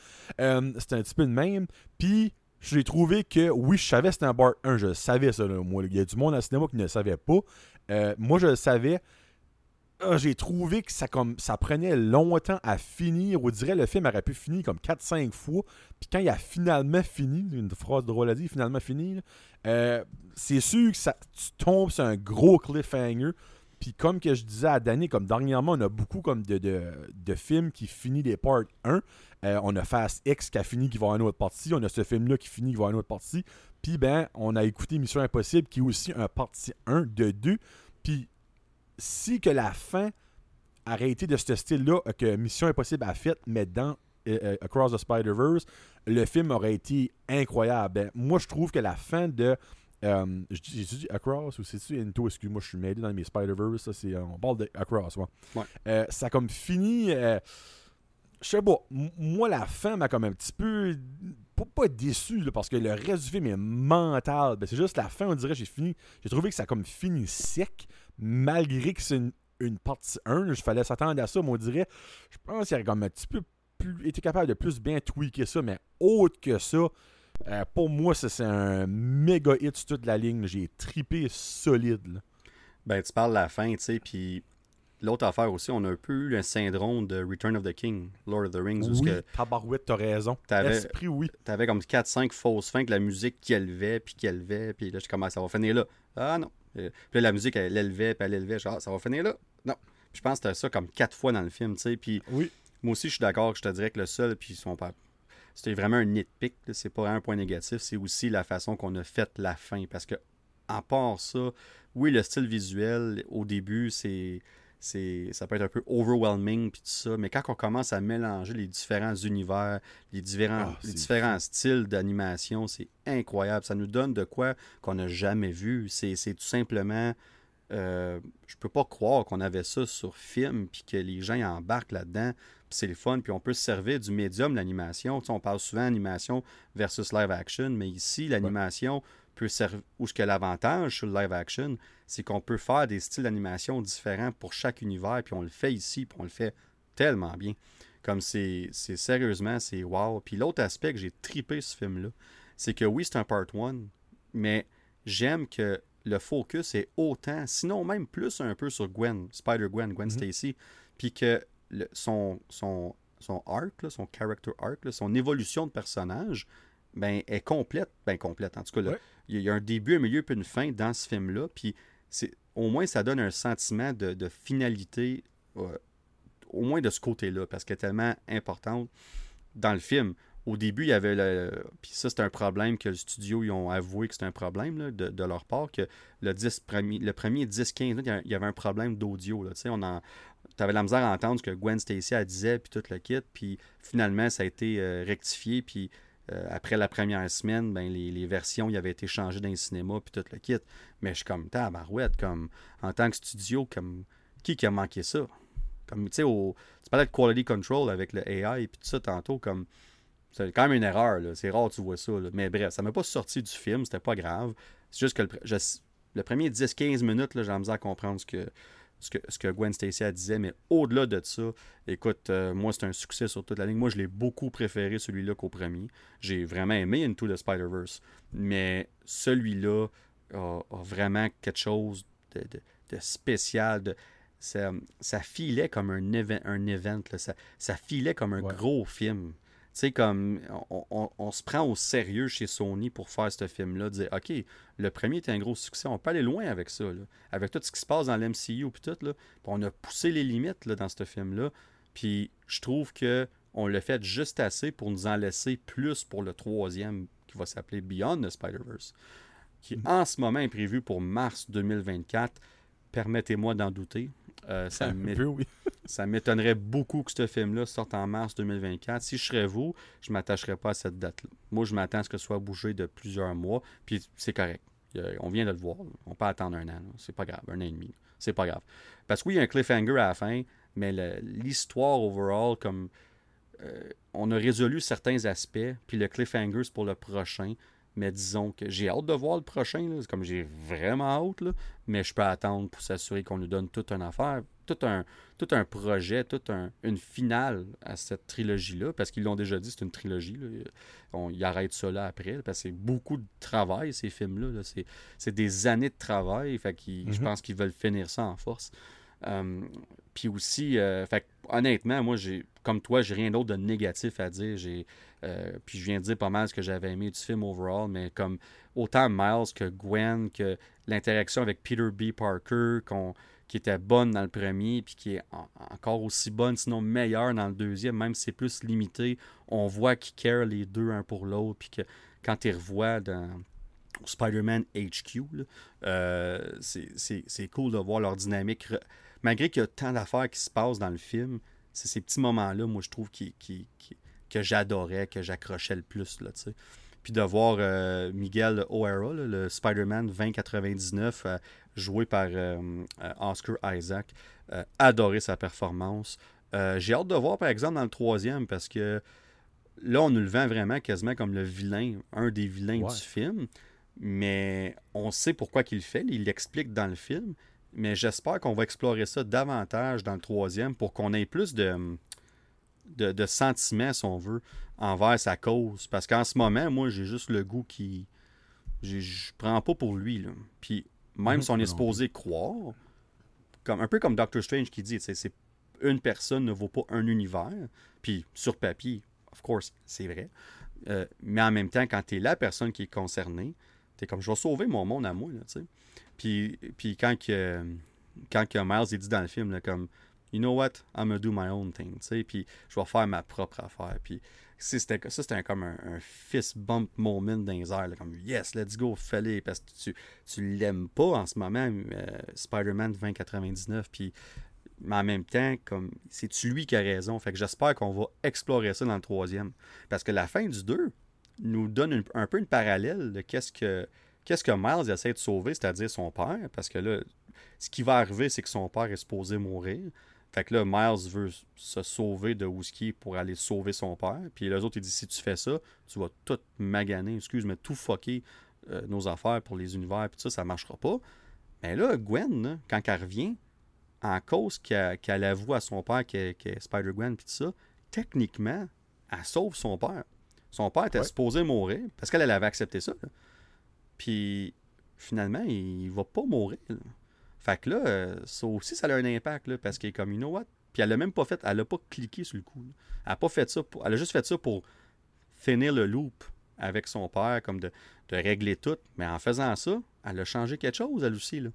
S2: Euh, c'était un petit peu de même. Puis, j'ai trouvé que, oui, je savais c'était un bar 1, je savais ça. il y a du monde à cinéma qui ne le savait pas. moi, je le savais. Ah, j'ai trouvé que ça, comme, ça prenait longtemps à finir. On dirait le film aurait pu finir comme 4-5 fois. Puis quand il a finalement fini, une phrase drôle à dire, finalement fini, euh, c'est sûr que ça, tu tombes sur un gros cliffhanger. Puis comme que je disais à Danny, comme dernièrement, on a beaucoup comme de, de, films qui finissent des parts 1. Euh, on a Fast X qui a fini qui va avoir une autre partie. On a ce film-là qui finit qui va avoir une autre partie. Puis ben, on a écouté Mission Impossible qui est aussi un partie 1 de 2. Puis si que la fin aurait été de ce style-là que Mission Impossible a fait, mais dans euh, euh, Across the Spider-Verse, le film aurait été incroyable. Ben, moi, je trouve que la fin de. Euh, J'ai dit Across ou c'est-tu Into Excuse-moi, je suis mêlé dans mes Spider-Verse. On parle de Across. Ouais. ça a comme fini. je sais pas. Moi, la fin m'a comme un petit peu. Pas, pas déçu, parce que le reste du film est mental. Ben, c'est juste la fin, on dirait, j'ai fini. J'ai trouvé que ça a comme fini sec malgré que c'est une, partie 1, je fallait s'attendre à ça, mais on dirait, je pense qu'il aurait comme un petit peu plus, été capable de plus bien tweaker ça, mais autre que ça, euh, pour moi, c'est un méga hit sur toute la ligne. J'ai tripé solide.
S1: Ben, tu parles de la fin, tu sais, puis l'autre affaire aussi, on a un peu eu le syndrome de Return of the King, Lord of the Rings.
S2: Oui, que tabarouette, t'as raison.
S1: T'avais, Esprit, oui. T'avais comme 4-5 fausses fins que la musique qui élevait, puis qui élevait, puis là, je commence, ça va finir là. Ah non, euh, puis la musique, elle élevait, puis elle élevait. Genre, ça va finir là? Non. je pense que c'était ça comme quatre fois dans le film, tu sais. Puis
S2: oui.
S1: moi aussi, je suis d'accord que je te dirais que le seul, puis son père. C'était vraiment un nitpick, c'est pas un point négatif, c'est aussi la façon qu'on a fait la fin. Parce que, en part ça, oui, le style visuel, au début, c'est ça peut être un peu overwhelming puis tout ça mais quand on commence à mélanger les différents univers les différents, ah, différents styles d'animation c'est incroyable. Ça nous donne de quoi qu'on n'a jamais vu. C'est tout simplement euh, je peux pas croire qu'on avait ça sur film puis que les gens embarquent là-dedans puis c'est le fun puis on peut se servir du médium l'animation. On parle souvent animation versus live action mais ici l'animation peut servir ou ce que l'avantage sur le live action c'est qu'on peut faire des styles d'animation différents pour chaque univers, puis on le fait ici, puis on le fait tellement bien. Comme c'est sérieusement, c'est wow. Puis l'autre aspect que j'ai tripé ce film-là, c'est que oui, c'est un part one, mais j'aime que le focus est autant, sinon même plus un peu sur Gwen, Spider-Gwen, Gwen, mhm. Stacy, puis que son, son, son arc, son character arc, son évolution de personnage, ben, est complète. Ben, complète. En tout cas, il y a un début, un milieu, puis une fin dans ce film-là. Puis au moins, ça donne un sentiment de, finalité, euh, au moins de ce côté-là, parce qu'elle est tellement importante dans le film. Au début, il y avait le. Puis ça, c'est un problème que le studio, ils ont avoué que c'était un problème de, leur part, que le, 10 premier, le premier 10-15 minutes, il y avait un problème d'audio. Tu avais la misère à entendre ce que Gwen Stacy disait, puis tout le kit. Puis finalement, ça a été euh, rectifié. Puis euh, après la première semaine, ben, les, versions y avaient été changées dans le cinéma, puis tout le kit. Mais je suis comme, tabarouette, comme, en tant que studio, comme, qui qui a manqué ça? Comme, tu sais, tu parlais de quality control avec le AI, puis tout ça tantôt, comme, c'est quand même une erreur, c'est rare que tu vois ça. Mais bref, ça m'a pas sorti du film, c'était pas grave. C'est juste que le, le premier 10-15 minutes, j'ai misère à comprendre ce que, ce que, ce que Gwen Stacy disait, mais au-delà de ça, écoute, euh, moi, c'est un succès sur toute la ligne. Moi, je l'ai beaucoup préféré, celui-là, qu'au premier. J'ai vraiment aimé Into the Spider-Verse, mais celui-là a, vraiment quelque chose de, spécial. De, ça, ça, filait comme un, event, un event ça, ça filait comme un gros film sais, comme on, se prend au sérieux chez Sony pour faire ce film-là, dire OK, le premier était un gros succès, on peut aller loin avec ça, avec tout ce qui se passe dans l'MCU puis tout, là, on a poussé les limites là, dans ce film-là. Puis je trouve que on l'a fait juste assez pour nous en laisser plus pour le troisième qui va s'appeler Beyond the Spider-Verse, qui mm-hmm. en ce moment est prévu pour mars 2024. Permettez-moi d'en douter. Euh, ça m'étonnerait beaucoup que ce film-là sorte en mars 2024. Si je serais vous, je ne m'attacherais pas à cette date-là. Moi, je m'attends à ce que ce soit bougé de plusieurs mois, puis c'est correct. On vient de le voir. On peut attendre un an. C'est pas grave. Un an et demi. C'est pas grave. Parce que oui, il y a un cliffhanger à la fin, mais l'histoire overall, comme euh, on a résolu certains aspects, puis le cliffhanger, c'est pour le prochain. Mais disons que j'ai hâte de voir le prochain. Comme j'ai vraiment hâte, là, mais je peux attendre pour s'assurer qu'on nous donne toute une affaire, tout un, tout un projet, toute une finale à cette trilogie-là. Parce qu'ils l'ont déjà dit, c'est une trilogie. Là. On, ils arrêtent ça là après. parce que c'est beaucoup de travail, ces films-là. C'est, des années de travail. Fait Je mm-hmm. pense qu'ils veulent finir ça en force. Euh, puis aussi, euh, fait, honnêtement, moi, j'ai comme toi, j'ai rien d'autre de négatif à dire. J'ai euh, puis je viens de dire pas mal ce que j'avais aimé du film overall, mais comme autant Miles que Gwen, que l'interaction avec Peter B. Parker, qui était bonne dans le premier, puis qui est encore aussi bonne, sinon meilleure dans le deuxième, même si c'est plus limité, on voit qu'ils care les deux un pour l'autre, puis que quand ils revoient dans Spider-Man HQ, euh, c'est cool de voir leur dynamique. Malgré qu'il y a tant d'affaires qui se passent dans le film, c'est ces petits moments-là, moi, je trouve, qui, qui, que j'adorais, que j'accrochais le plus. Là, Puis de voir euh, Miguel O'Hara, le Spider-Man 2099, euh, joué par euh, Oscar Isaac, adorer sa performance. J'ai hâte de voir, par exemple, dans le troisième, parce que là, on nous le vend vraiment quasiment comme le vilain, un des vilains du film. Mais on sait pourquoi qu'il le fait, il l'explique dans le film. Mais j'espère qu'on va explorer ça davantage dans le troisième pour qu'on ait plus de, de, de sentiments, si on veut, envers sa cause. Parce qu'en ce moment, moi, j'ai juste le goût qui. Je prends pas pour lui. Là. Puis même si on est supposé croire, comme, un peu comme Doctor Strange qui dit, c'est une personne ne vaut pas un univers. Puis sur papier, of course, c'est vrai. Euh, mais en même temps, quand tu es la personne qui est concernée, tu es comme je vais sauver mon monde à moi. Là, puis, puis quand, que, quand que Miles est dit dans le film, là, comme you know what, I'm do my own thing, tu sais, puis je vais faire ma propre affaire. Puis ça, c'était comme un, fist bump moment dans les airs, comme yes, let's go, fallait, parce que tu, tu l'aimes pas en ce moment, euh, Spider-Man 2099, puis mais en même temps, comme c'est lui qui a raison? Fait que j'espère qu'on va explorer ça dans le troisième. Parce que la fin du 2 nous donne un peu une parallèle de qu'est-ce que qu'est-ce que Miles essaie de sauver, c'est-à-dire son père. Parce que là, ce qui va arriver, c'est que son père est supposé mourir. Fait que là, Miles veut se sauver de Wooski pour aller sauver son père. Puis les autres, ils disent si tu fais ça, tu vas tout maganer, excuse, mais tout fucker euh, nos affaires pour les univers, puis ça, ça marchera pas. Mais là, Gwen, quand elle revient, en cause qu'elle avoue à son père qu'elle est Spider-Gwen, puis tout ça, techniquement, elle sauve son père. Son père était
S2: Ouais.
S1: supposé mourir parce qu'elle elle avait accepté ça. là. Puis finalement, il va pas mourir. là. Fait que là, euh, ça aussi, ça a un impact là, parce qu'elle est comme, you know what? Puis elle a même pas fait, elle a pas cliqué sur le coup. là. Elle a pas fait ça, pour, elle a juste fait ça pour finir le loop avec son père, comme de, de régler tout. Mais en faisant ça, elle a changé quelque chose, elle aussi. Là.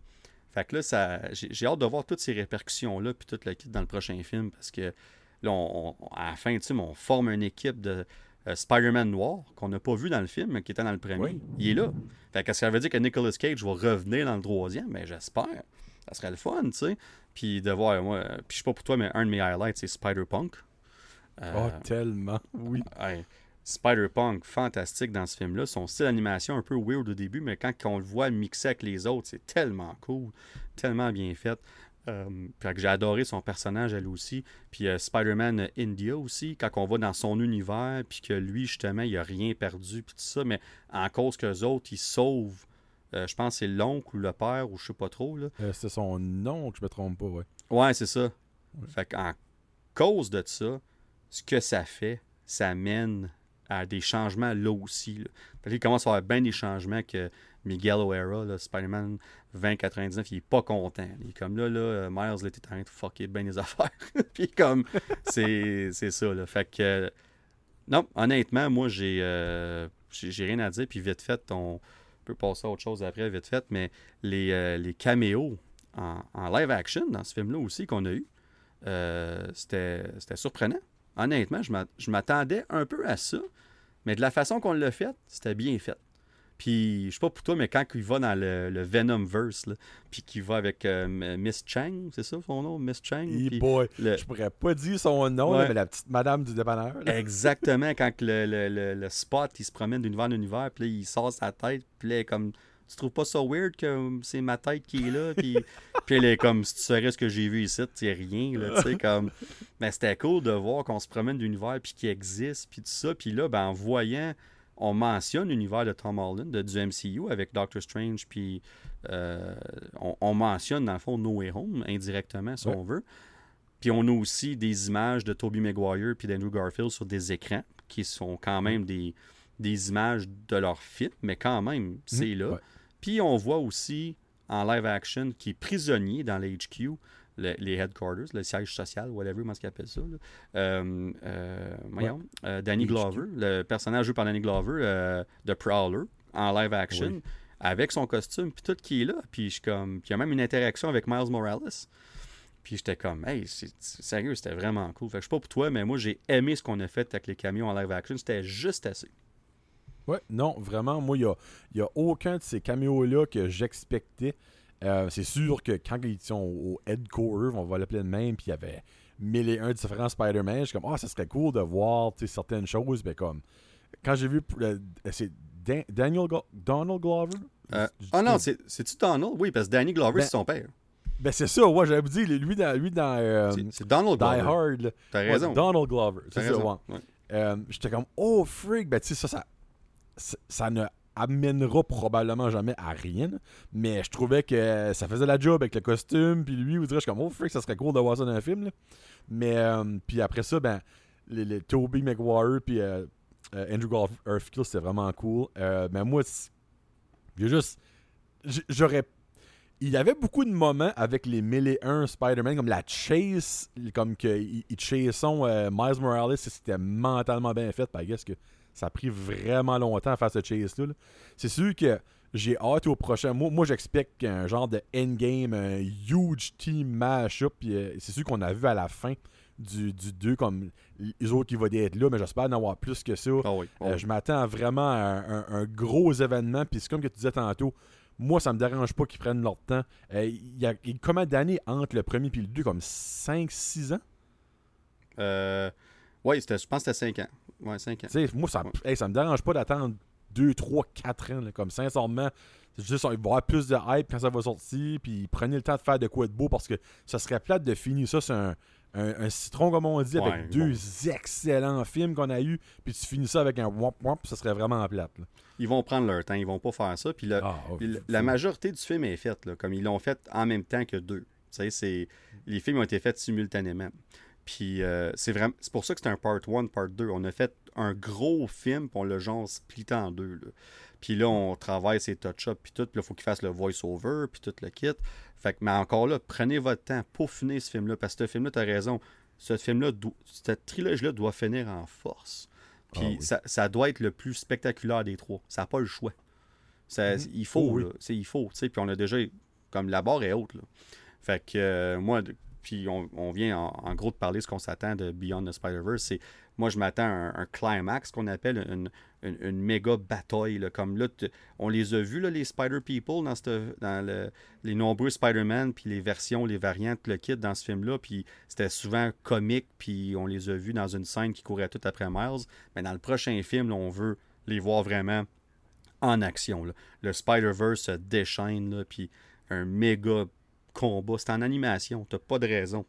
S1: Fait que là, ça, j'ai, j'ai hâte de voir toutes ces répercussions-là, puis tout le kit dans le prochain film, parce que là, on, on- à la fin, tu sais, on forme une équipe de euh, Spider-Man noir qu'on n'a pas vu dans le film, mais qui était dans le premier.
S2: Oui.
S1: Il est là. Fait que ça veut dire que Nicolas Cage va revenir dans le troisième, mais j'espère. Ça serait le fun, tu sais. Puis de voir, moi, euh, puis je sais pas pour toi, mais un de mes highlights, c'est Spider-Punk. Euh,
S2: Oh, tellement. Oui.
S1: Spider-Punk, fantastique dans ce film-là. Son style d'animation un peu weird au début, mais quand on le voit mixer avec les autres, c'est tellement cool, tellement bien fait. Euh, j'ai adoré son personnage, elle aussi. Puis euh, Spider-Man India aussi, quand on va dans son univers, puis que lui, justement, il a rien perdu, puis tout ça, mais en cause qu'eux autres, ils sauvent, euh, je pense que c'est l'oncle ou le père, ou je sais pas trop, là.
S2: Euh, c'est son nom, que je me trompe pas, ouais.
S1: Ouais, c'est ça. Fait qu'en cause de ça, ce que ça fait, ça mène à des changements là aussi. Là. Qu'il commence à avoir bien des changements que Miguel O'Hara, Spider-Man 2099, il est pas content. Il est comme là, là, euh, Miles, là, t'es en train de fucker bien les affaires. Puis comme, c'est c'est ça, là. Fait que, euh, non, honnêtement, moi, j'ai euh, j'ai j'ai rien à dire. Puis vite fait, on peut passer à autre chose après, vite fait, mais les, euh, les caméos en, live action dans ce film-là aussi qu'on a eu, euh, c'était surprenant. Honnêtement, je m'attendais un peu à ça, mais de la façon qu'on l'a fait, c'était bien fait. Puis, je sais pas pour toi, mais quand il va dans le, le Venomverse, puis qu'il va avec euh, Miss Chang, c'est ça son nom, Miss Chang?
S2: Hey
S1: puis
S2: boy,
S1: le-
S2: je pourrais pas dire son nom, là, mais la petite madame du dépanneur.
S1: Exactement, quand le, le, le, spot, il se promène d'univers en univers, puis il sort sa tête, puis là, comme, tu trouves pas ça weird que c'est ma tête qui est là, puis, puis elle est comme, si tu saurais ce que j'ai vu ici, tu rien, là, tu sais, comme, mais c'était cool de voir qu'on se promène d'univers, puis qu'il existe, puis tout ça, puis là, ben, en voyant, on mentionne l'univers de Tom Holland, de, du MCU, avec Doctor Strange, puis euh, on, on mentionne, dans le fond, No Way Home, indirectement, si
S2: Ouais.
S1: on veut. Puis on a aussi des images de Tobey Maguire puis d'Andrew Garfield sur des écrans qui sont quand même des, des images de leur film, mais quand même, c'est là. Puis on voit aussi en live action qui est prisonnier dans les HQ, le- les headquarters, le siège social, whatever, comment ils appellent ça. Euh, euh, voyons, euh, Danny. Glover, le personnage joué par Danny Glover de Prowler en live action,
S2: Oui.
S1: avec son costume, puis tout qui est là. Puis il y a même une interaction avec Miles Morales. Puis j'étais comme, hey, c'est sérieux, c'était vraiment cool. Fait que je sais pas pour toi, mais moi j'ai aimé ce qu'on a fait avec les camions en live action. C'était juste assez.
S2: Ouais, non, vraiment, moi, il n'y a, y a aucun de ces caméos-là que j'expectais. Euh, c'est sûr que quand ils sont au headquarter, on va l'appeler de même, puis il y avait mille et un différents Spider-Man, je suis comme, ah, ça serait cool de voir certaines choses, mais comme, quand j'ai vu, euh, c'est Dan- Daniel Go- Donald Glover?
S1: Euh, Ah non, c'est- c'est-tu Donald? Oui, parce que Danny Glover,
S2: Ben,
S1: c'est son père.
S2: Ben, c'est ça, ouais, j'avais dit, lui dans, lui dans euh,
S1: C'est- Donald
S2: Die. Hard.
S1: T'as
S2: Ouais,
S1: raison.
S2: Donald Glover, c'est ça, ouais.
S1: Ouais.
S2: J'étais comme, oh, freak, ben, tu sais, ça, ça, ça, ça ne amènera probablement jamais à rien, mais je trouvais que ça faisait la job avec le costume, puis lui, vous direz, je suis comme, oh, freak, ça serait cool de voir ça dans un film. Mais, euh, puis après ça, ben, les, Tobey Maguire, puis euh, euh, Andrew Garfield, c'était vraiment cool. Euh, mais moi, j'ai juste, j'aurais il y avait beaucoup de moments avec les 1001 Spider-Man, comme la chase, comme qu'ils ils chassent euh, Miles Morales, c'était mentalement bien fait. Que ça a pris vraiment longtemps à faire ce chase-là. là. C'est sûr que j'ai hâte au prochain. Moi, moi j'expecte un genre de endgame, un huge team mash-up. Puis euh, c'est sûr qu'on a vu à la fin du, du 2 comme les autres qui vont être là, mais j'espère en avoir plus que ça.
S1: Ah oui.
S2: Euh, je m'attends à vraiment à un, un- un gros événement. Puis c'est comme que tu disais tantôt, moi, ça me dérange pas qu'ils prennent leur temps. Euh, Il y a il y a combien d'années entre le premier et le 2 Comme 5-6 ans?
S1: Euh, oui, je pense que c'était 5 ans. Ouais, 5 ans.
S2: Moi, ça,
S1: Ouais.
S2: hey, ça me dérange pas d'attendre 2, 3, 4 ans. là, comme sincèrement, c'est juste il va y avoir plus de hype quand ça va sortir. Puis prenez le temps de faire de quoi de beau parce que ça serait plate de finir ça sur un, un- un citron, comme on dit,
S1: Ouais,
S2: avec deux excellents films qu'on a eu. Puis tu finis ça avec un womp womp, ça serait vraiment plate. là.
S1: Ils vont prendre leur temps, ils vont pas faire ça. Puis le-
S2: Ah, oh,
S1: puis le-
S2: faut-
S1: la majorité du film est faite, là, comme ils l'ont fait en même temps que deux. C'est, les films ont été faits simultanément. Puis euh, c'est vraiment c'est pour ça que c'est un part 1, part 2. On a fait un gros film, puis on l'a genre splitté en deux. Là. Puis là, on travaille ses touch-ups, puis tout. Puis là, il faut qu'il fasse le voice-over, puis tout le kit. Fait que, mais encore là, prenez votre temps pour finir ce film-là. Parce que ce film-là, tu as raison. Ce film-là, cette trilogie-là doit finir en force. Puis
S2: Ah oui.
S1: ça, ça doit être le plus spectaculaire des trois. Ça n'a pas le choix. Ça,
S2: Mhm.
S1: Il faut,
S2: Oh oui.
S1: là. C'est- Il faut, tu sais. Puis on a déjà... Comme la barre est haute, là. Fait que euh, moi, puis on, vient en, gros de parler ce qu'on s'attend de Beyond the Spider-Verse. C'est moi, je m'attends à un, un climax qu'on appelle une, une, méga bataille. là. Comme là, on les a vus, là, les Spider-People, dans, cette- les nombreux Spider-Man, puis les versions, les variantes, le kit dans ce film-là. Puis c'était souvent comique, puis on les a vus dans une scène qui courait tout après Miles. Mais dans le prochain film, on veut les voir vraiment en action. là. Le Spider-Verse se déchaîne, là, puis un méga combat. C'est en animation. T'as pas de raison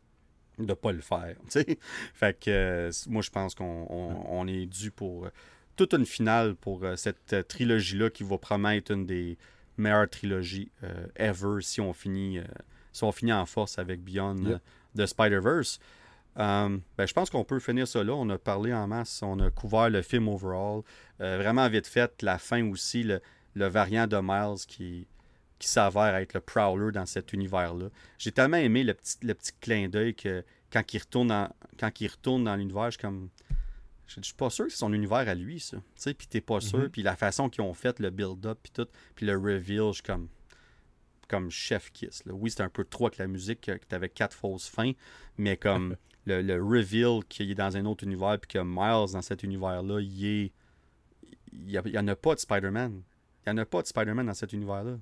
S1: de pas le faire. Fait que euh, moi, je pense qu'on on- on est dû pour euh, toute une finale pour euh, cette trilogie-là qui va promettre une des meilleures trilogies ever si on finit si on finit en force avec Beyond
S2: Yep.
S1: de Spider-Verse. Ben, je pense qu'on peut finir ça là. On a parlé en masse, on a couvert le film overall. Vraiment vite fait, la fin aussi, le, le variant de Miles qui, qui s'avère être le Prowler dans cet univers-là. J'ai tellement aimé le petit, le petit clin d'œil que quand il retourne dans, quand il retourne dans l'univers, je suis comme. Je suis pas sûr que c'est son univers à lui, ça. Tu sais, puis t'es pas sûr.
S2: Mhm.
S1: Puis la façon qu'ils ont fait le build-up, puis tout, puis le reveal, je suis comme. Comme chef kiss. Là. Oui, c'était un peu trop avec la musique, que, que t'avais quatre fausses fins, mais comme le, le reveal qu'il est dans un autre univers, puis que Miles, dans cet univers-là, il est. Il n'y en a pas de Spider-Man. Il n'y en a pas de Spider-Man dans cet univers-là.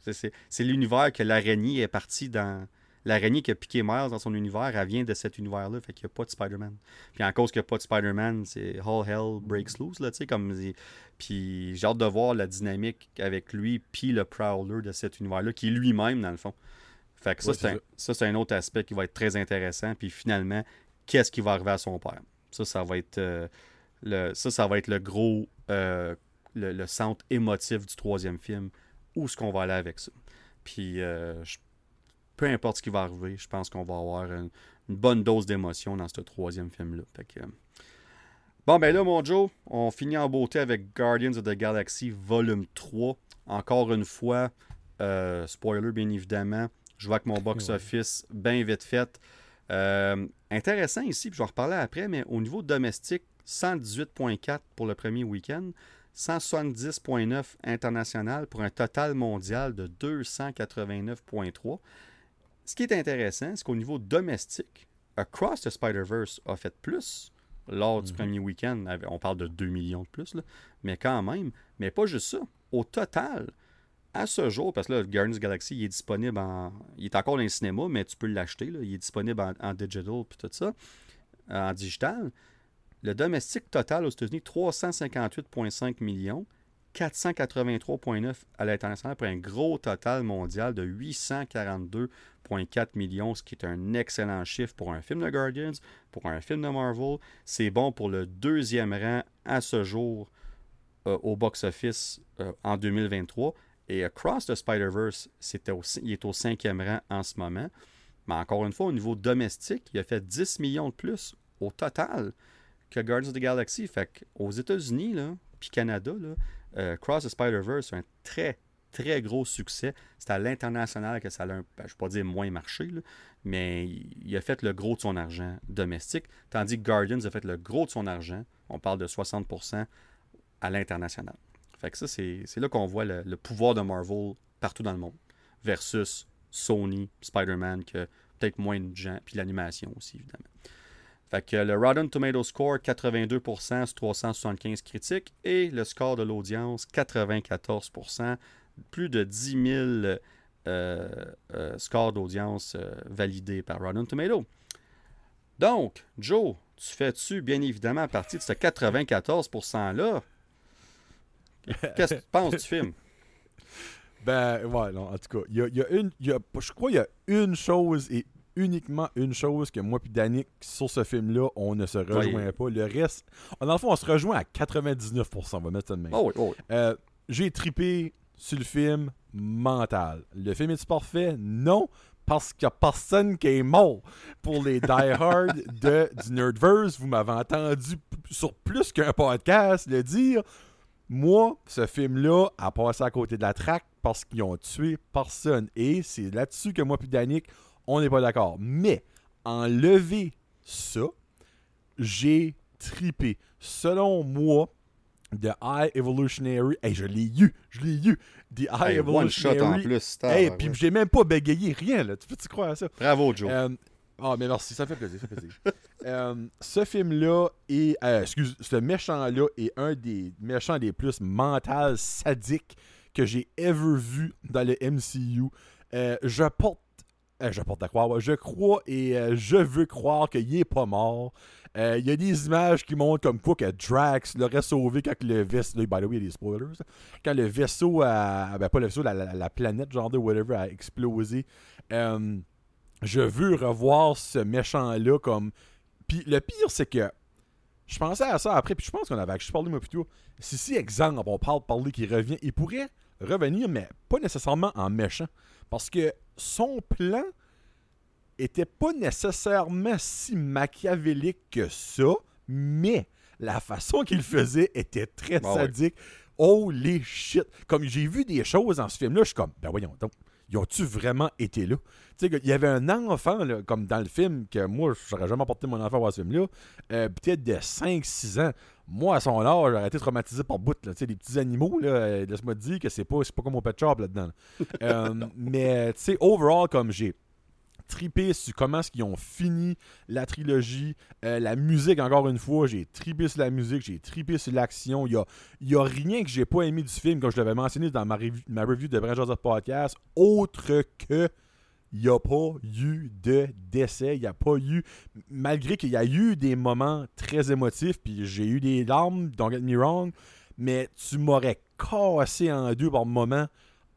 S1: C'est- l'univers que l'araignée est partie dans. L'araignée qui a piqué Miles dans son univers, elle vient de cet univers-là, fait qu'il n'y a pas de Spider-Man. Puis en cause qu'il n'y a pas de Spider-Man, c'est All Hell Breaks Loose, là, tu sais, comme... Puis j'ai hâte de voir la dynamique avec lui, puis le Prowler de cet univers-là, qui est lui-même, dans le fond. Fait que ça,
S2: Ouais,
S1: c'est
S2: c'est
S1: un, ça, c'est un autre aspect qui va être très intéressant. Puis finalement, qu'est-ce qui va arriver à son père? Ça, ça va être, euh, le, ça, ça va être le gros... euh, le, le centre émotif du troisième film. Où est-ce qu'on va aller avec ça? Puis, euh, je- peu importe ce qui va arriver, je pense qu'on va avoir une, une bonne dose d'émotion dans ce troisième film-là. Euh, Bon, ben là, mon Joe, on finit en beauté avec Guardians of the Galaxy Volume 3. Encore une fois, euh, spoiler bien évidemment, je vois que mon box-office, bien vite fait. Intéressant ici, puis je vais en reparler après, mais au niveau domestique, 118.4 pour le premier week-end, 170.9 international pour un total mondial de 289.3. Ce qui est intéressant, c'est qu'au niveau domestique, Across the Spider-Verse a fait plus lors du
S2: Mhm.
S1: premier week-end. On parle de 2 millions de plus, là. mais quand même. Mais pas juste ça. Au total, à ce jour, parce que là, Guardians Galaxy, il est disponible en. Il est encore dans les cinémas, mais tu peux l'acheter. Il est disponible en, en digital puis tout ça, en digital. Le domestique total aux États-Unis, 358,5 millions. 483,9 à l'international pour un gros total mondial de 842,4 millions, ce qui est un excellent chiffre pour un film de Guardians, pour un film de Marvel. C'est bon pour le deuxième rang à ce jour euh, au box-office euh, en 2023. Et Across the Spider-Verse, il est au cinquième rang en ce moment. Mais encore une fois, au niveau domestique, il a fait 10 millions de plus au total que Guardians of the Galaxy. Fait aux États-Unis, puis Canada, là, euh, Cross the Spider-Verse, un très, très gros succès. C'est à l'international que ça a, un, ben, je ne vais pas dire moins marché, mais il a fait le gros de son argent domestique, tandis que Guardians a fait le gros de son argent, on parle de 60% à l'international. Fait que ça, c'est c'est là qu'on voit le, le pouvoir de Marvel partout dans le monde, versus Sony, Spider-Man, que peut-être moins de gens, puis l'animation aussi, évidemment. Fait que le Rotten Tomato Score, 82% sur 375 critiques. Et le score de l'audience, 94%. Plus de 10 000 euh, euh, scores d'audience euh, validés par Rotten Tomato. Donc, Joe, tu fais-tu bien évidemment partie de ce 94%-là? Qu'est-ce que tu penses du film?
S2: Ben, ouais, non, en tout cas, il y a, il y a une. il y a- je crois qu'il y a une chose et uniquement une chose que moi et Danick, sur ce film-là, on ne se rejoint pas. Le reste, dans le fond, on se rejoint à 99%, on va mettre ça de même.
S1: Oh oui, oh oui.
S2: Euh, J'ai tripé sur le film mental. Le film est-tu parfait? Non, parce qu'il n'y a personne qui est mort. Pour les die-hard de, du Nerdverse, vous m'avez entendu sur plus qu'un podcast le dire. Moi, ce film-là a passé à côté de la traque parce qu'ils ont tué personne. Et c'est là-dessus que moi et Danick, on n'est pas d'accord. Mais, enlever ça, j'ai tripé. Selon moi, The High Evolutionary. Hey, je l'ai eu, je l'ai eu. The High
S1: Hey, one shot
S2: Evolutionary.
S1: en plus.
S2: Hey, puis j'ai même pas bégayé, rien, là. Tu peux-tu croire à ça?
S1: Bravo, Joe.
S2: Euh, Ah, mais merci, ça fait plaisir, ça fait plaisir. Euh, ce film-là est. euh, excuse, ce méchant-là est un des méchants les plus mentales, sadiques que j'ai ever vu dans le MCU. Euh, je porte. Euh, je porte à croire, je crois et euh, je veux croire qu'il est pas mort. Euh, Il y a des images qui montrent comme quoi que Drax l'aurait sauvé quand le vaisseau. By the way, il y a des spoilers. Quand le vaisseau a. Ben, pas le vaisseau, la, la- la planète, genre de whatever, a explosé. Euh, je veux revoir ce méchant-là comme. Puis le pire, c'est que. Je pensais à ça après, puis je pense qu'on avait. Je parlais moi plutôt. Si, si, exemple, on parle parler qu'il revient, il pourrait revenir, mais pas nécessairement en méchant. Parce que son plan était pas nécessairement si machiavélique que ça, mais la façon qu'il faisait était très
S1: Ah ouais.
S2: sadique. Holy shit! Comme j'ai vu des choses dans ce film-là, je suis comme, ben voyons donc, ils ont-tu vraiment été là? Tu sais, il y avait un enfant, là, comme dans le film, que moi, j'aurais jamais porté mon enfant à voir ce film-là, euh, peut-être de 5-6 ans. Moi, à son âge, j'aurais été traumatisé par bout. Là. Tu sais, les petits animaux, là, euh, laisse-moi te dire que c'est pas, c'est pas comme au pet shop là-dedans. là. Euh, mais, tu sais, overall, comme j'ai tripé sur comment est-ce qu'ils ont fini la trilogie, euh, la musique, encore une fois, j'ai tripé sur la musique, j'ai tripé sur l'action. Il y a, y a rien que j'ai pas aimé du film, comme je l'avais mentionné dans ma, review- ma review de Brand Joseph Podcast, autre que il n'y a pas eu de décès, il n'y a pas eu, malgré qu'il y a eu des moments très émotifs, puis j'ai eu des larmes, don't get me wrong, mais tu m'aurais cassé en deux par moment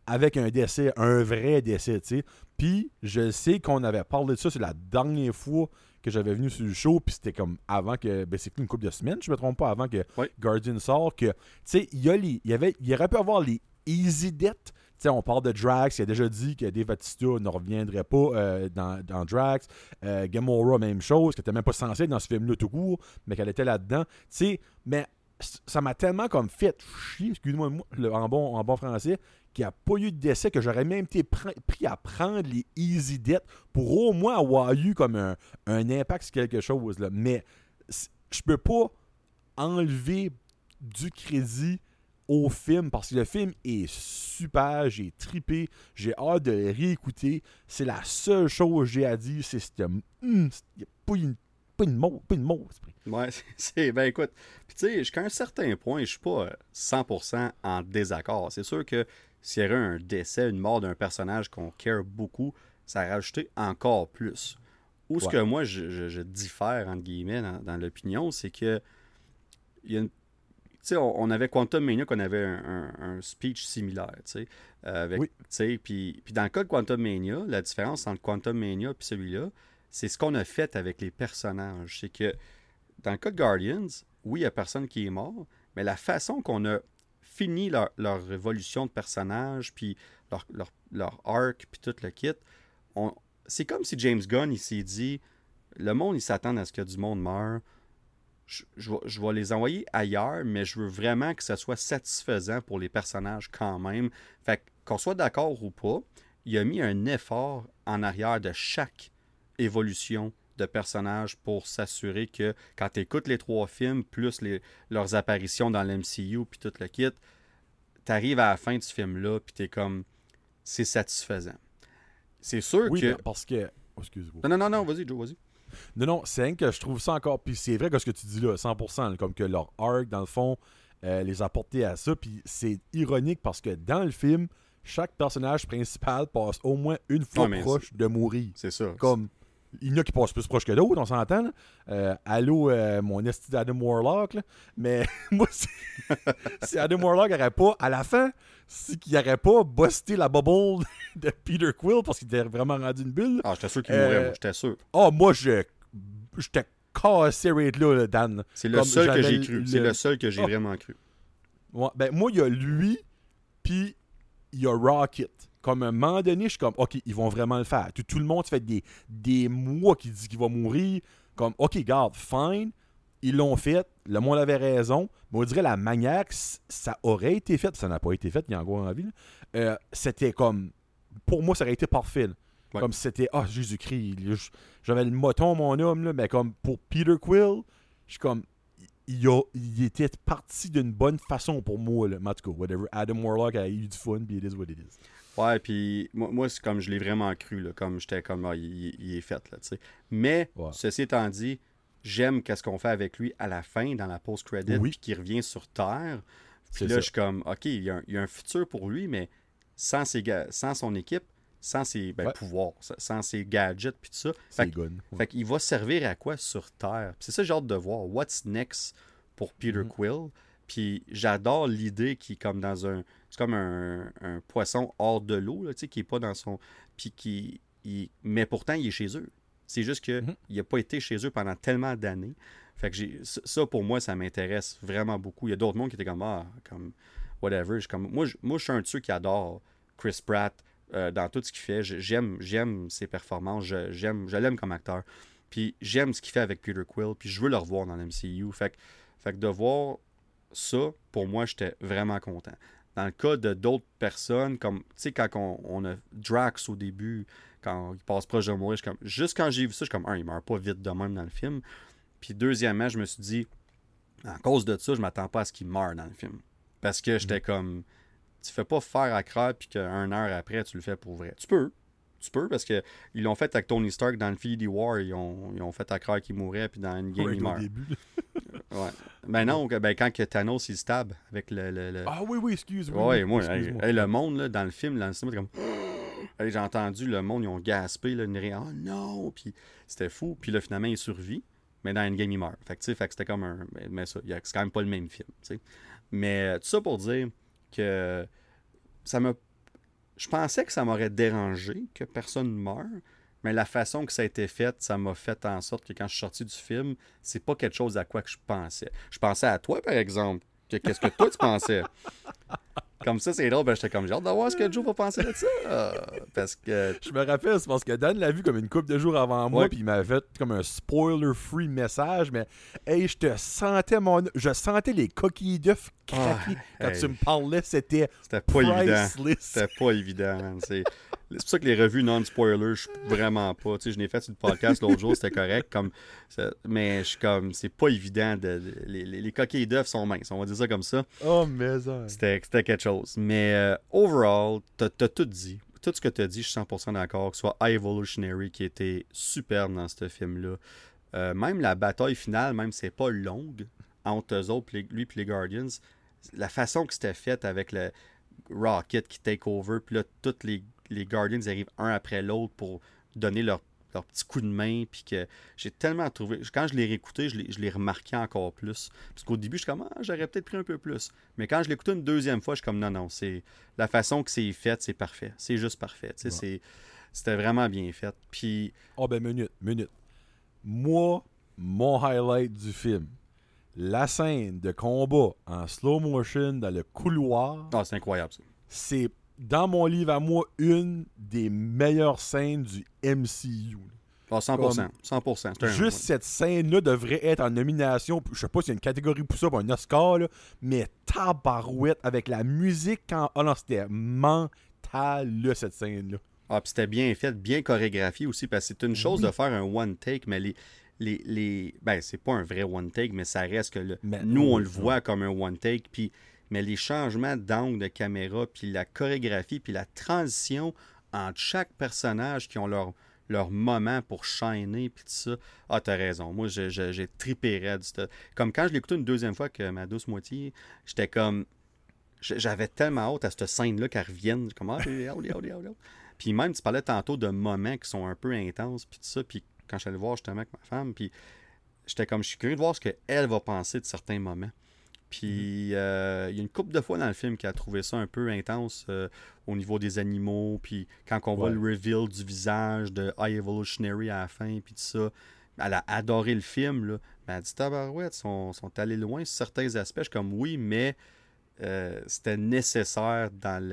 S2: avec un décès, un vrai décès, tu sais. Puis je sais qu'on avait parlé de ça, c'est la dernière fois que j'avais venu sur le show, puis c'était comme avant que, ben c'est une couple de semaines, je me trompe pas, avant que
S1: Oui.
S2: Guardian sort, que, tu sais, il y a les, il y avait, y aurait pu avoir les easy deaths, on parle de Drax, il a déjà dit que Dave Bautista ne reviendrait pas euh, dans, dans Drax. Euh, Gamora, même chose, qui était même pas censée être dans ce film-là tout court, mais qu'elle était là-dedans. Mais ça m'a tellement comme fait chier, excuse-moi en, bon, en bon français, qu'il n'y a pas eu de décès, que j'aurais même été pr- pris à prendre les easy deaths pour au moins avoir eu comme un, un impact sur quelque chose. Là. Mais je peux pas enlever du crédit au film parce que le film est super, j'ai tripé, j'ai hâte de le réécouter. C'est la seule chose que j'ai à dire, c'est que a pas une pas une mot, pas une mot.
S1: Ouais, c'est-. Ben écoute, puis tu sais, jusqu'à un certain point, je suis pas euh, 100% en désaccord. C'est sûr que s'il y aurait un décès, une mort d'un personnage qu'on care beaucoup, ça a rajouté encore plus. Où ce
S2: Ouais.
S1: que moi, je, je- je diffère, entre guillemets, dans, dans l'opinion, c'est que. Il y a une. Tu sais, on, on avait Quantum Mania qu'on avait un, un- un speech similaire, tu sais. euh, avec,
S2: Oui.
S1: tu sais, puis, puis dans le cas de Quantum Mania, la différence entre Quantum Mania et celui-là, c'est ce qu'on a fait avec les personnages. C'est que dans le cas de Guardians, oui, il n'y a personne qui est mort, mais la façon qu'on a fini leur, leur évolution de personnage, puis leur, leur, leur arc, puis tout le kit, on- c'est comme si James Gunn, il s'est dit, le monde, il s'attend à ce que du monde meure. Je, je vais, je vais les envoyer ailleurs, mais je veux vraiment que ça soit satisfaisant pour les personnages quand même. Fait qu'on soit d'accord ou pas, il a mis un effort en arrière de chaque évolution de personnages pour s'assurer que quand tu écoutes les trois films, plus les, leurs apparitions dans l'MCU, puis tout le kit, t'arrives à la fin du film-là, puis t'es comme, c'est satisfaisant. C'est sûr
S2: Oui,
S1: que...
S2: mais parce que. oh, excuse-moi.
S1: Non, non, non, non, vas-y, Joe, vas-y.
S2: Non, non, c'est rien que je trouve ça encore. Puis c'est vrai que ce que tu dis là, 100%, là, comme que leur arc, dans le fond, euh, les a portés à ça. Puis c'est ironique parce que dans le film, chaque personnage principal passe au moins une fois
S1: Ouais,
S2: proche de mourir.
S1: C'est ça.
S2: Comme. Il y en a qui passent plus proche que d'autres, on s'entend. Euh, allô, euh, mon esti d'Adam Warlock. là. Mais moi, si, Adam Warlock n'aurait pas, à la fin, si qu'il n'aurait pas busté la bubble de Peter Quill parce qu'il était vraiment rendu une bulle,
S1: Ah, j'étais sûr qu'il
S2: Euh,
S1: mourrait, moi, j'étais sûr.
S2: Oh, moi, je. J'étais cassé right là, là, Dan.
S1: C'est le seul que j'ai cru. C'est
S2: le-
S1: seul que j'ai
S2: Oh.
S1: vraiment cru.
S2: Ouais, ben, moi, il y a lui, puis il y a Rocket. Comme un moment donné, je suis comme, OK, ils vont vraiment le faire. Tout, tout le monde, ça fait des, des mois qui dit qu'il va mourir. Comme, OK, garde, fine. Ils l'ont fait. Le monde avait raison. Mais on dirait la manière que ça aurait été fait. Ça n'a pas été fait, il y a encore envie. Euh, c'était comme. Pour moi, ça aurait été parfait. Comme c'était. Ah, Jésus-Christ. J'avais le moton, mon homme. Là, mais comme pour Peter Quill, je suis comme il, a, il était parti d'une bonne façon pour moi. Là. En whatever. Adam Warlock a eu du fun, puis it is what it is.
S1: Ouais, puis moi, moi c'est comme je l'ai vraiment cru, là, comme j'étais comme, ah, il, est fait, là, tu sais. Mais, ceci étant dit, j'aime qu'est-ce qu'on fait avec lui à la fin, dans la post-credit, puis qu'il revient sur Terre. Puis là, je suis comme, OK, il y, a un, futur pour lui, mais sans, ses, sans son équipe, sans ses ben, pouvoirs, sans ses gadgets, puis tout ça. Fait, fait qu'il va servir à quoi sur Terre? C'est ça j'ai hâte de voir. What's next pour Peter mm-hmm. Quill? Puis j'adore l'idée qui est comme dans un c'est comme un, poisson hors de l'eau, qui n'est pas dans son. Puis qui. Mais pourtant, il est chez eux. C'est juste qu'il mhm. n'a pas été chez eux pendant tellement d'années. Fait que j'ai ça, pour moi, ça m'intéresse vraiment beaucoup. Il y a d'autres mondes qui étaient comme, ah, comme, whatever. Je, comme, moi, je, moi, je suis un de ceux qui adore Chris Pratt euh, dans tout ce qu'il fait. J'aime, j'aime ses performances. J'aime, je l'aime comme acteur. Puis j'aime ce qu'il fait avec Peter Quill. Puis je veux le revoir dans l'MCU. Fait, fait que de voir ça, pour moi, j'étais vraiment content. Dans le cas de d'autres personnes, comme, tu sais, quand on, a Drax au début, quand il passe proche de mourir, comme, juste quand j'ai vu ça, je suis comme, un, il meurt pas vite de même dans le film. Puis deuxièmement, je me suis dit, à cause de ça, je m'attends pas à ce qu'il meure dans le film. Parce que j'étais mm. comme, tu fais pas faire à croire, puis qu'une heure après, tu le fais pour vrai. Tu peux, tu peux, parce qu'ils l'ont fait avec Tony Stark dans Infinity War, ils ont, ils ont fait à croire qu'il mourait, puis dans une game, il meurt. ouais. Ben non, ben quand que Thanos il stab avec le, le,
S2: Ah oui, oui, excuse-moi. Ouais,
S1: moi, le monde là, dans le film, dans le cinéma, comme. j'ai entendu le monde, ils ont gaspé, là, une oh non, puis c'était fou, puis là, finalement, il survit, mais dans une game, il meurt. Fait que, fait que c'était comme un. Mais ça, c'est quand même pas le même film, tu sais. Mais tout ça pour dire que ça m'a je pensais que ça m'aurait dérangé que personne ne meure, mais la façon que ça a été fait, ça m'a fait en sorte que quand je suis sorti du film, c'est pas quelque chose à quoi que je pensais. Je pensais à toi, par exemple. Qu'est-ce que toi tu pensais? Comme ça, c'est drôle. Ben, j'étais comme, genre de voir ce que Joe va penser de ça. parce que.
S2: Je me rappelle, c'est parce que Dan l'a vu comme une couple de jours avant moi, puis il m'avait fait comme un spoiler-free message. Mais, hey, je te sentais mon. Je sentais les coquilles d'œufs craquer quand tu me parlais. C'était.
S1: C'était pas évident. C'était pas évident, C'est. C'est pour ça que les revues non-spoilers, je suis vraiment pas. Tu sais, je n'ai fait sur le podcast l'autre jour, c'était correct. Comme, mais je suis comme, c'est pas évident. De, les, les, coquilles d'œufs sont minces, on va dire ça comme ça.
S2: Oh, mais
S1: C'était quelque chose. Mais euh, overall, t'as as tout dit. Tout ce que tu as dit, je suis 100% d'accord. Que ce soit High Evolutionary qui était superbe dans ce film-là. Euh, même la bataille finale, même si c'est pas longue, entre eux autres, lui et les Guardians, la façon que c'était fait avec le Rocket qui take over, puis là, toutes les les Guardians arrivent un après l'autre pour donner leur, petit coup de main. Puis que j'ai tellement trouvé. Quand je l'ai réécouté, je l'ai remarqué encore plus. Parce qu'au début, je suis comme, ah, j'aurais peut-être pris un peu plus. Mais quand je écouté une deuxième fois, je suis comme, non, non, c'est la façon que c'est fait, c'est parfait. C'est juste parfait. C'était vraiment bien fait. Puis.
S2: Oh, ben, minute, minute. Moi, mon highlight du film, la scène de combat en slow motion dans le couloir.
S1: Ah, c'est incroyable ça.
S2: C'est dans mon livre à moi, une des meilleures scènes du MCU.
S1: 100%. 100%.
S2: juste cette scène-là devrait être en nomination. Je sais pas s'il y a une catégorie pour ça, pour un Oscar, là, mais tabarouette avec la musique quand. Oh non, c'était mental, cette scène-là.
S1: Ah, puis c'était bien fait, bien chorégraphié aussi, parce que c'est une chose de faire un one take, mais les. les, les... Ben, c'est pas un vrai one take, mais ça reste que nous, on le voit comme un one take. Puis mais les changements d'angle de caméra, puis la chorégraphie, puis la transition entre chaque personnage qui ont leur, leur moment pour shiner, puis tout ça. Ah, t'as raison. Moi, j'ai trippé raide. Comme quand je l'écoutais une deuxième fois que ma douce moitié, j'étais comme. J'avais tellement hâte à cette scène-là qu'elle revienne. Comme, ah, Puis même, tu parlais tantôt de moments qui sont un peu intenses, puis tout ça. Puis quand je suis allé voir justement avec ma femme, puis j'étais comme, je suis curieux de voir ce qu'elle va penser de certains moments. Puis euh, il y a une couple de fois dans le film qui a trouvé ça un peu intense euh, au niveau des animaux. Puis quand on voit le reveal du visage de High Evolutionary à la fin, puis tout ça, elle a adoré le film. Là. elle a dit Tabarouette, sont, sont allés loin sur certains aspects. Je suis comme oui, mais euh, c'était nécessaire dans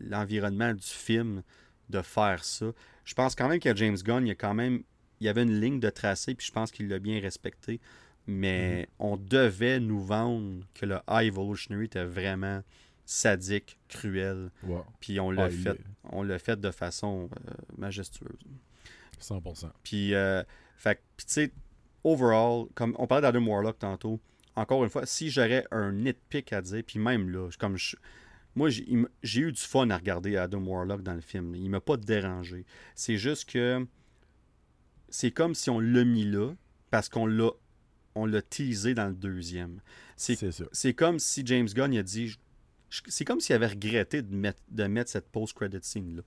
S1: l'environnement du film de faire ça. Je pense quand même que James Gunn, il y a quand même il y avait une ligne de tracé, puis je pense qu'il l'a bien respecté. Mais mhm. on devait nous vendre que le High Evolutionary était vraiment sadique, cruel. Puis on l'a ah, fait, on l'a fait de façon euh, majestueuse.
S2: 100%.
S1: Puis, euh, fait, tu sais, overall, comme on parlait d'Adam Warlock tantôt, encore une fois, si j'aurais un nitpick à dire, puis même là, comme je, moi, j'ai eu du fun à regarder Adam Warlock dans le film. Il m'a pas dérangé. C'est juste que c'est comme si on l'a mis là parce qu'on l'a on l'a teasé dans le deuxième. C'est comme si James Gunn a dit c'est comme s'il avait regretté de mettre, de mettre cette post-credit scene là.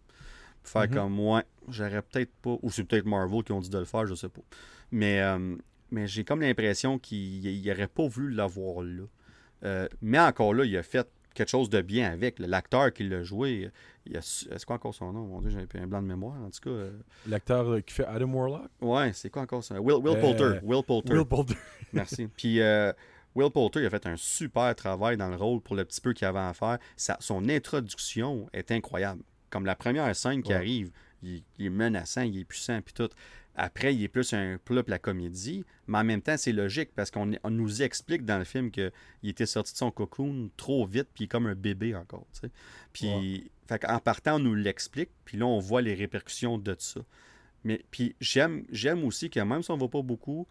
S1: Faire mm-hmm. comme moi, j'aurais peut-être pas ou c'est peut-être Marvel qui ont dit de le faire, je sais pas. Mais euh, mais j'ai comme l'impression qu'il n'aurait pas voulu l'avoir là. Euh, mais encore là, il a fait quelque chose de bien avec. L'acteur qui l'a joué, c'est quoi encore son nom? Mon Dieu, j'ai un blanc de mémoire. En tout cas. Euh.
S2: L'acteur euh, qui fait Adam Warlock?
S1: Ouais, c'est quoi encore ça? Will, Will Poulter. Will Poulter.
S2: Will Poulter.
S1: Merci. Puis. Will Poulter il a fait un super travail dans le rôle pour le petit peu qu'il avait à faire. son introduction est incroyable. Comme la première scène qui arrive, il, il, est menaçant, il est puissant, puis tout. Après, il est plus un plat la comédie, mais en même temps, c'est logique parce qu'on nous explique dans le film qu'il était sorti de son cocoon trop vite, puis comme un bébé encore. Puis, en partant, on nous l'explique, puis là, on voit les répercussions de ça. Mais puis j'aime, j'aime aussi que même si on ne va pas beaucoup,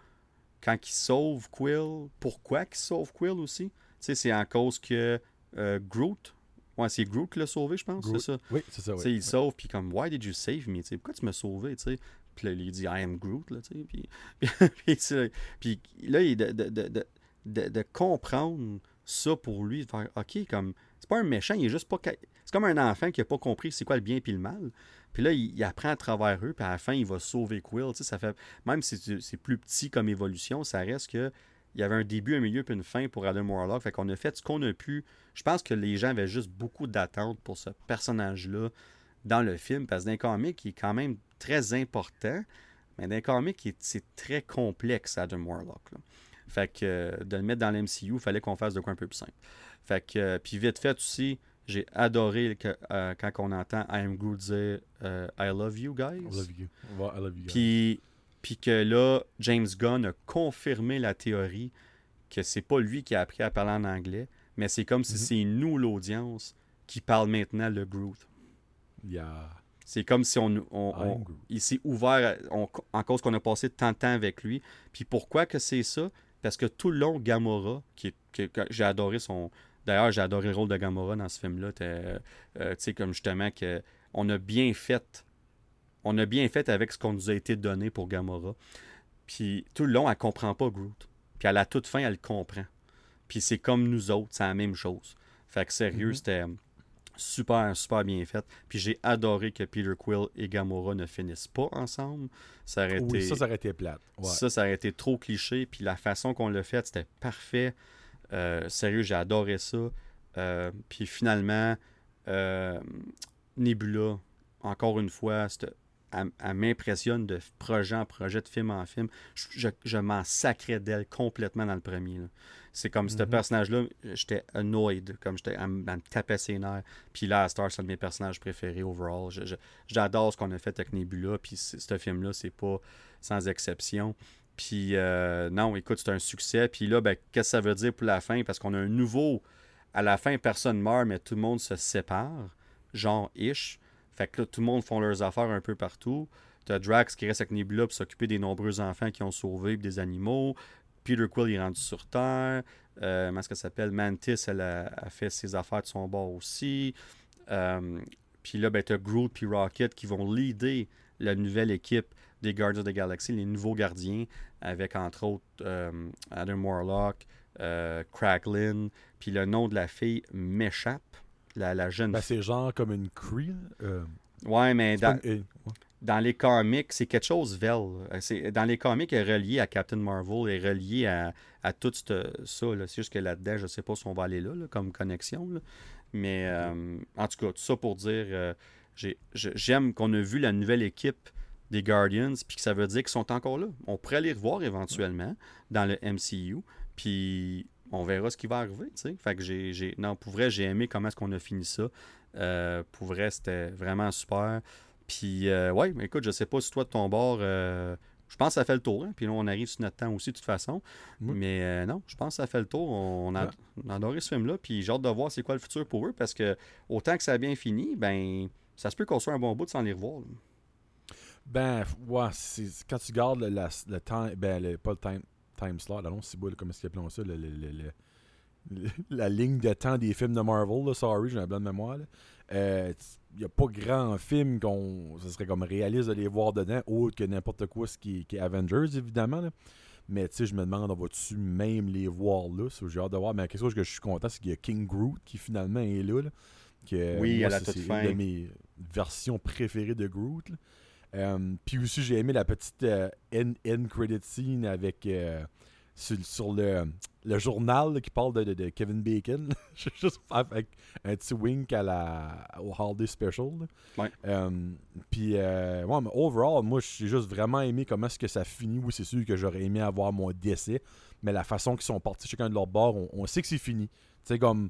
S1: quand il sauve Quill, pourquoi qu'il sauve Quill aussi? c'est en cause que euh, Groot, ouais, c'est Groot qui l'a sauvé, je pense, c'est ça?
S2: Oui, c'est ça,
S1: Il sauve, puis comme, why did you save me? pourquoi tu m'as sauvé? Là, il dit I am Groot, là, tu sais. Puis, puis, là, il, de, de, de, de, comprendre ça pour lui, de faire OK, comme c'est pas un méchant, il est juste pas. C'est comme un enfant qui a pas compris c'est quoi le bien et le mal. Puis là, il, apprend à travers eux, puis à la fin, il va sauver Quill. Tu sais, ça fait. Même si c'est plus petit comme évolution, ça reste que. Il y avait un début, un milieu, puis une fin pour Adam Warlock. Fait qu'on a fait ce qu'on a pu. Je pense que les gens avaient juste beaucoup d'attentes pour ce personnage-là dans le film, parce que dans les comics, il est quand même très important, mais dans les comics, c'est très complexe, Adam Warlock. Fait que euh, de le mettre dans l'MCU, il fallait qu'on fasse de quoi un peu plus simple. Fait que, euh, puis vite fait aussi, j'ai adoré que, euh, quand on entend I am Groot dire I love you guys.
S2: I love you. I love you guys.
S1: Puis, puis que là, James Gunn a confirmé la théorie que c'est pas lui qui a appris à parler en anglais, mais c'est comme si mm-hmm. c'est nous, l'audience, qui parle maintenant le Groot. C'est comme si on, il s'est ouvert en cause qu'on a passé tant de temps avec lui. Puis pourquoi que c'est ça? Parce que tout le long, Gamora, qui, j'ai adoré son. D'ailleurs, j'ai adoré le rôle de Gamora dans ce film-là. Euh, tu sais, comme justement que on a bien fait. On a bien fait avec ce qu'on nous a été donné pour Gamora. Puis tout le long, elle comprend pas Groot. Puis à la toute fin, elle comprend. Puis c'est comme nous autres, c'est la même chose. Fait que sérieux, mm-hmm. c'était super, super bien faite. Puis j'ai adoré que Peter Quill et Gamora ne finissent pas ensemble. Ça aurait été...
S2: ça, ça aurait été plate.
S1: Ça, ça aurait été trop cliché. Puis la façon qu'on l'a fait, c'était parfait. Euh, sérieux, j'ai adoré ça. Euh, puis finalement, euh, Nebula, encore une fois, elle, m'impressionne de projet en projet, de film en film. Je, je, m'en sacrais d'elle complètement dans le premier. C'est comme ce mhm. personnage-là, j'étais annoyed, comme j'étais, à, me taper ses nerfs. Puis là, Star, c'est un de mes personnages préférés overall. J'adore ce qu'on a fait avec Nebula, puis ce film-là, c'est pas sans exception. Puis euh, non, écoute, c'est un succès. Puis là, ben, qu'est-ce que ça veut dire pour la fin? Parce qu'on a un nouveau. À la fin, personne meurt, mais tout le monde se sépare, genre ish. Fait que là, tout le monde font leurs affaires un peu partout. T'as Drax qui reste avec Nebula pour s'occuper des nombreux enfants qui ont sauvé des animaux. Peter Quill est rendu sur Terre. Euh, est-ce qu'elle s'appelle? Mantis, elle a, fait ses affaires de son bord aussi. Euh, puis là, ben, tu as Groot et Rocket qui vont leader la nouvelle équipe des Guardians of the Galaxy, les nouveaux gardiens, avec entre autres euh, Adam Warlock, Cracklin, puis le nom de la fille m'échappe, la, la jeune
S2: ben, C'est genre comme une Cree.
S1: ouais, mais dans, dans les comics, c'est quelque chose Vel. Euh, dans les comics, elle est reliée à Captain Marvel, elle est reliée à, à tout ça. C'est juste que là-dedans, je ne sais pas si on va aller là, comme connexion. Mais euh, en tout cas, tout ça pour dire, euh, j'aime qu'on a vu la nouvelle équipe des Guardians, puis que ça veut dire qu'ils sont encore là. On pourrait les revoir éventuellement dans le MCU. Puis on verra ce qui va arriver. Fait que j'ai, j'ai- non, pour vrai, j'ai aimé comment est-ce qu'on a fini ça. Euh, pour vrai, c'était vraiment super. Puis, euh, ouais, mais écoute, je sais pas si toi, de ton bord, euh, je pense que ça fait le tour. hein. Puis là, on arrive sur notre temps aussi, de toute façon.
S2: Oui.
S1: Mais non, je pense que ça fait le tour. On a,
S2: Ouais.
S1: on a adoré ce film-là. Puis j'ai hâte de voir c'est quoi le futur pour eux. Parce que autant que ça a bien fini, ben, ça se peut qu'on soit un bon bout sans les revoir. là.
S2: Ben, ouais, c'est quand tu gardes le, la- le temps, ben, le- pas le time, time slot, c'est beau, là, comment est-ce qu'ils appellent ça, le- le- le- le- le- la ligne de temps des films de Marvel, là, sorry, j'ai un blanc de mémoire, il n'y a pas grand film qu'on, ce serait comme réaliste de les voir dedans, autre que n'importe quoi, ce qui, qui est Avengers, évidemment, là. Mais tu sais, je me demande, on va-tu même les voir là? J'ai hâte de voir. Mais quelque chose que je suis content, c'est qu'il y a King Groot qui finalement est là. là. Que,
S1: Oui,
S2: moi,
S1: à la
S2: c'est-
S1: toute
S2: c'est
S1: fin.
S2: une de mes versions préférées de Groot. Euh, puis aussi, j'ai aimé la petite euh, end, end credit scene avec euh, sur, sur le, le journal là, qui parle de, de- de Kevin Bacon. J'ai juste fait avec un petit wink à la, au Holiday Special. Euh, puis, ouais, mais overall, moi, j'ai juste vraiment aimé comment est-ce que ça finit. Oui, c'est sûr que j'aurais aimé avoir mon décès, mais la façon qu'ils sont partis chacun de leur bord, on, on sait que c'est fini. Tu sais, comme.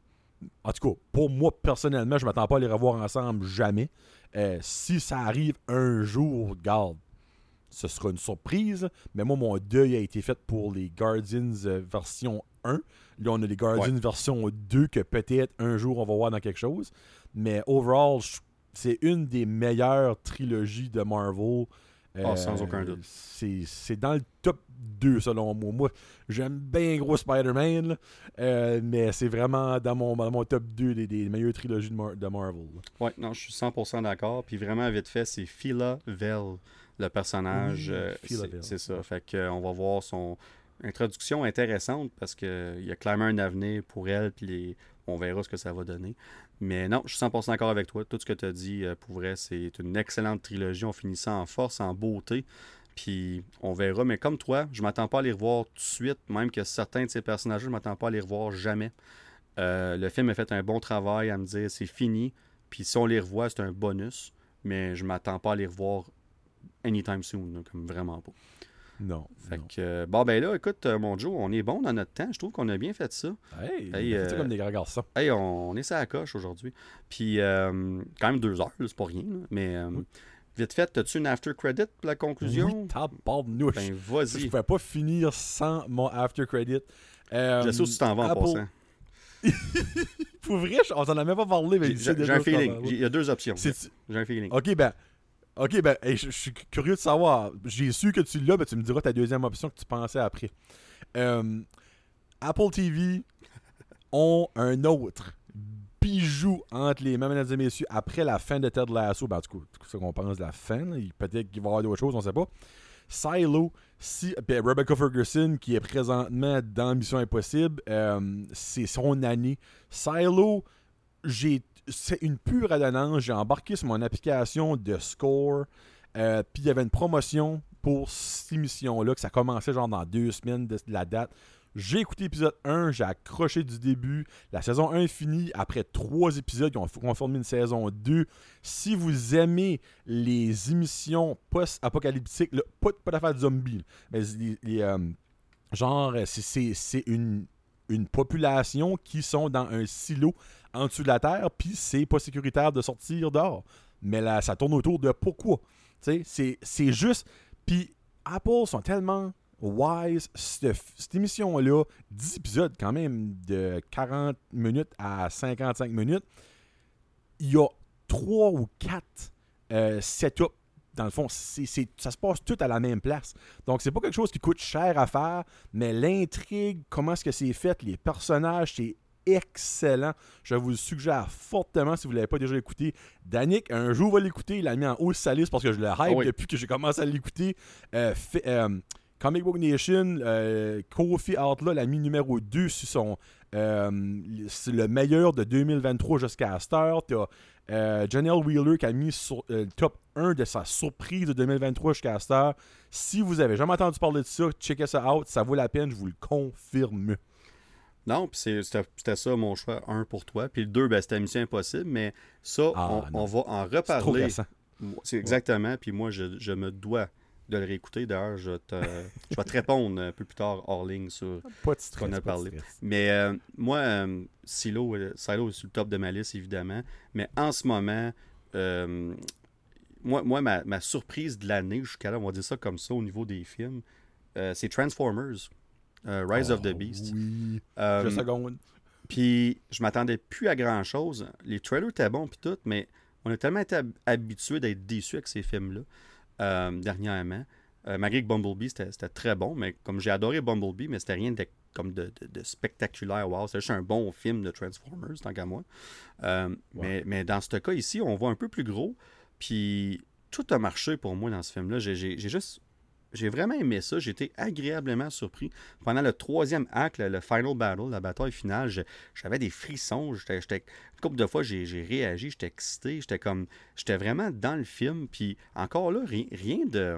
S2: En tout cas, pour moi, personnellement, je m'attends pas à les revoir ensemble jamais. Euh, si ça arrive un jour, garde, ce sera une surprise. Mais moi, mon deuil a été fait pour les Guardians euh, version 1. Là, on a les Guardians version 2 que peut-être un jour on va voir dans quelque chose. Mais overall, c'est une des meilleures trilogies de Marvel.
S1: Ah, sans aucun doute.
S2: C'est c'est dans le top 2 selon moi. Moi, j'aime bien gros Spider-Man. Euh, mais c'est vraiment dans mon, dans mon top 2 des, des meilleures trilogies de, Mar- de Marvel.
S1: Ouais, non, je suis 100% d'accord. Puis vraiment, vite fait, c'est Phila Vel, le personnage.
S2: Oui,
S1: euh,
S2: Phyla
S1: c'est-
S2: Vell.
S1: c'est ça. Fait que, euh, on va voir son introduction intéressante parce qu'il y a clairement un avenir pour elle. Puis les- on verra ce que ça va donner. Mais non, je suis 100% d'accord avec toi. Tout ce que tu as dit, euh, pour vrai, c'est une excellente trilogie. On finit ça en force, en beauté. Puis on verra. Mais comme toi, je m'attends pas à les revoir tout de suite. Même que certains de ces personnages, je m'attends pas à les revoir jamais. Euh, le film a fait un bon travail à me dire c'est fini. Puis si on les revoit, c'est un bonus. Mais je m'attends pas à les revoir anytime soon. vraiment pas.
S2: Non.
S1: Fait
S2: non.
S1: que, euh, bon, ben là, écoute, euh, mon Joe, on est bon dans notre temps. Je trouve qu'on a bien fait ça.
S2: Hey,
S1: Hey,
S2: on fait ça
S1: euh,
S2: comme des grands garçons.
S1: Hey, on, on est ça à coche aujourd'hui. Puis, euh, quand même deux heures, c'est pas rien. là. Mais, euh, vite fait, as-tu une after credit pour la conclusion?
S2: Oui, tabarnouche.
S1: ben,
S2: Je
S1: vas-y.
S2: pouvais pas finir sans mon after credit. Euh,
S1: Je sais où tu t'en vas en
S2: Apple-
S1: passant.
S2: Pour vrai, je- on t'en a même pas parlé, mais
S1: J'ai
S2: je
S1: un feeling. Il y a deux options. J'ai un feeling.
S2: Ok, ben. Ok, ben, je, suis curieux de savoir. J'ai su que tu l'as, ben tu me diras ta deuxième option que tu pensais après. Euh, Apple TV ont un autre bijou entre les mains, mesdames et messieurs, après la fin de Ted Lasso. Ben, en tout cas, c'est ce qu'on pense de la fin. Peut-être qu'il va y avoir d'autres choses, on sait pas. Silo, si, ben, Rebecca Ferguson, qui est présentement dans Mission Impossible, euh, c'est son année. Silo, j'ai c'est une pure adonnance. J'ai embarqué sur mon application de score. euh, Puis il y avait une promotion pour cette émission-là, que ça commençait genre dans deux semaines de la date. J'ai écouté l'épisode 1, j'ai accroché du début. La saison 1 est finie. Après trois épisodes, ils ont confirmé une saison 2. Si vous aimez les émissions post-apocalyptiques, là, pas, pas d'affaires de zombies, là, mais les, les, euh, genre, c'est une, une population qui sont dans un silo en dessous de la terre, puis c'est pas sécuritaire de sortir dehors. Mais là, ça tourne autour de pourquoi? C'est juste. Puis Apple sont tellement wise. Cette, cette émission-là, 10 épisodes quand même de 40 minutes à 55 minutes, il y a 3 ou 4 euh, setups. Dans le fond, ça se passe tout à la même place. Donc, c'est pas quelque chose qui coûte cher à faire, mais l'intrigue, comment est-ce que c'est fait, les personnages, c'est excellent. Je vous le suggère fortement si vous ne l'avez pas déjà écouté. Danick, un jour, va l'écouter. Il l'a mis en haut sa liste parce que je le hype
S1: Ah oui.
S2: depuis que j'ai commencé à l'écouter. Euh, euh, Comic Book Nation, euh, Kofi Outlaw l'a mis numéro 2 sur son. Euh, c'est le meilleur de 2023 jusqu'à cette heure. T'as euh, Janelle Wheeler qui a mis sur euh, le top 1 de sa surprise de 2023 jusqu'à cette heure. Si vous avez jamais entendu parler de ça, checkez ça out. Ça vaut la peine, je vous le confirme.
S1: Non, puis c'était ça mon choix, un pour toi. Puis le deux, ben, c'était Mission Impossible. Mais ça,
S2: Ah,
S1: on, va en reparler. C'est exactement. Puis moi, je, je me dois de le réécouter. D'ailleurs, je, vais te- je vais te répondre un peu plus tard hors ligne sur
S2: Pas de stress.
S1: qu'on a parlé. Mais euh, moi, euh, Silo, euh, Silo est sur le top de ma liste, évidemment. Mais en ce moment, moi, moi ma, ma surprise de l'année, jusqu'à là, on va dire ça comme ça au niveau des films, c'est Transformers, Rise of the
S2: Oh,
S1: Beast.
S2: Oui. Secondes.
S1: puis je m'attendais plus à grand chose. Les trailers étaient bons puis tout, mais on a tellement été hab- habitués d'être déçus avec ces films-là euh, dernièrement. Euh, malgré que Bumblebee c'était très bon, mais comme j'ai adoré Bumblebee, mais c'était rien de comme de, de- de spectaculaire. Wow, c'était juste un bon film de Transformers, tant qu'à moi. Euh, mais, mais dans ce cas ici, on voit un peu plus gros. Puis tout a marché pour moi dans ce film-là. J'ai juste. J'ai vraiment aimé ça. J'ai été agréablement surpris. Pendant le troisième acte, le, final battle, la bataille finale, j'avais des frissons. J'étais, une couple de fois, j'ai, réagi, j'étais excité, j'étais comme, j'étais vraiment dans le film. Puis encore là, rien, de,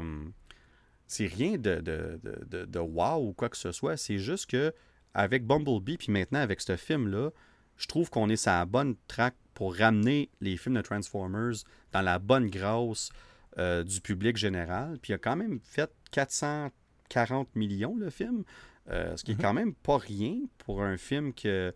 S1: c'est rien de, de, de, de, de wow ou quoi que ce soit. C'est juste que avec Bumblebee, puis maintenant avec ce film-là, je trouve qu'on est sur la bonne track pour ramener les films de Transformers dans la bonne grâce euh, du public général. Puis il a quand même fait 440 millions le film, euh, ce qui est quand même pas rien pour un film que.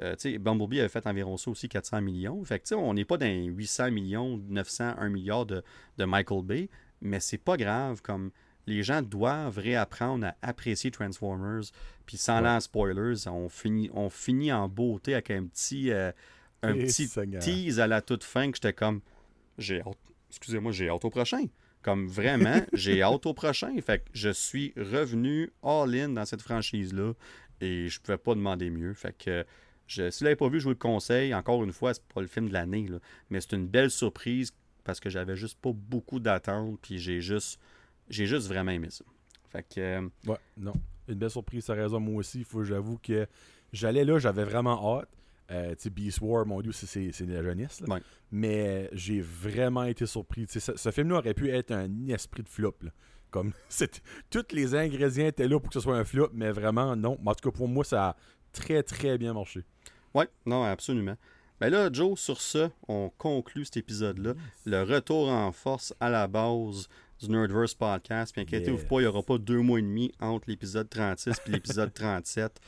S1: euh, tu sais, Bumblebee avait fait environ ça aussi, 400 millions. Fait que, tu sais, on n'est pas dans les 800 millions, 900, 1 milliard de, de Michael Bay, mais c'est pas grave. Comme les gens doivent réapprendre à apprécier Transformers. Puis sans
S2: Ouais.
S1: spoilers, on finit, on finit en beauté avec un petit, euh, un petit tease à la toute fin que j'étais comme, j'ai hâte, excusez-moi, j'ai hâte au prochain. Comme vraiment, j'ai hâte au prochain. Fait que je suis revenu all-in dans cette franchise-là et je pouvais pas demander mieux. Fait que je, si vous l'avez pas vu, je vous le conseille. Encore une fois, c'est pas le film de l'année, mais c'est une belle surprise parce que j'avais juste pas beaucoup d'attentes puis j'ai juste, j'ai juste vraiment aimé ça. Fait que euh,
S2: Ouais, non. Une belle surprise, ça raison, moi aussi. Faut j'avoue que j'allais là, j'avais vraiment hâte. Euh, Beast War, mon dieu, c'est- de la jeunesse. là.
S1: Ouais.
S2: Mais j'ai vraiment été surpris. Ce, ce film-là aurait pu être un esprit de flop. là. Comme tous les ingrédients étaient là pour que ce soit un flop, mais vraiment non. Mais en tout cas, pour moi, ça a très très bien marché.
S1: Ouais, non, absolument. Ben là, Joe, sur ce, on conclut cet épisode-là. Le retour en force à la base du Nerdverse Podcast. Puis inquiétez-vous
S2: Yes.
S1: pas, il n'y aura pas deux mois et demi entre l'épisode 36 et l'épisode 37.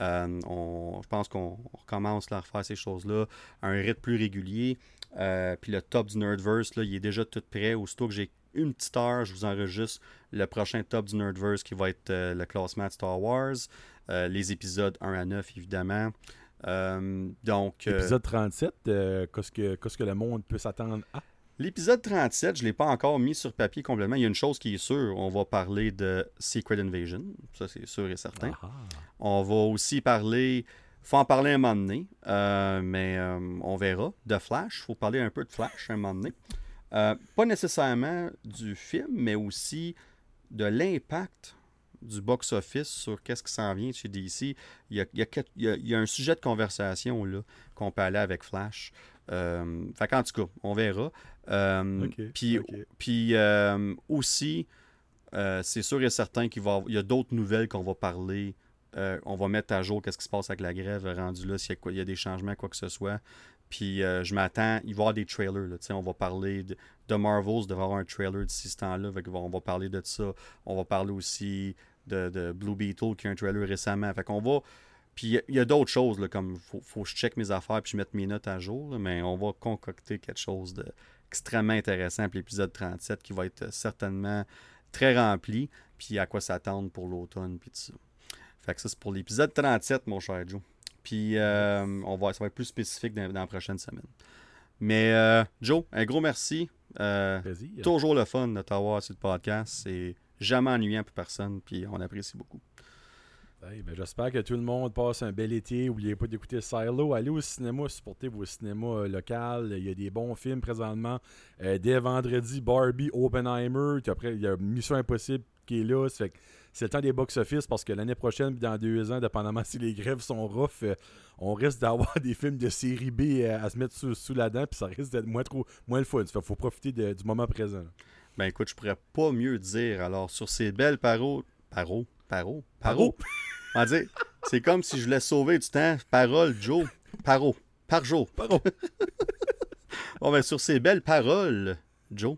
S1: Euh, on- je pense qu'on on recommence là, à refaire ces choses-là à un rythme plus régulier. Euh, puis le top du Nerdverse, là, il est déjà tout prêt. Aussitôt que j'ai une petite heure, je vous enregistre le prochain top du Nerdverse qui va être euh, le classement de Star Wars. Les épisodes 1 à 9, évidemment. Donc,
S2: Épisode 37, euh, qu'est-ce que, qu'est-ce que le monde peut s'attendre à?
S1: L'épisode 37, je ne l'ai pas encore mis sur papier complètement. Il y a une chose qui est sûre, on va parler de Secret Invasion. Ça, c'est sûr et certain.
S2: Ah, ah.
S1: On va aussi parler. faut en parler un moment donné, euh, mais euh, on verra. De Flash, il faut parler un peu de Flash un moment donné. Euh, pas nécessairement du film, mais aussi de l'impact du box-office sur qu'est-ce qui s'en vient chez DC. Il y a, il y a il y un sujet de conversation là, qu'on peut aller avec Flash. Euh, fait qu'en tout cas, on verra. Euh, puis euh, aussi, euh, c'est sûr et certain qu'il va il y a d'autres nouvelles qu'on va parler. On va mettre à jour qu'est-ce qui se passe avec la grève rendu là, s'il y y a des changements, quoi que ce soit. Puis je m'attends, il va y avoir des trailers. Là, on va parler de, de Marvels, devrait avoir un trailer d'ici ce temps-là. On va parler de ça. On va parler aussi de, de Blue Beetle qui a un trailer récemment. Fait qu'on va. Puis il y a- d'autres choses, là, comme faut, faut que je check mes affaires puis je mette mes notes à jour. là, mais on va concocter quelque chose de extrêmement intéressant pour l'épisode 37 qui va être certainement très rempli. Puis à quoi s'attendre pour l'automne puis tout ça. Fait que ça, c'est pour l'épisode 37, mon cher Joe. Puis euh, on va, ça va être plus spécifique dans, dans la prochaine semaine. Mais euh, Joe, un gros merci. Euh, toujours le fun de t'avoir sur le podcast. C'est jamais ennuyant pour personne. Puis on apprécie beaucoup.
S2: Hey, ben, J'espère que tout le monde passe un bel été. N'oubliez pas d'écouter Silo. Allez au cinéma, supportez vos cinémas euh, locaux. Il y a des bons films présentement. Euh, dès vendredi, Barbie, Oppenheimer. Puis après, il y a Mission Impossible qui est là. Fait c'est le temps des box-office parce que l'année prochaine, puis dans deux ans, dépendamment si les grèves sont rough, euh, on risque d'avoir des films de série B euh, à se mettre sous, sous la dent. Puis ça risque d'être moins, trop, moins le fun. Il faut profiter de- du moment présent. là.
S1: Ben écoute, je pourrais pas mieux dire. Alors, sur ces belles paroles. Paro? Paro? Paro? On va dire, c'est comme si je voulais sauver du temps. Parole, Joe. Paro. Par Joe.
S2: Paro.
S1: Bon, ben, sur ces belles paroles, Joe,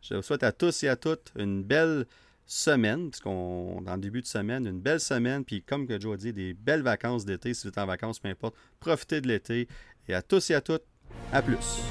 S1: Je vous souhaite à tous et à toutes une belle semaine, puisqu'on dans le début de semaine, une belle semaine, puis comme que Joe a dit, des belles vacances d'été, si vous êtes en vacances, peu importe, profitez de l'été, et à tous et à toutes, à plus.